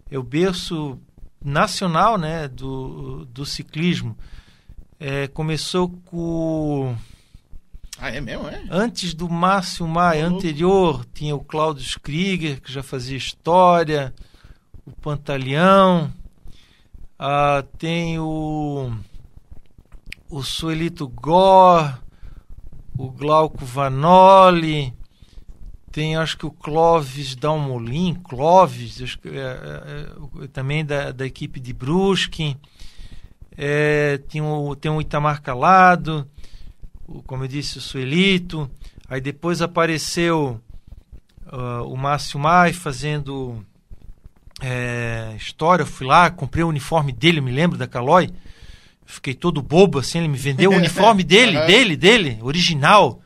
é o berço nacional, né, do, do ciclismo. É, começou com Ah, é mesmo, é? antes do Márcio Maia, anterior, tinha o Cláudio Krieger, que já fazia história, o Pantaleão, ah, tem o, o Suelito Gor, o Glauco Vanoli, tem acho que o Clóvis Dalmolin, Clóvis, acho que é, é, é, também da, da equipe de Brusque, é, tem, o, tem o Itamar Calado, o- como eu disse, o Suelito. Aí depois apareceu ah, o Márcio Mai fazendo é, história. Eu fui lá, comprei o uniforme dele, eu me lembro da Calói. Fiquei todo bobo assim, ele me vendeu o uniforme dele, dele, dele, original.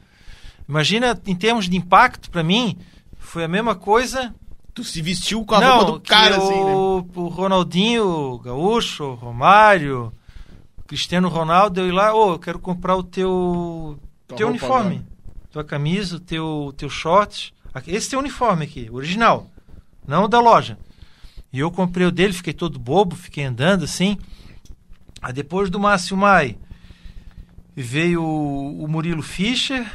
Imagina, em termos de impacto para mim, foi a mesma coisa Tu se vestiu com a roupa do cara, assim, né? o, Ronaldinho, Gaúcho, Romário, Cristiano Ronaldo, eu ir lá, ô, eu quero comprar o teu, Tua teu uniforme, agora. tua camisa, o teu, teu shorts. Esse teu uniforme aqui, original, não o da loja. E eu comprei o dele, fiquei todo bobo, fiquei andando assim. Aí depois do Márcio Mai, veio o, Murilo Fischer,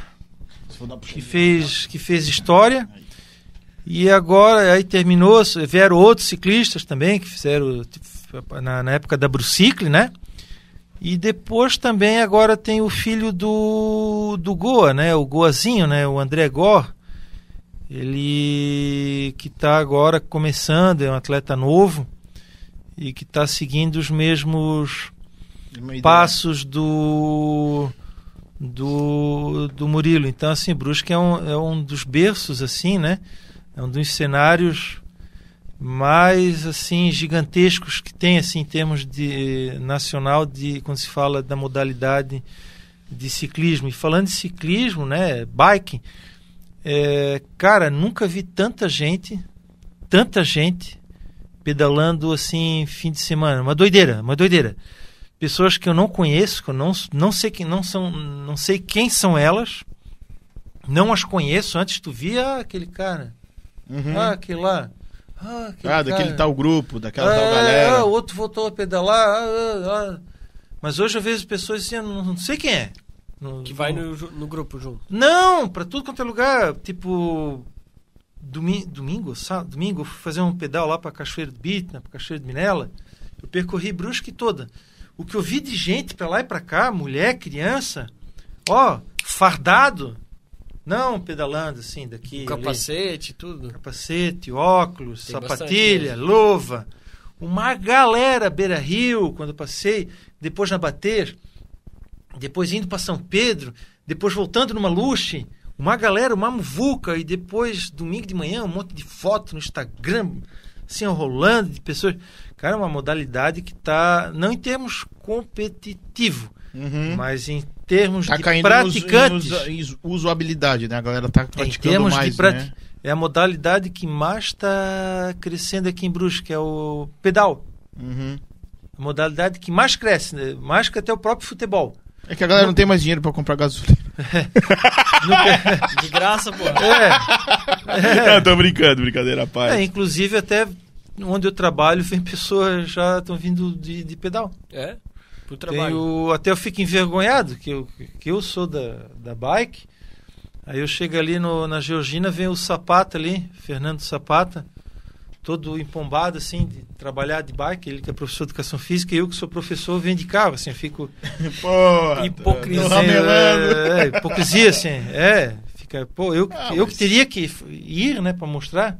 que fez, que fez história. E agora, aí terminou, vieram outros ciclistas também, que fizeram tipo, na, na época da Brucicle, né? E depois também agora tem o filho do, do Goa, né? O Goazinho, né? O André Gor. Ele que está agora começando, é um atleta novo e que está seguindo os mesmos passos do do, do Murilo. Então, assim, Brusque é um, é um dos berços, assim, né? É um dos cenários mais, assim, gigantescos que tem, assim, em termos de nacional, de quando se fala da modalidade de ciclismo. E falando de ciclismo, né, bike, é, cara, nunca vi tanta gente, tanta gente pedalando, assim, fim de semana. Uma doideira, uma doideira pessoas que eu não conheço, que eu não, não sei quem não são, não sei quem são elas, não as conheço. Antes tu via ah, aquele cara, Uhum. ah, aquele lá, ah, aquele Ah, daquele tal grupo, daquela ah, tal é, galera. ah, o outro voltou a pedalar, ah, ah, ah. mas hoje eu vejo pessoas assim, eu não, não sei quem é, No- Que vai no, no grupo junto. Não, pra tudo quanto é lugar. Tipo, domi domingo, sá- domingo, eu fui fazer um pedal lá pra Cachoeira do Bitna, pra Cachoeira de Minela. Eu percorri Brusque toda. O que eu vi de gente pra lá e pra cá, mulher, criança, ó, fardado. Não pedalando assim, daqui. Com ali. capacete, tudo. capacete, óculos, Tem sapatilha, luva. Uma galera Beira Rio, quando eu passei, depois na Bater, depois indo para São Pedro, depois voltando numa luxe, uma galera, uma muvuca, e depois, domingo de manhã, um monte de foto no Instagram, assim, rolando de pessoas. Cara, é uma modalidade que está, não em termos competitivo, Uhum. mas em termos Tá de praticantes. nos, nos, usabilidade, né? A galera tá Em praticando termos mais, de prati- né? É a modalidade que mais está crescendo aqui em Brusque, que é o pedal. Uhum. A modalidade que mais cresce, né? mais que até o próprio futebol. É que a galera não tem mais dinheiro pra comprar gasolina. De graça, pô. É, Não, tô brincando, brincadeira, pai. é, inclusive até onde eu trabalho, vem pessoas já estão vindo de, de pedal. É? Pro trabalho. Tenho, até eu fico envergonhado, que eu, que eu sou da, da bike. Aí eu chego ali no, na Georgina, vem o Sapata ali, Fernando Sapata, todo empombado, assim, de trabalhar de bike, ele que é professor de educação física, e eu que sou professor, venho de carro, assim, eu fico... Porra, Hipocrisia. É, é, hipocrisia, assim, é. Fica, pô, eu, Ah, eu mas- que teria que ir, né, pra mostrar.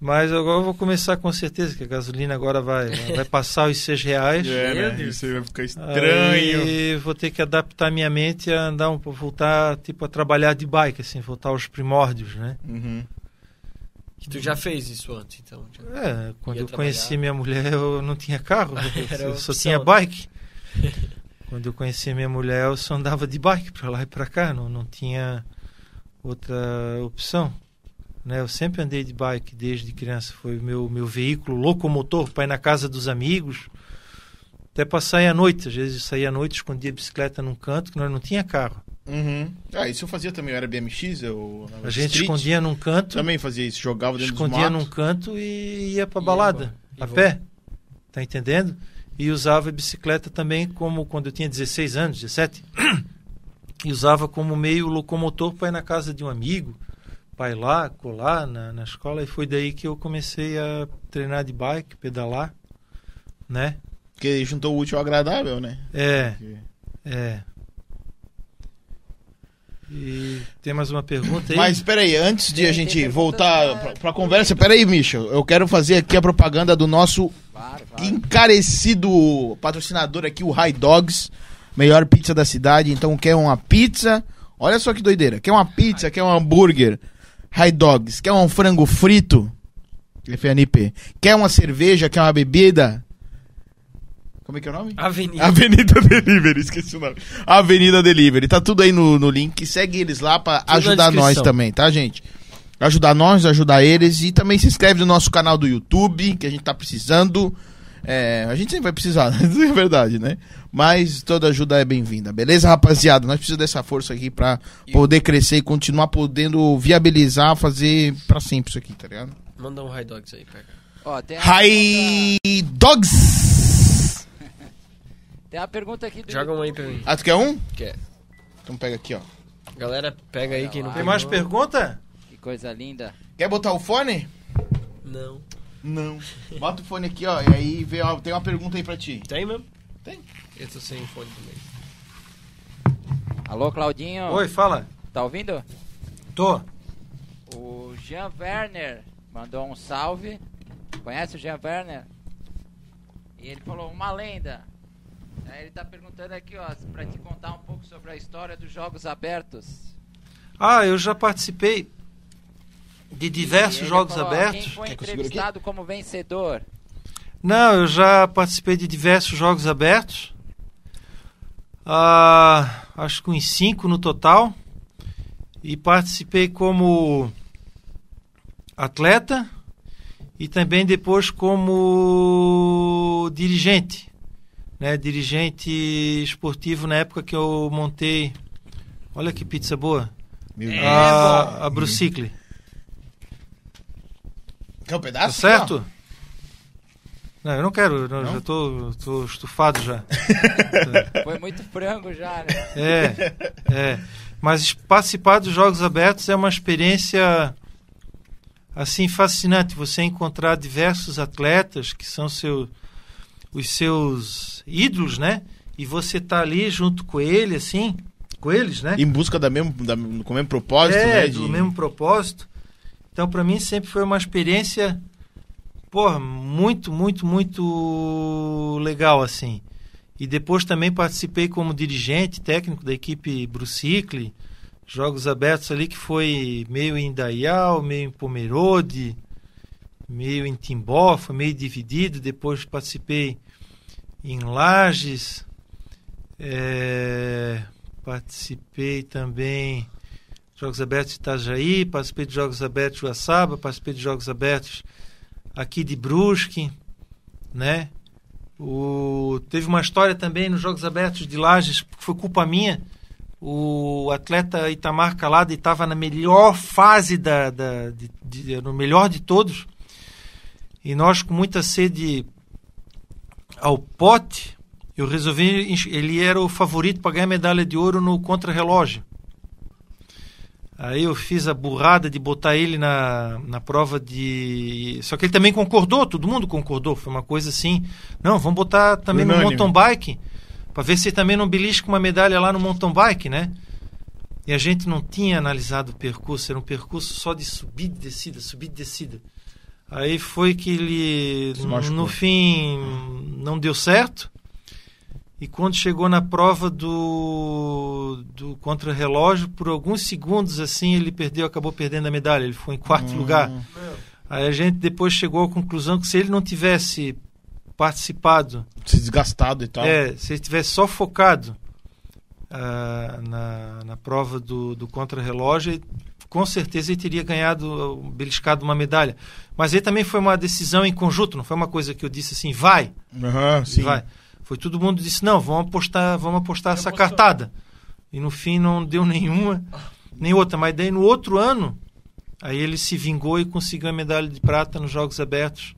Mas agora eu vou começar com certeza, que a gasolina agora vai, vai passar os seis reais. É, Meu né? Deus. Isso aí vai ficar estranho. Aí vou ter que adaptar minha mente a andar um voltar tipo a trabalhar de bike, assim, voltar aos primórdios, né? Uhum. Que tu já fez isso antes, então. É, quando eu trabalhar. conheci minha mulher, eu não tinha carro, eu só opção, tinha né? bike. quando eu conheci minha mulher, eu só andava de bike para lá e para cá, não, não tinha outra opção. Né? Eu sempre andei de bike desde criança, foi o meu, meu veículo locomotor para ir na casa dos amigos, até para sair à noite. Às vezes eu saía à noite, escondia a bicicleta num canto, que nós não tinha carro. Uhum. Ah, isso eu fazia também, eu era BMX, eu... A gente Street, escondia num canto, Também fazia isso, jogava dentro escondia num canto e ia pra Ia balada. E a pé. Tá entendendo? E usava a bicicleta também como quando eu tinha 16 anos, 17. E usava como meio locomotor para ir na casa de um amigo, para ir lá, colar na, na escola. E foi daí que eu comecei a treinar de bike, pedalar, né? Porque juntou o útil ao agradável, né? É, é. E tem mais uma pergunta aí? Mas peraí, antes de a gente voltar pra, pra conversa, peraí, Michel, eu quero fazer aqui a propaganda do nosso Claro, claro. encarecido patrocinador aqui, o High Dogs, melhor pizza da cidade. Então, quer uma pizza? Olha só que doideira. Quer uma pizza? Quer um hambúrguer? High Dogs. Quer um frango frito? FNP. Quer uma cerveja? Quer uma bebida? Como é que é o nome? Avenida. Avenida Delivery, esqueci o nome. Avenida Delivery. Tá tudo aí no, no link. Segue eles lá pra na ajudar nós também, tá, gente? Ajudar nós, ajudar eles. E também se inscreve no nosso canal do YouTube, que a gente tá precisando. É, a gente sempre vai precisar, né? Isso é verdade, né? Mas toda ajuda é bem-vinda, beleza, rapaziada? Nós precisamos dessa força aqui pra poder crescer e continuar podendo viabilizar, fazer pra sempre isso aqui, tá ligado? Manda um high dogs aí, pega. Ó, tem, a High Dogs! Tem uma pergunta aqui do Joga um aí pra mim. Ah, tu quer um? Quer. Então pega aqui, ó. Galera, pega aí quem não Tem mais pergunta? Que coisa linda. Quer botar o fone? Não. Não. Bota o fone aqui, ó. E aí vem, ó, tem uma pergunta aí pra ti. Tem mesmo? Tem. Eu tô sem fone também. Alô, Claudinho. Oi, fala. Tá ouvindo? Tô. O Jean Werner mandou um salve. Conhece o Jean Werner? E ele falou, uma lenda. Aí ele tá perguntando aqui, ó, pra te contar um pouco sobre a história dos jogos abertos. Ah, eu já participei de diversos ele jogos falou, abertos. Quem foi entrevistado como vencedor? Não, eu já participei de diversos jogos abertos. Ah, acho que uns cinco no total. E participei como atleta e também depois como dirigente. Né, dirigente esportivo na época que eu montei. Olha que pizza boa. Meu É, a, a Brucicle. Quer um Tá pedaço? certo? Não, eu não quero, eu não, Não? já tô, tô estufado já. Foi muito frango já, né? É, é. Mas participar dos Jogos Abertos é uma experiência assim fascinante. Você encontrar diversos atletas que são seu, os seus ídolos, né? E você tá ali junto com ele, assim, com eles, né? Em busca da mesmo, da, com o mesmo propósito, é, né? do mesmo propósito. Então, para mim, sempre foi uma experiência, porra, muito, muito, muito legal, assim. E depois também participei como dirigente técnico da equipe Brucicle, jogos abertos ali que foi meio em Dayal, meio em Pomerode, meio em Timbó, foi meio dividido. Depois participei em Lages, é, participei também Jogos Abertos de Itajaí, participei de Jogos Abertos de Uaçaba, participei de Jogos Abertos aqui de Brusque, né? O, teve uma história também nos Jogos Abertos de Lages, que foi culpa minha. O atleta Itamar Calada estava na melhor fase, da, da de, de, no melhor de todos. E nós, com muita sede ao pote, eu resolvi. Ele era o favorito para ganhar medalha de ouro no contrarrelógio. Aí eu fiz a burrada de botar ele na, na prova de. Só que ele também concordou, todo mundo concordou. Foi uma coisa assim. Não, vamos botar também no Unânime. mountain bike. Para ver se também não belisca uma medalha lá no mountain bike, né? E a gente não tinha analisado o percurso, era um percurso só de subida e descida, subida e descida. Aí foi que ele, no fim, não deu certo. E quando chegou na prova do, do contrarrelógio, por alguns segundos assim, ele perdeu, acabou perdendo a medalha. Ele foi em quarto Hum. lugar. Aí a gente depois chegou à conclusão que se ele não tivesse participado Se desgastado e tal. é, se ele tivesse só focado ah, na, na prova do, do contrarrelógio, ele- com certeza ele teria ganhado, beliscado uma medalha. Mas aí também foi uma decisão em conjunto, não foi uma coisa que eu disse assim, vai, sim. vai. Foi todo mundo disse, não, vamos apostar, vamos apostar essa apostou. cartada. E no fim não deu nenhuma, nem outra. Mas daí no outro ano, aí ele se vingou e conseguiu a medalha de prata nos Jogos Abertos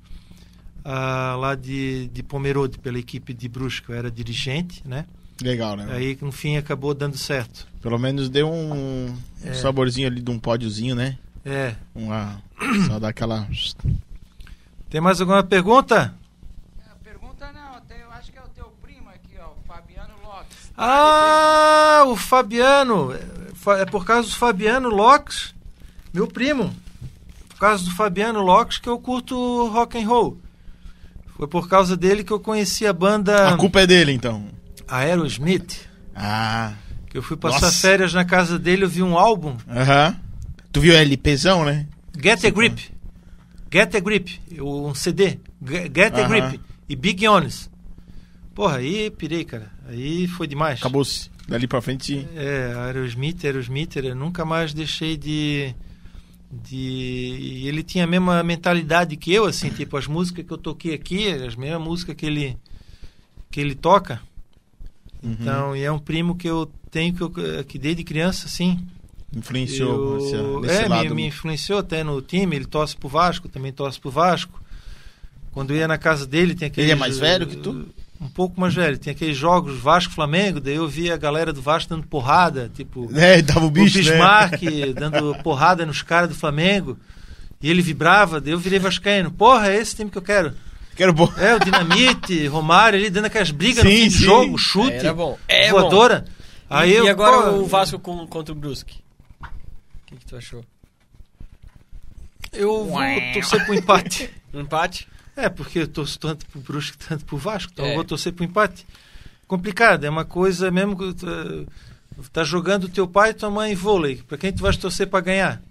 ah, lá de, de Pomerode, pela equipe de Brusque. Eu era dirigente, né? Legal, né? Aí no fim acabou dando certo. Pelo menos deu um, um É. saborzinho ali de um pódiozinho, né? É. Uma, só daquela... Tem mais alguma pergunta? A pergunta não, tem- eu acho que é o teu primo aqui, ó, o Fabiano Lopes. Ah, o Fabiano. Fa- É por causa do Fabiano Locks, meu primo. Por causa do Fabiano Locks que eu curto rock and roll. Foi por causa dele que eu conheci a banda A culpa é dele, então. Aerosmith. Ah, Que eu fui passar Nossa. férias na casa dele, eu vi um álbum, aham. Tu viu LPzão, né? Get a Grip. Get a Grip, um CD. Ge- Get a. Grip. E Big Honest. Porra, aí pirei, cara. Aí foi demais. Acabou-se. Dali pra frente... É, Aerosmith, Aerosmith, eu nunca mais deixei de. de ele tinha a mesma mentalidade que eu, assim, tipo, as músicas que eu toquei aqui, as mesmas músicas que ele, que ele toca. Uhum. Então, e é um primo que eu tenho que, eu, que desde criança, assim. Influenciou eu- esse, nesse é, lado. me, me influenciou até no time, ele torce pro Vasco, também torce pro Vasco. Quando eu ia na casa dele, tem aquele. Ele é mais velho que tu? Um pouco mais velho. Tem aqueles jogos Vasco-Flamengo, daí eu via a galera do Vasco dando porrada, tipo. É, dava o o bicho, né? Bismarck dando porrada nos caras do Flamengo. E ele vibrava, daí eu virei vascaíno. Porra, é esse time que eu quero. Quero bom. É, o Dinamite, Romário ali dando aquelas brigas no Sim, fim do jogo, chute, Era bom. É voadora. bom. Aí e, eu, agora pô, o Vasco com, contra o Brusque? O que, que tu achou? Eu vou torcer pro empate. Um empate? É, porque eu torço tanto pro Brusque, tanto pro Vasco, então É. eu vou torcer pro empate. Complicado, é uma coisa mesmo que tu, tá jogando teu pai e tua mãe em vôlei. Pra quem tu vais torcer pra ganhar?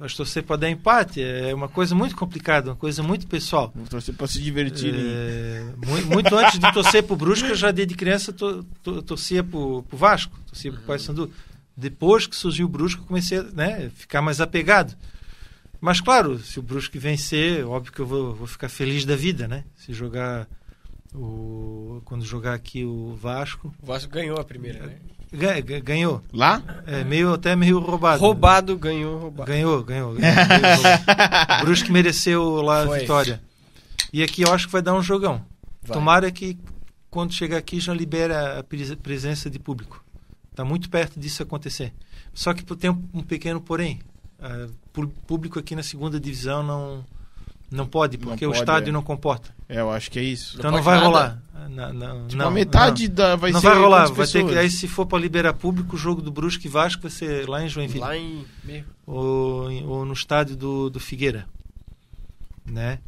Vais torcer pra dar empate? É uma coisa muito complicada, uma coisa muito pessoal. Vou torcer pra se divertir. É, mu- muito antes de torcer pro Brusque, eu já desde criança to, to- torcia pro, pro Vasco, torcia pro Paysandu. Depois que surgiu o Brusque, eu comecei a né, ficar mais apegado. Mas claro, se o Brusque vencer, óbvio que eu vou, vou ficar feliz da vida, né? Se jogar o quando jogar aqui o Vasco, O Vasco ganhou a primeira, né? Ga- ga- ganhou. Lá? É meio até meio roubado. Roubado, ganhou, roubado. Ganhou, ganhou. ganhou. o Brusque mereceu lá a Foi. vitória. E aqui eu acho que vai dar um jogão. Vai. Tomara que quando chegar aqui já libera a pres- presença de público. Está muito perto disso acontecer. Só que tem um, pequeno porém. Pu- público aqui na segunda divisão não não pode, Não porque o pode, estádio é. não comporta. É, eu acho que é isso. Então Não não, vai nada? rolar. Ah, Não, não, Tipo, não, a metade não. da, vai não ser. vai rolar. Vai ter que, aí se for para liberar público, o jogo do Brusque e Vasco vai ser lá em Joinville Lá em. ou, ou no estádio do, do Figueira, né?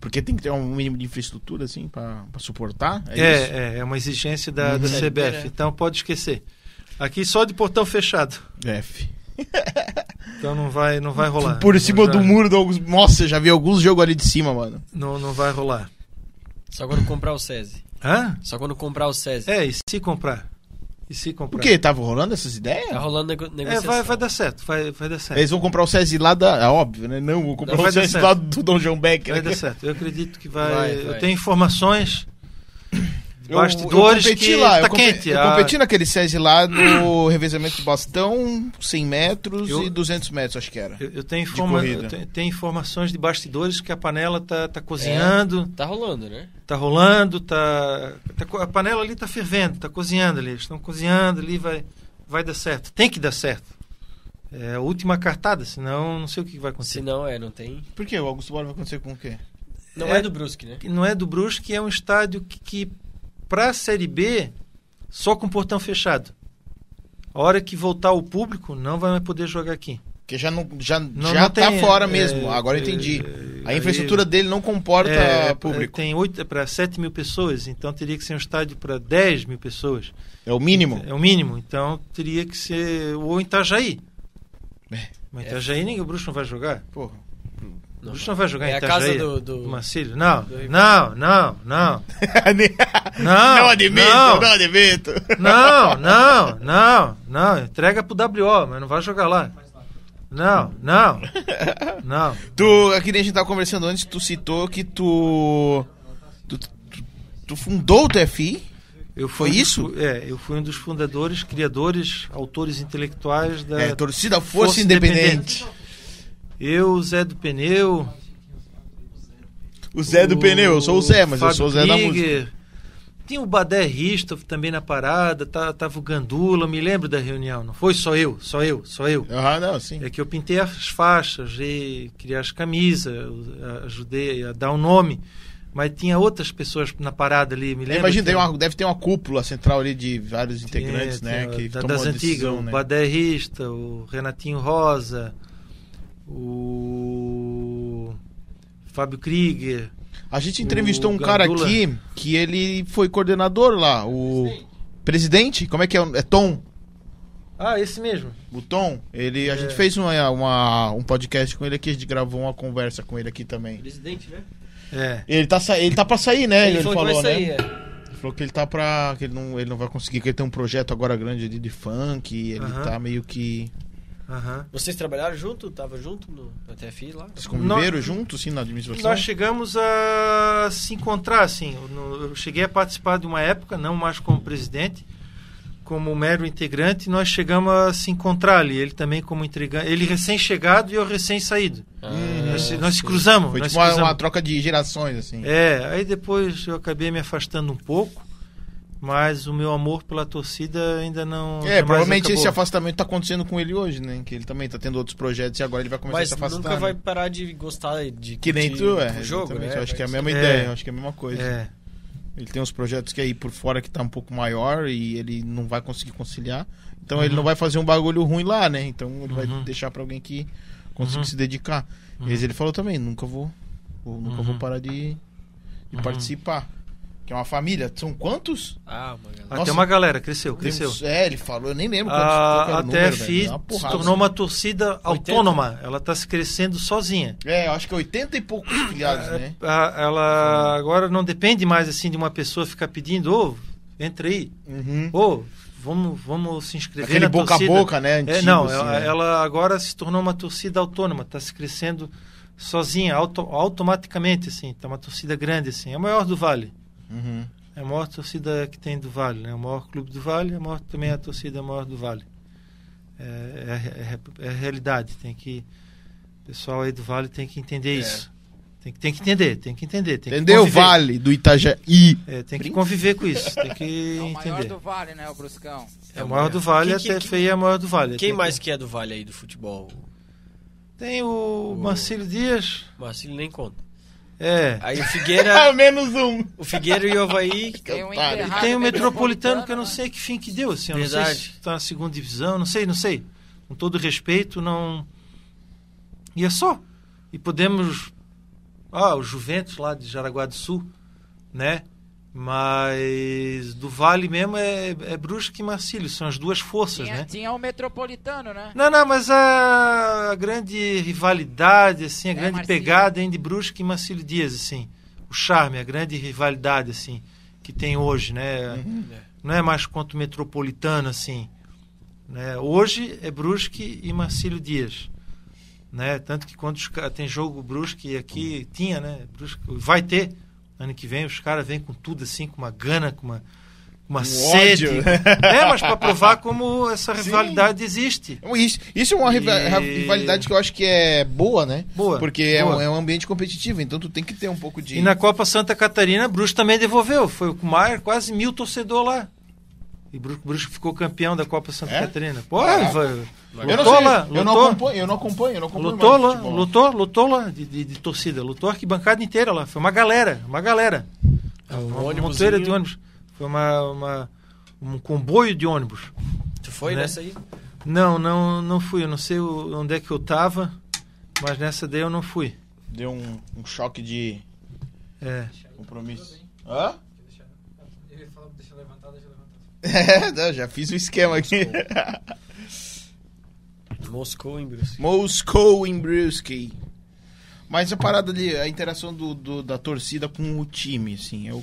Porque tem que ter um mínimo de infraestrutura, assim, pra, pra suportar. É, É, isso? é, é uma exigência da, da Uhum. CBF. Então pode esquecer. Aqui só de portão fechado. F. Então não vai, não vai rolar. Por Não cima já- do muro do Augusto. Nossa, já vi alguns jogos ali de cima, mano. Não, não vai rolar. Só quando comprar o SESI. Hã? Só quando comprar o SESI. É, e se comprar? E se comprar? Por quê? Tava rolando essas ideias? Tá rolando nego É, negociação. vai, vai dar certo, vai, vai dar certo. Eles vão comprar o SESI lá da. É óbvio, né? Não, vou comprar Não, o SESI lá do Dom João Becker. Vai dar certo. Eu acredito que vai. Vai, Eu vai. tenho informações. Eu- bastidores eu competi que lá, tá eu, quente. eu A- competi naquele SESI lá no revezamento de bastão, 100 metros Eu- e 200 metros, acho que era. Eu, eu tenho, informa- eu tenho, tenho informações de bastidores que a panela tá, tá cozinhando, Tá rolando, né? tá rolando, tá, tá a panela ali tá fervendo, tá cozinhando ali. Eles estão cozinhando ali, vai, vai dar certo. Tem que dar certo. É a última cartada, senão não sei o que vai acontecer. Se não, é, não tem. Por quê? O Augusto Bola vai acontecer com o quê? Não É- é, do Brusque, né? Não é do Brusque, é um estádio que, que para a Série B, só com portão fechado. A hora que voltar o público, não vai mais poder jogar aqui. Porque já, não, já, Não- já não tá tem, fora é, mesmo, agora eu é, entendi. é, A infraestrutura dele não comporta É, público. Tem oito para 7 mil pessoas, então teria que ser um estádio para 10 mil pessoas. É o mínimo. É o mínimo, então teria que ser. Ou em Itajaí. É. Mas Itajaí ninguém, o Bruxo não vai jogar. Porra. O Não, Bruxo não vai jogar é em a Itajaí. casa do- do- do Marcílio. Não, do não, não, não. Não, não admito, não. não admito. Não, não, não, não. Entrega pro WO, mas não vai jogar lá. Não, não, não. Tu, aqui nem a gente tava conversando antes, tu citou que tu. Tu, tu, tu fundou o TFI? Eu Foi um isso? dos- é, eu fui um dos fundadores, criadores, autores intelectuais da É, Torcida Força, Independente. Eu, Zé do Pneu. O Zé do Pneu, eu sou o Zé, mas eu Fábio sou o Zé da música. Krieger. Tinha o Badé Ristoff também na parada, tá- tava o Gandula, me lembro da reunião. Não foi só eu, só eu, só eu. Ah, não, sim. É que eu pintei as faixas, criar as camisas, eu ajudei a dar um nome. Mas tinha outras pessoas na parada ali, me lembro. Imagina, tem uma, deve ter uma cúpula central ali de vários integrantes, né? tinha Que da- das antigas, decisão, o né? Badé Rista, o Renatinho Rosa, o Fábio Krieger. A gente entrevistou um cara Gandula. aqui que ele foi coordenador lá, o presidente, como é que é? É Tom? Ah, esse mesmo. O Tom, ele, a É. gente fez uma, uma- um podcast com ele aqui, a gente gravou uma conversa com ele aqui também. Presidente, né? É. Ele tá, ele tá pra sair, né? Ele, falou que falou, né? sair, é. Ele falou que ele tá pra. que ele não, ele não vai conseguir, que ele tem um projeto agora grande ali de funk, e ele Aham. tá meio que. Aham. Vocês trabalharam junto? Tava junto no, no TFI lá? Eles conviveram juntos, assim, na administração? Nós chegamos a se encontrar, assim. Eu no- Eu cheguei a participar de uma época, não mais como presidente, como mero integrante, nós chegamos a se encontrar ali. Ele também como integrante. Ele recém-chegado e eu recém-saído. Uhum. nós, se- nós se cruzamos. Foi nós tipo cruzamos. uma troca de gerações, assim. É, aí depois eu acabei me afastando um pouco, mas o meu amor pela torcida ainda não. É, provavelmente acabou. esse afastamento tá acontecendo com ele hoje, né? Que ele também tá tendo outros projetos e agora ele vai começar a Mas se afastar. nunca vai né? parar de gostar de Que nem tu, é. o jogo, né? Eu acho que é a Vai- mesma É. ideia, eu acho que é a mesma coisa. É, Ele tem uns projetos que aí por fora que tá um pouco maior e ele não vai conseguir conciliar. Então ele não vai fazer um bagulho ruim lá, né? Então ele vai Uhum. deixar pra alguém que consiga Uhum. se dedicar. Uhum. Mas ele falou também, nunca vou, vou- nunca vou Uhum. parar de, de Uhum. participar. Que é uma família. São quantos? Ah, uma galera. Nossa. Até uma galera, cresceu, cresceu. uns- é, ele falou, eu nem lembro quantos. que era A, a TFI. É se tornou uma torcida autônoma. Ela está se crescendo sozinha. É, eu acho que 80 e poucos filiados, né? A- ela agora não depende mais assim de uma pessoa ficar pedindo, ô, entra aí, Uhum. ô, vamos, vamos se inscrever Aquele na boca torcida. a boca, né? É, Antigo, não, assim, ela, né? ela agora se tornou uma torcida autônoma, está se crescendo sozinha, auto- automaticamente, assim, tá uma torcida grande, assim, é a maior do Vale. Uhum. É a maior torcida que tem do Vale, né? O maior clube do Vale, a maior, também é a torcida maior do Vale. É, é, é- é a realidade, tem que... O pessoal aí do Vale tem que entender É. isso. Tem que, tem que entender, tem que entender. Tem Entendeu? Que conviver. Vale do Itajaí. É, tem que conviver com isso, tem que É o maior entender. do Vale, né, o Bruscão? É o maior do Vale, Quem que- até quem- feia é a maior do Vale. Quem Tem- mais que é do Vale aí do futebol? Tem o Marcílio Dias. Marcílio nem conta. É. Aí o Figueira, Menos um. o Figueira e o Havaí. Tem um enterrado Tem o Metropolitano, que eu não né? sei que fim que deu, assim. Eu não sei Verdade. se está na segunda divisão, não sei, não sei. Com todo respeito, não. E é só. E podemos. Ah, o Juventus lá de Jaraguá do Sul, né? Mas do Vale mesmo é, é Brusque e Marcílio, são as duas forças, Tinha, né? tinha o Metropolitano, né? Não, não, mas a, a grande rivalidade, assim, a É, grande Marcílio. pegada é entre Brusque e Marcílio Dias, assim. O charme, a grande rivalidade, assim, que tem hoje, né? Não é mais contra o Metropolitano, assim. Né? Hoje é Brusque e Marcílio Dias. Né? Tanto que quando os tem jogo Brusque aqui, tinha, né? Brusque, vai ter ano que vem, os caras vêm com tudo assim, com uma gana, com uma, uma sede. ódio. É, mas para provar como essa rivalidade existe. Isso, isso é uma E- rivalidade que eu acho que é boa, né? Boa, Porque é boa. um, é um ambiente competitivo, então tu tem que ter um pouco de. E na Copa Santa Catarina, Brusque também devolveu. Foi com o Maier, quase mil torcedor lá. E Brusque, Brusque ficou campeão da Copa Santa É? Catarina. Pô, não lutou lá, eu não lutou. acompanho, eu não acompanho, eu não acompanho Lutou lá, lutou, lutou lá de, de, de torcida. Lutou a arquibancada inteira lá. Foi uma galera, uma galera. uma um uma montoeira de ônibus. Foi uma, uma- um comboio de ônibus. Tu foi Né? nessa aí? Não, não, não fui. Eu não sei onde é que eu tava, mas nessa daí eu não fui. Deu um, um choque de É. compromisso. Hã? É, não, já fiz o esquema aqui. Moscou em Brusque. Moscou em Brusque. Mas a parada ali, a interação do, do- da torcida com o time, assim, eu,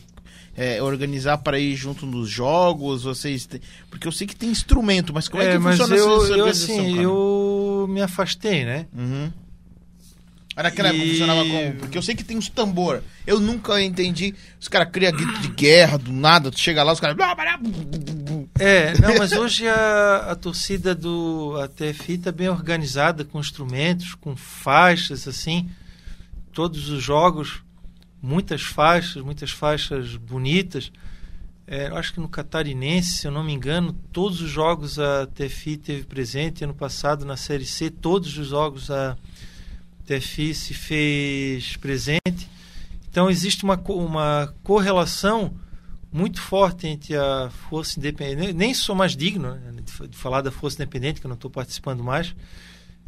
é, organizar para ir junto nos jogos, vocês porque eu sei que tem instrumento, mas como é, que mas funciona eu, essa eu, organização, assim, cara? eu me afastei, né? Uhum. Era aquela época funcionava como? Porque eu sei que tem uns tambor. Eu nunca entendi. Os caras criam grito de guerra do nada. Tu chega lá, os caras. É, não, mas hoje a, a torcida do a TFI está bem organizada com instrumentos, com faixas, assim. Todos os jogos, muitas faixas, muitas faixas bonitas. É, eu acho que no Catarinense, se eu não me engano, todos os jogos a TFI teve presente. Ano passado, na Série C, todos os jogos a TFI se fez presente. Então, existe uma, uma correlação muito forte entre a força independente. Nem sou mais digno né, de fa- de falar da força independente, que eu não estou participando mais,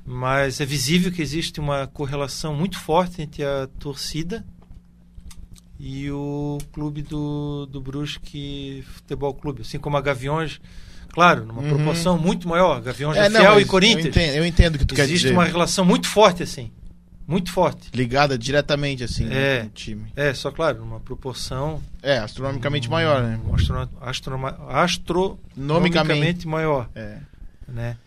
mas é visível que existe uma correlação muito forte entre a torcida e o clube do, do Brusque Futebol Clube, assim como a Gaviões, claro, numa Uhum. proporção muito maior, Gaviões É, não, Fiel e Corinthians. Eu entendo, eu entendo que tu quer Existe dizer. uma relação muito forte assim, muito forte. Ligada diretamente, assim, né, É. com o time. É, só claro, numa proporção É, astronomicamente maior, né? astro, astro, astronomicamente maior, É. né?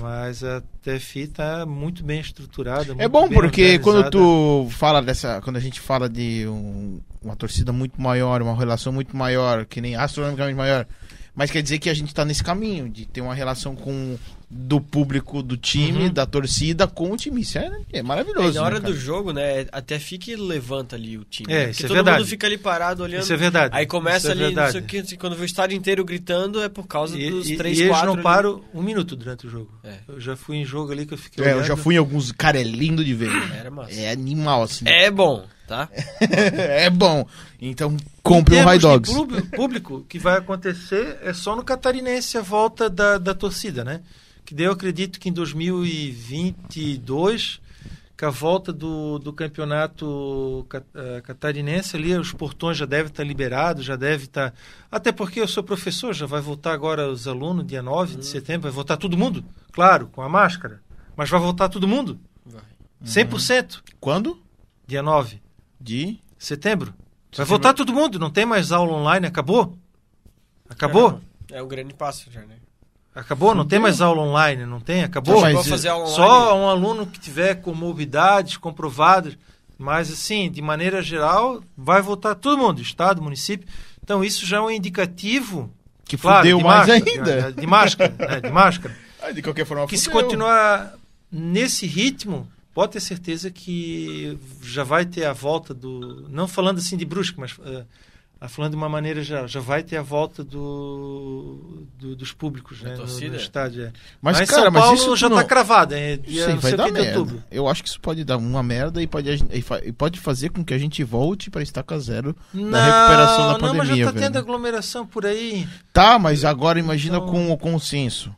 Mas a TFI está muito bem estruturada. É muito bom bem porque quando tu fala dessa. Quando a gente fala de um- uma torcida muito maior, uma relação muito maior, que nem astronomicamente maior, mas quer dizer que a gente tá nesse caminho de ter uma relação com do público do time, Uhum. da torcida com o time. Isso é, é É, maravilhoso. na hora né, do jogo, né? Até fique levanta ali o time. É, né? isso Porque é todo verdade. mundo fica ali parado olhando. Isso é verdade. Aí começa Isso é ali, não verdade. sei o que, assim, quando vê o estádio inteiro gritando, é por causa E, dos e- três, e eles quatro. não ali. param um minuto durante o jogo. É. Eu já fui em jogo ali que eu fiquei É, eu olhando. já fui em alguns. Cara, é lindo de ver. Era massa. É animal, assim. É bom, tá? É bom. Então, Em compre um High Dogs. público, público, o que vai acontecer é só no Catarinense a volta da, da torcida, né? Que daí eu acredito que em 2022, com a volta do, do campeonato ca- eh, catarinense ali, os portões já devem estar liberados, já deve estar... Até porque eu sou professor, já vai voltar agora os alunos, dia 9 de setembro, vai voltar todo mundo, claro, com a máscara, mas vai voltar todo mundo, Vai. 100%, Quando? dia 9 De. setembro. Vai voltar todo mundo, não tem mais aula online, acabou? Acabou? É um grande passo já, né? Acabou? Não tem mais aula online, não tem? Acabou? Então, mas- Vou fazer aula Só online. um aluno que tiver comorbidades comprovadas, mas assim, de maneira geral, vai voltar todo mundo, estado, município. Então isso já é um indicativo, Que claro, fudeu de mais máscara, ainda. De, de máscara, né, de máscara. De qualquer forma, Que se fudeu. continuar nesse ritmo, pode ter certeza que já vai ter a volta do. Não falando assim de Brusque, mas ah, falando de uma maneira já, já vai ter a volta do, do- dos públicos né, no, no estádio. é. Mas, em cara, São mas Paulo isso já está não- cravado, é dia não vai dar merda. outubro. Eu acho que isso pode dar uma merda e pode, e pode fazer com que a gente volte pra estaca zero Não, recuperação da não, mas já pandemia, está tendo aglomeração por aí. Tá, mas agora imagina Então- com o consenso.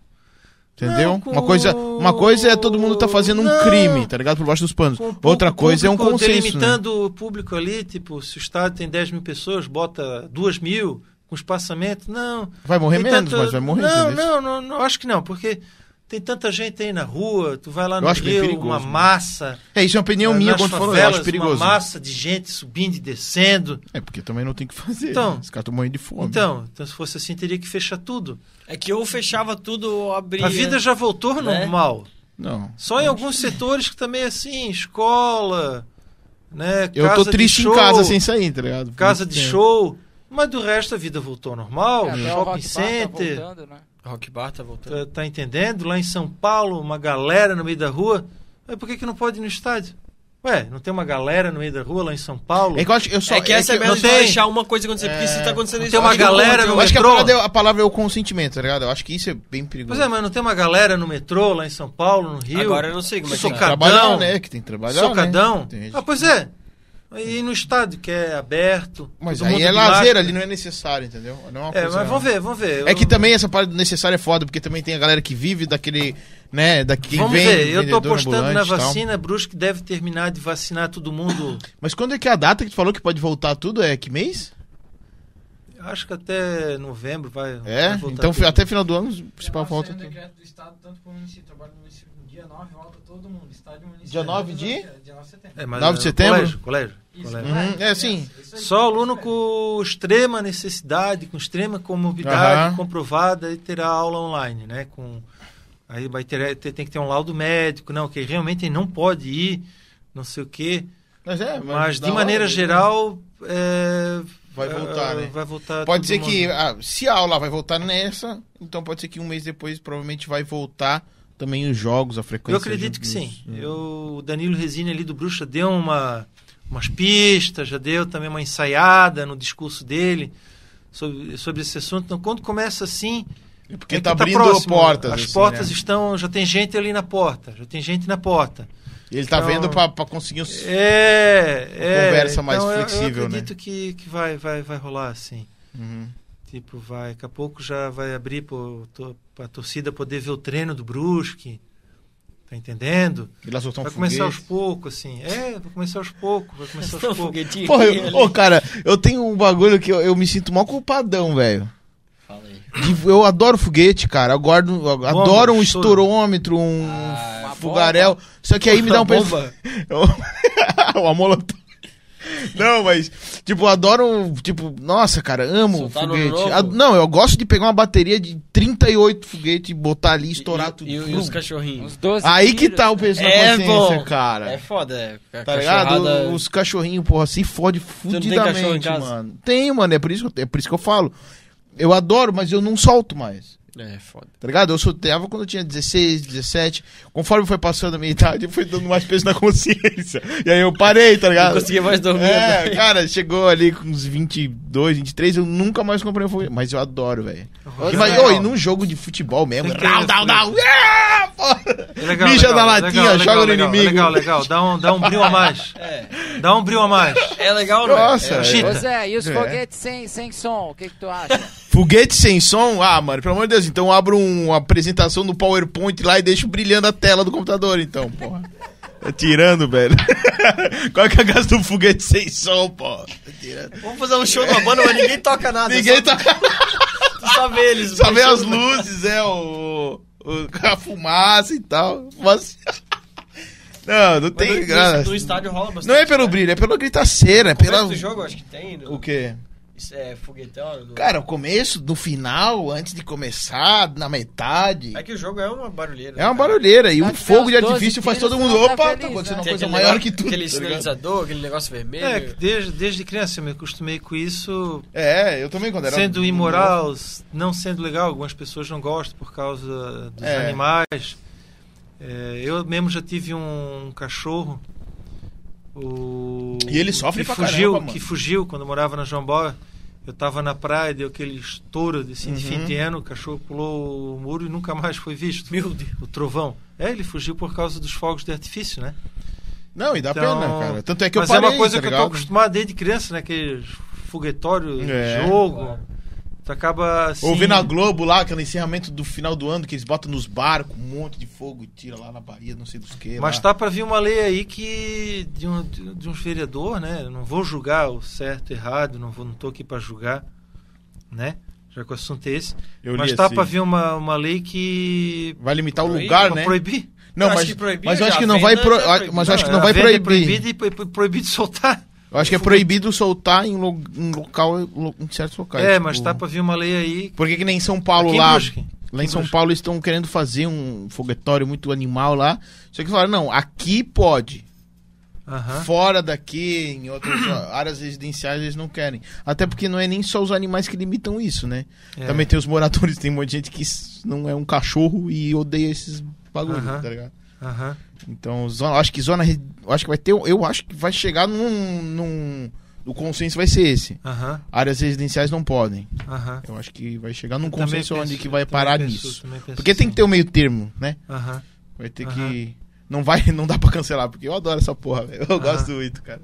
Entendeu? Não, com- Uma, coisa, uma coisa é todo mundo tá fazendo um Não. crime, tá ligado? Por baixo dos panos. Outra coisa é um público, consenso. Né? Delimitando o público ali, tipo, se o estádio tem 10 mil pessoas, bota 2 mil com espaçamento. Não. Vai morrer menos, tanta- mas vai morrer. Não, não, não, não, acho que não, porque tem tanta gente aí na rua, tu vai lá no Rio, perigoso, uma mano. massa. É, isso é uma opinião minha quando falou, eu favelas, acho perigoso. Uma massa de gente subindo e descendo. É, porque também não tem o que fazer. Então. né? Os caras estão morrendo de fome. Então, então, se fosse assim, teria que fechar tudo. É que ou fechava tudo ou abria. A vida já voltou Né? normal. Não. Só em alguns setores que também é assim, escola, né? Eu tô casa de triste show, em casa sem sair, tá ligado? casa de É. show. Mas do resto a vida voltou ao normal, É, shopping tá center. voltando, né? Rock Bar tá voltando. Tá, tá entendendo? Lá em São Paulo, uma galera no meio da rua. Mas por que, que não pode ir no estádio? Ué, não tem uma galera no meio da rua lá em São Paulo? É que eu acho, eu só, é que essa é, eu- mesmo não de tem- deixar uma coisa acontecer, porque É, se tá acontecendo não isso... tem uma que galera no eu acho que a metrô. palavra, é, a palavra é o consentimento, tá ligado? Eu acho que isso é bem perigoso. Pois é, mas não tem uma galera no metrô lá em São Paulo, no Rio? Agora eu não sei como é que Socadão. tá. trabalhar, né? Que tem que trabalhar, Socadão? né? Tem Ah, pois é. E no estádio, que é aberto. Mas aí é lazer, ali não é necessário, entendeu? Não é, uma É, coisa- mas vamos ver, vamos ver. É Eu- que também essa parte necessária é foda, porque também tem a galera que vive daquele, né, daqui Vamos vem, ver, eu tô apostando na vacina, Brusque deve terminar de vacinar todo mundo. Mas quando é que é a data que tu falou que pode voltar tudo? É que mês? Acho que até novembro vai. É? vai voltar Então tudo. até final do ano, principal volta tudo. decreto do Estado, tanto para o município, trabalho no município. No dia 9 volta todo mundo, estádio municipal. Dia 9 de? Dia 9 de setembro. É, mas, 9 de é, setembro? Colégio, colégio. Isso, colégio. Uhum, é, sim. Isso aí. Só aluno com extrema necessidade, com extrema comorbidade Aham. comprovada, e terá aula online, né? Com, aí vai ter, ter- tem que ter um laudo médico, não, que realmente ele não pode ir, não sei o quê. Mas é, Mas da de maneira né? geral. é, Vai voltar, é, né? Vai voltar. Pode ser que, ah, se a aula vai voltar nessa, então pode ser que um mês depois provavelmente vai voltar também os jogos, a frequência. Eu acredito que sim. Eu, o Danilo Resine ali do Bruxa deu uma, umas pistas, já deu também uma ensaiada no discurso dele sobre, sobre esse assunto. Então, quando começa assim. É Porque é que tá abrindo portas. As assim, portas né? estão. Já tem gente ali na porta. Já tem gente na porta. Ele tá então- vendo pra conseguir os... É. é conversa mais então eu- flexível, Eu né? acredito que, que vai, vai, vai rolar assim. Uhum. Tipo, vai. Daqui a pouco já vai abrir para a torcida poder ver o treino do Brusque. Tá entendendo? E um Vai começar aos foguete. poucos, assim. É, vai começar aos poucos, vai começar aos poucos. Foguetinho Porra, eu, ô, cara, eu tenho um bagulho que eu, eu me sinto mal culpadão, velho. Fala aí. De- Eu adoro foguete, cara. Eu, guardo, eu adoro um estourômetro, um Ah, fogaréu. Só que aí me dá um peso. bomba. o molotov. Não, mas, tipo, eu adoro, tipo, nossa, cara, amo Soltar no foguete. novo? Ah, não, eu gosto de pegar uma bateria de 38 foguetes e botar ali, estourar e, tudo. E, e os cachorrinhos? Uns 12 Aí que tiros, tá o peso na É consciência, bom. cara. É foda, é. A Tá ligado? cachorrada- Os cachorrinhos, porra, se fode não tem cachorro em fudidamente, casa? mano. Tem, mano, é por, isso, é por isso que eu falo. Eu adoro, mas eu não solto mais. É, foda. Tá ligado? Eu soltava quando eu tinha 16, 17. Conforme foi passando a minha idade, eu fui dando mais peso na consciência. E aí eu parei, tá Não ligado? conseguia mais dormir. É, cara, chegou ali com uns 22, 23, eu nunca mais comprei um foguete. Mas eu adoro, velho. E, mas, legal. ô, e num jogo de futebol mesmo. É, porra. É legal, Mija legal, na latinha, legal, joga no legal, inimigo. Legal, legal. Dá um, dá um brilho a mais. É. Dá um brilho a mais. É legal, não é? Nossa, é? é. E os É. foguetes sem, sem som, o que, que tu acha? Foguete sem som? Ah, mano, pelo amor de Deus. Então abro um- uma apresentação no PowerPoint lá e deixo brilhando a tela do computador, então, porra. Tá tirando, velho. Qual que é a graça do foguete sem som, pô? Tá tirando. Vamos fazer um show numa banda, mas ninguém toca nada. Ninguém só, tu só vê eles. Só vê as luzes, é, o, o- a fumaça e tal. Mas... Não, não Mas tem graça. No, no estádio rola bastante. Não é pelo né? brilho, é pela gritaceira, é pela... do jogo, acho que tem. no- O quê? É foguetão. no- Cara, o começo, no final, antes de começar, na metade... É que o jogo é uma barulheira. É uma né, cara? barulheira. E um fogo de uns 12 artifício faz todo mundo. você tá Opa, feliz, tá acontecendo né? uma coisa maior negócio- que tudo. Aquele tá sinalizador, aquele negócio vermelho. É, desde, desde criança eu me acostumei com isso. É, eu também quando era. Sendo imoral, não sendo legal, algumas pessoas não gostam por causa dos É. animais. É, eu mesmo já tive um cachorro. O, E ele sofre que pra fugiu, caramba, mano. Que fugiu quando morava na João Boa. Eu tava na praia, deu aquele estouro de, assim, de Uhum. fim de ano, o cachorro pulou o muro e nunca mais foi visto. Meu Deus. O trovão. É, ele fugiu por causa dos fogos de artifício, né? Não, e dá Então, pena, cara. Tanto é que Mas eu parei, é uma coisa tá que eu tô ligado? acostumado desde criança, né? Aquele foguetório, É. jogo. Tu acaba assim... Ou na Globo lá, aquele encerramento do final do ano que eles botam nos barcos, um monte de fogo e tira lá na Bahia, não sei dos que. Mas lá. tá para vir uma lei aí que de um, de, uns vereador, né? Eu Não vou julgar o certo e errado, não vou, não tô aqui para julgar, né? Já que o assunto é esse. Eu mas tá assim. para vir uma, uma lei que Vai limitar o Proíbe, lugar, pra né? proibir. Não, Eu mas, proibir mas eu acho que não vai pro- é mas eu acho que Não, a vai é proibir. proibida e pro- proibido de soltar. Eu acho que é proibido soltar em, lo- em local em certos locais. é, tipo- mas tá para vir uma lei aí. Porque que nem em São Paulo Aqui lá, lá em São. Paulo estão querendo fazer um foguetório muito animal lá. Só que falaram, não, aqui pode. Aham. Fora daqui, em outras áreas residenciais, eles não querem. Até porque não é nem só os animais que limitam isso, né? É. Também tem os moradores, tem um monte de gente que não é um cachorro e odeia esses bagulhos, Aham. tá ligado? Aham. Então, zona, acho que zona. acho que vai ter. Eu acho que vai chegar num. num o consenso vai ser esse. Aham. Áreas residenciais não podem. Aham. Eu acho que vai chegar num Eu consenso onde penso- que vai parar penso- nisso. Porque tem que assim. ter o meio termo, né? Aham. Vai ter que. Não vai, não dá pra cancelar, porque eu adoro essa porra, velho. Eu gosto muito, cara.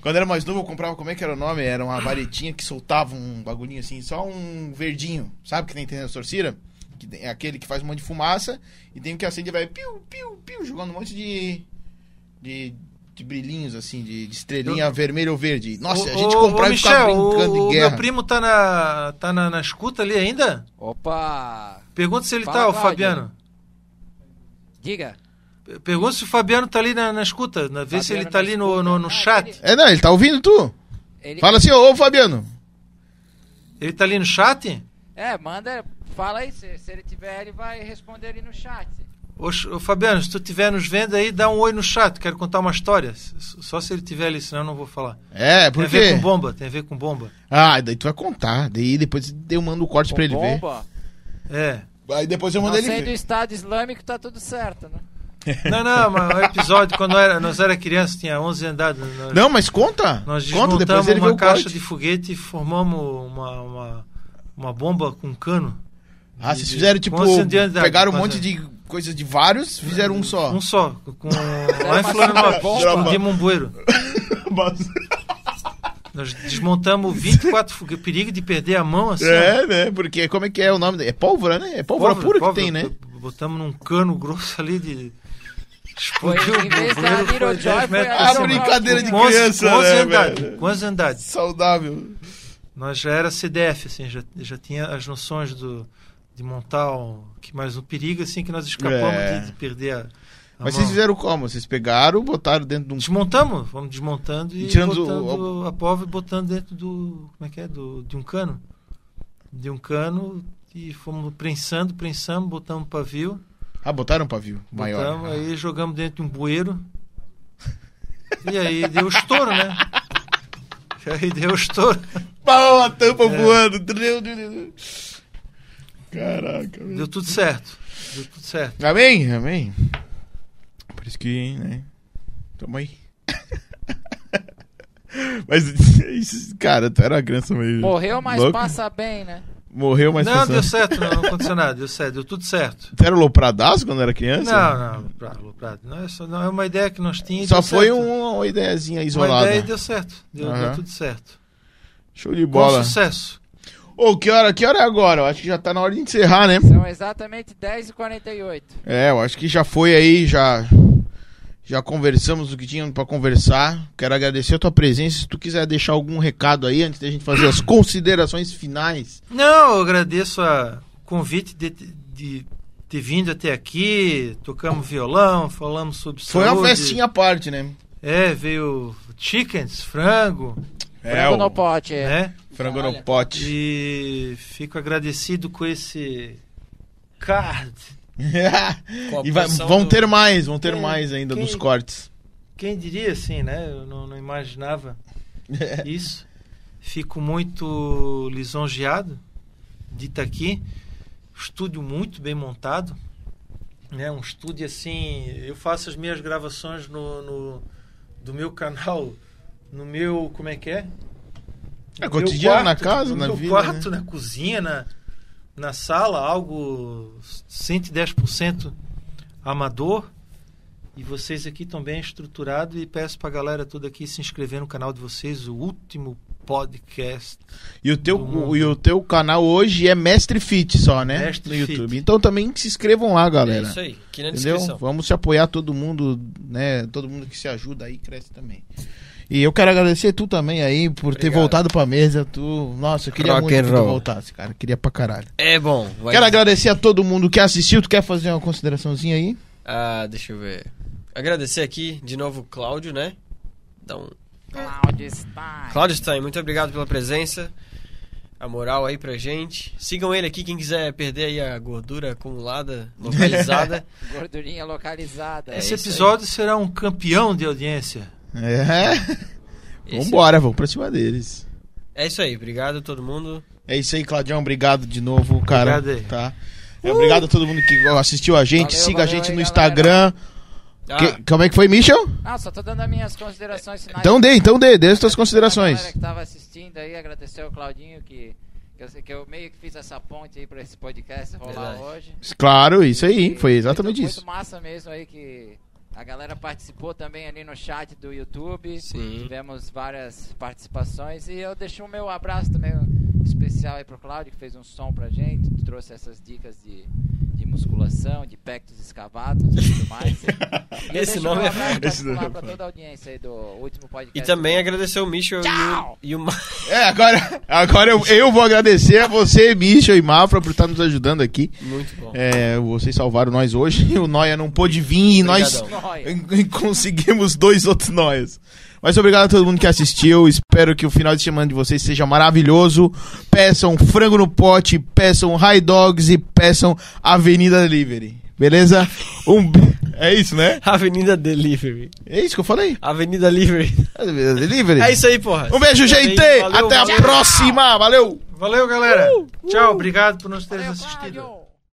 Quando era mais novo, eu comprava, como é que era o nome? Era uma varetinha que soltava um bagulhinho assim, só um verdinho. Sabe que nem tem na torcida? Que é aquele que faz um monte de fumaça e tem o que acende e vai piu, piu, piu, jogando um monte de. de, de brilhinhos, assim, de, de estrelinha vermelha ou verde. Nossa, a gente comprava ô, e Michel, brincando o, de guerra. meu primo tá na, tá na, na escuta ali ainda? Opa! Pergunta se ele Fala, tá, o. Fabiano. Diga. Pergunta se o Fabiano tá ali na, na escuta. Na, vê se ele tá na ali no, no, no escuta. chat. Ah, É, não, ele tá ouvindo tu? Ele... Fala assim, ô, ô Fabiano. Ele tá ali no chat? É, manda. Fala aí, se, se ele tiver, ele vai responder ali no chat. Ô, Ch- ô, Fabiano, se tu estiver nos vendo aí, dá um oi no chat. Quero contar uma história. Só se ele tiver ali, senão eu não vou falar. É, Tem por a ver com bomba, tem a ver com bomba. Ah, daí tu vai contar. Daí depois eu mando o corte pra ele ver. Bomba. É. Aí depois eu mando Não ele sendo do ver. Estado Islâmico, tá tudo certo, né? Não, não, mas o episódio, quando era, nós era criança, tinha 11 andares. Nós, Não, mas conta. nós conta, depois desmontamos ele uma caixa corte. de foguete e formamos uma, uma, uma bomba com cano. Ah, vocês fizeram tipo. Pegaram um monte de coisas de vários, fizeram um só. Um só. Com, lá em Florianópolis, explodimos um bueiro. Nós desmontamos 24 foguetes. Perigo de perder a mão assim. ó. É, né? Porque como é que é o nome? É pólvora, né? É pólvora, pura que pólvora. tem, né? Botamos num cano grosso ali de. Foi, Explodiu em vez o da bueiro, Little foi Joy, 10 foi metros a brincadeira de criança, com né, andares, velho? Com 11 andares. Saudável. Nós já era CDF, assim, já, já tinha as noções do, de montar um, que mais um perigo, assim, que nós escapamos É. de, de perder a, a Mas mão. vocês fizeram como? Vocês pegaram, botaram dentro de um. Desmontamos, vamos desmontando e, E tirando botando a pólvora e botando dentro do. Como é que é? Do, de um cano. De um cano e fomos prensando, prensamos, botamos pavio, Ah, botaram um pavio maior. botamos, aí jogamos dentro de um bueiro. E aí deu estouro, né? E aí deu estouro. Pau, a tampa É. voando. Caraca, meu. Deu tudo certo. Deu tudo certo. Amém, amém. Por isso que, né? Tamo aí. Mas, cara, tu era uma criança meio. Morreu, mas louca. passa bem, né? Morreu, mas não, deu certo, não, não aconteceu nada, deu certo, deu tudo certo. Tu era lopradaço quando era criança? Não, não, Prado, Prado, não, é só, não é uma ideia que nós tínhamos. Só deu foi certo. um- uma ideiazinha Uma isolada. ideia e deu certo, deu, deu Aham. tudo certo. Show de Com bola. sucesso. Ô, que hora, que hora é agora? Eu acho que já tá na hora de encerrar, né? São exatamente 10h48. É, eu acho que já foi aí, já já conversamos o que tínhamos pra conversar. Quero agradecer a tua presença. Se tu quiser deixar algum recado aí antes da gente fazer as considerações finais. Não, eu agradeço a- o convite de, de ter vindo até aqui, tocamos violão, falamos sobre Foi saúde. uma festinha à parte, né? É, veio chickens, frango, Frango o no pote. é. né? Frango no pote. E fico agradecido com esse card. E vai- vão do- ter mais, vão ter Quem- mais ainda quem- nos cortes. Quem diria assim, né? Eu não, não imaginava isso. Fico muito lisonjeado de estar aqui. Estúdio muito bem montado. né, um estúdio assim. Eu faço as minhas gravações no, no- do meu canal, no meu. Como é que é? É No cotidiano, na casa, no na vida, quarto, né? na cozinha, na, na sala, algo 110% amador. E vocês aqui estão bem estruturados e peço pra galera toda aqui se inscrever no canal de vocês, o último podcast. E o teu, e o teu canal hoje é Mestre Fit só, né? Mestre no YouTube. Fit. Então também se inscrevam lá, É galera. isso aí, aqui na Entendeu? descrição. Vamos se apoiar todo mundo, né? Todo mundo que se ajuda aí cresce também. E eu quero agradecer tu também aí por ter Obrigado. voltado pra mesa. Tu, nossa, eu queria Rock muito que tu voltasse, cara. Queria pra caralho. É bom. vai- Quero agradecer a todo mundo que assistiu. Tu quer fazer uma consideraçãozinha aí? Ah, deixa eu ver. Agradecer aqui de novo o Cláudio, né? Então, Cláudio Stein. Cláudio Stein, muito obrigado pela presença. A moral aí pra gente. Sigam ele aqui, quem quiser perder aí a gordura acumulada, localizada. Gordurinha localizada. Esse isso aí. episódio será um campeão de audiência. É. Esse- Vambora, vamos pra cima deles. É isso aí, obrigado a todo mundo. É isso aí, Claudião. Obrigado de novo, cara. Obrigado aí. Tá? É, obrigado a todo mundo que assistiu a gente. Valeu, Siga a valeu gente aí, no galera. Instagram. Ah, Que- como é que foi, Michel? Não, só tô dando as minhas considerações finais. Então dê, então dê, dê as tuas A considerações. galera que tava assistindo aí, agradecer ao Claudinho que, que, eu, que eu meio que fiz essa ponte aí pra esse podcast rolar Verdade. hoje. Claro, isso aí, E foi exatamente muito, isso. Muito massa mesmo aí que a galera participou também ali no chat do YouTube. Sim. Tivemos várias participações e eu deixo o meu abraço também especial aí pro Cláudio que fez um som pra gente, trouxe essas dicas de musculação, de pectos escavados e tudo mais. E Esse nome é- esse nome é pra toda a audiência aí do último podcast. E também agradecer o Michel e o, Tchau! e o É, agora, agora eu, eu vou agradecer a você, Michel e Mafra, por estar nos ajudando aqui. Muito bom. É, vocês salvaram nós hoje. O Noia não pôde vir e nós Obrigadão. Nóia. conseguimos dois outros Noias. Mas obrigado a todo mundo que assistiu. Espero que o final de semana de vocês seja maravilhoso. Peçam frango no pote, peçam high dogs e peçam Avenida Delivery. Beleza? Um É isso, né? Avenida Delivery. É isso que eu falei. Avenida Delivery. Avenida Delivery. É isso aí, porra. Um beijo, gente. Valeu, Até a valeu. próxima. Valeu. Valeu, galera. Tchau, obrigado por nos Valeu, assistido.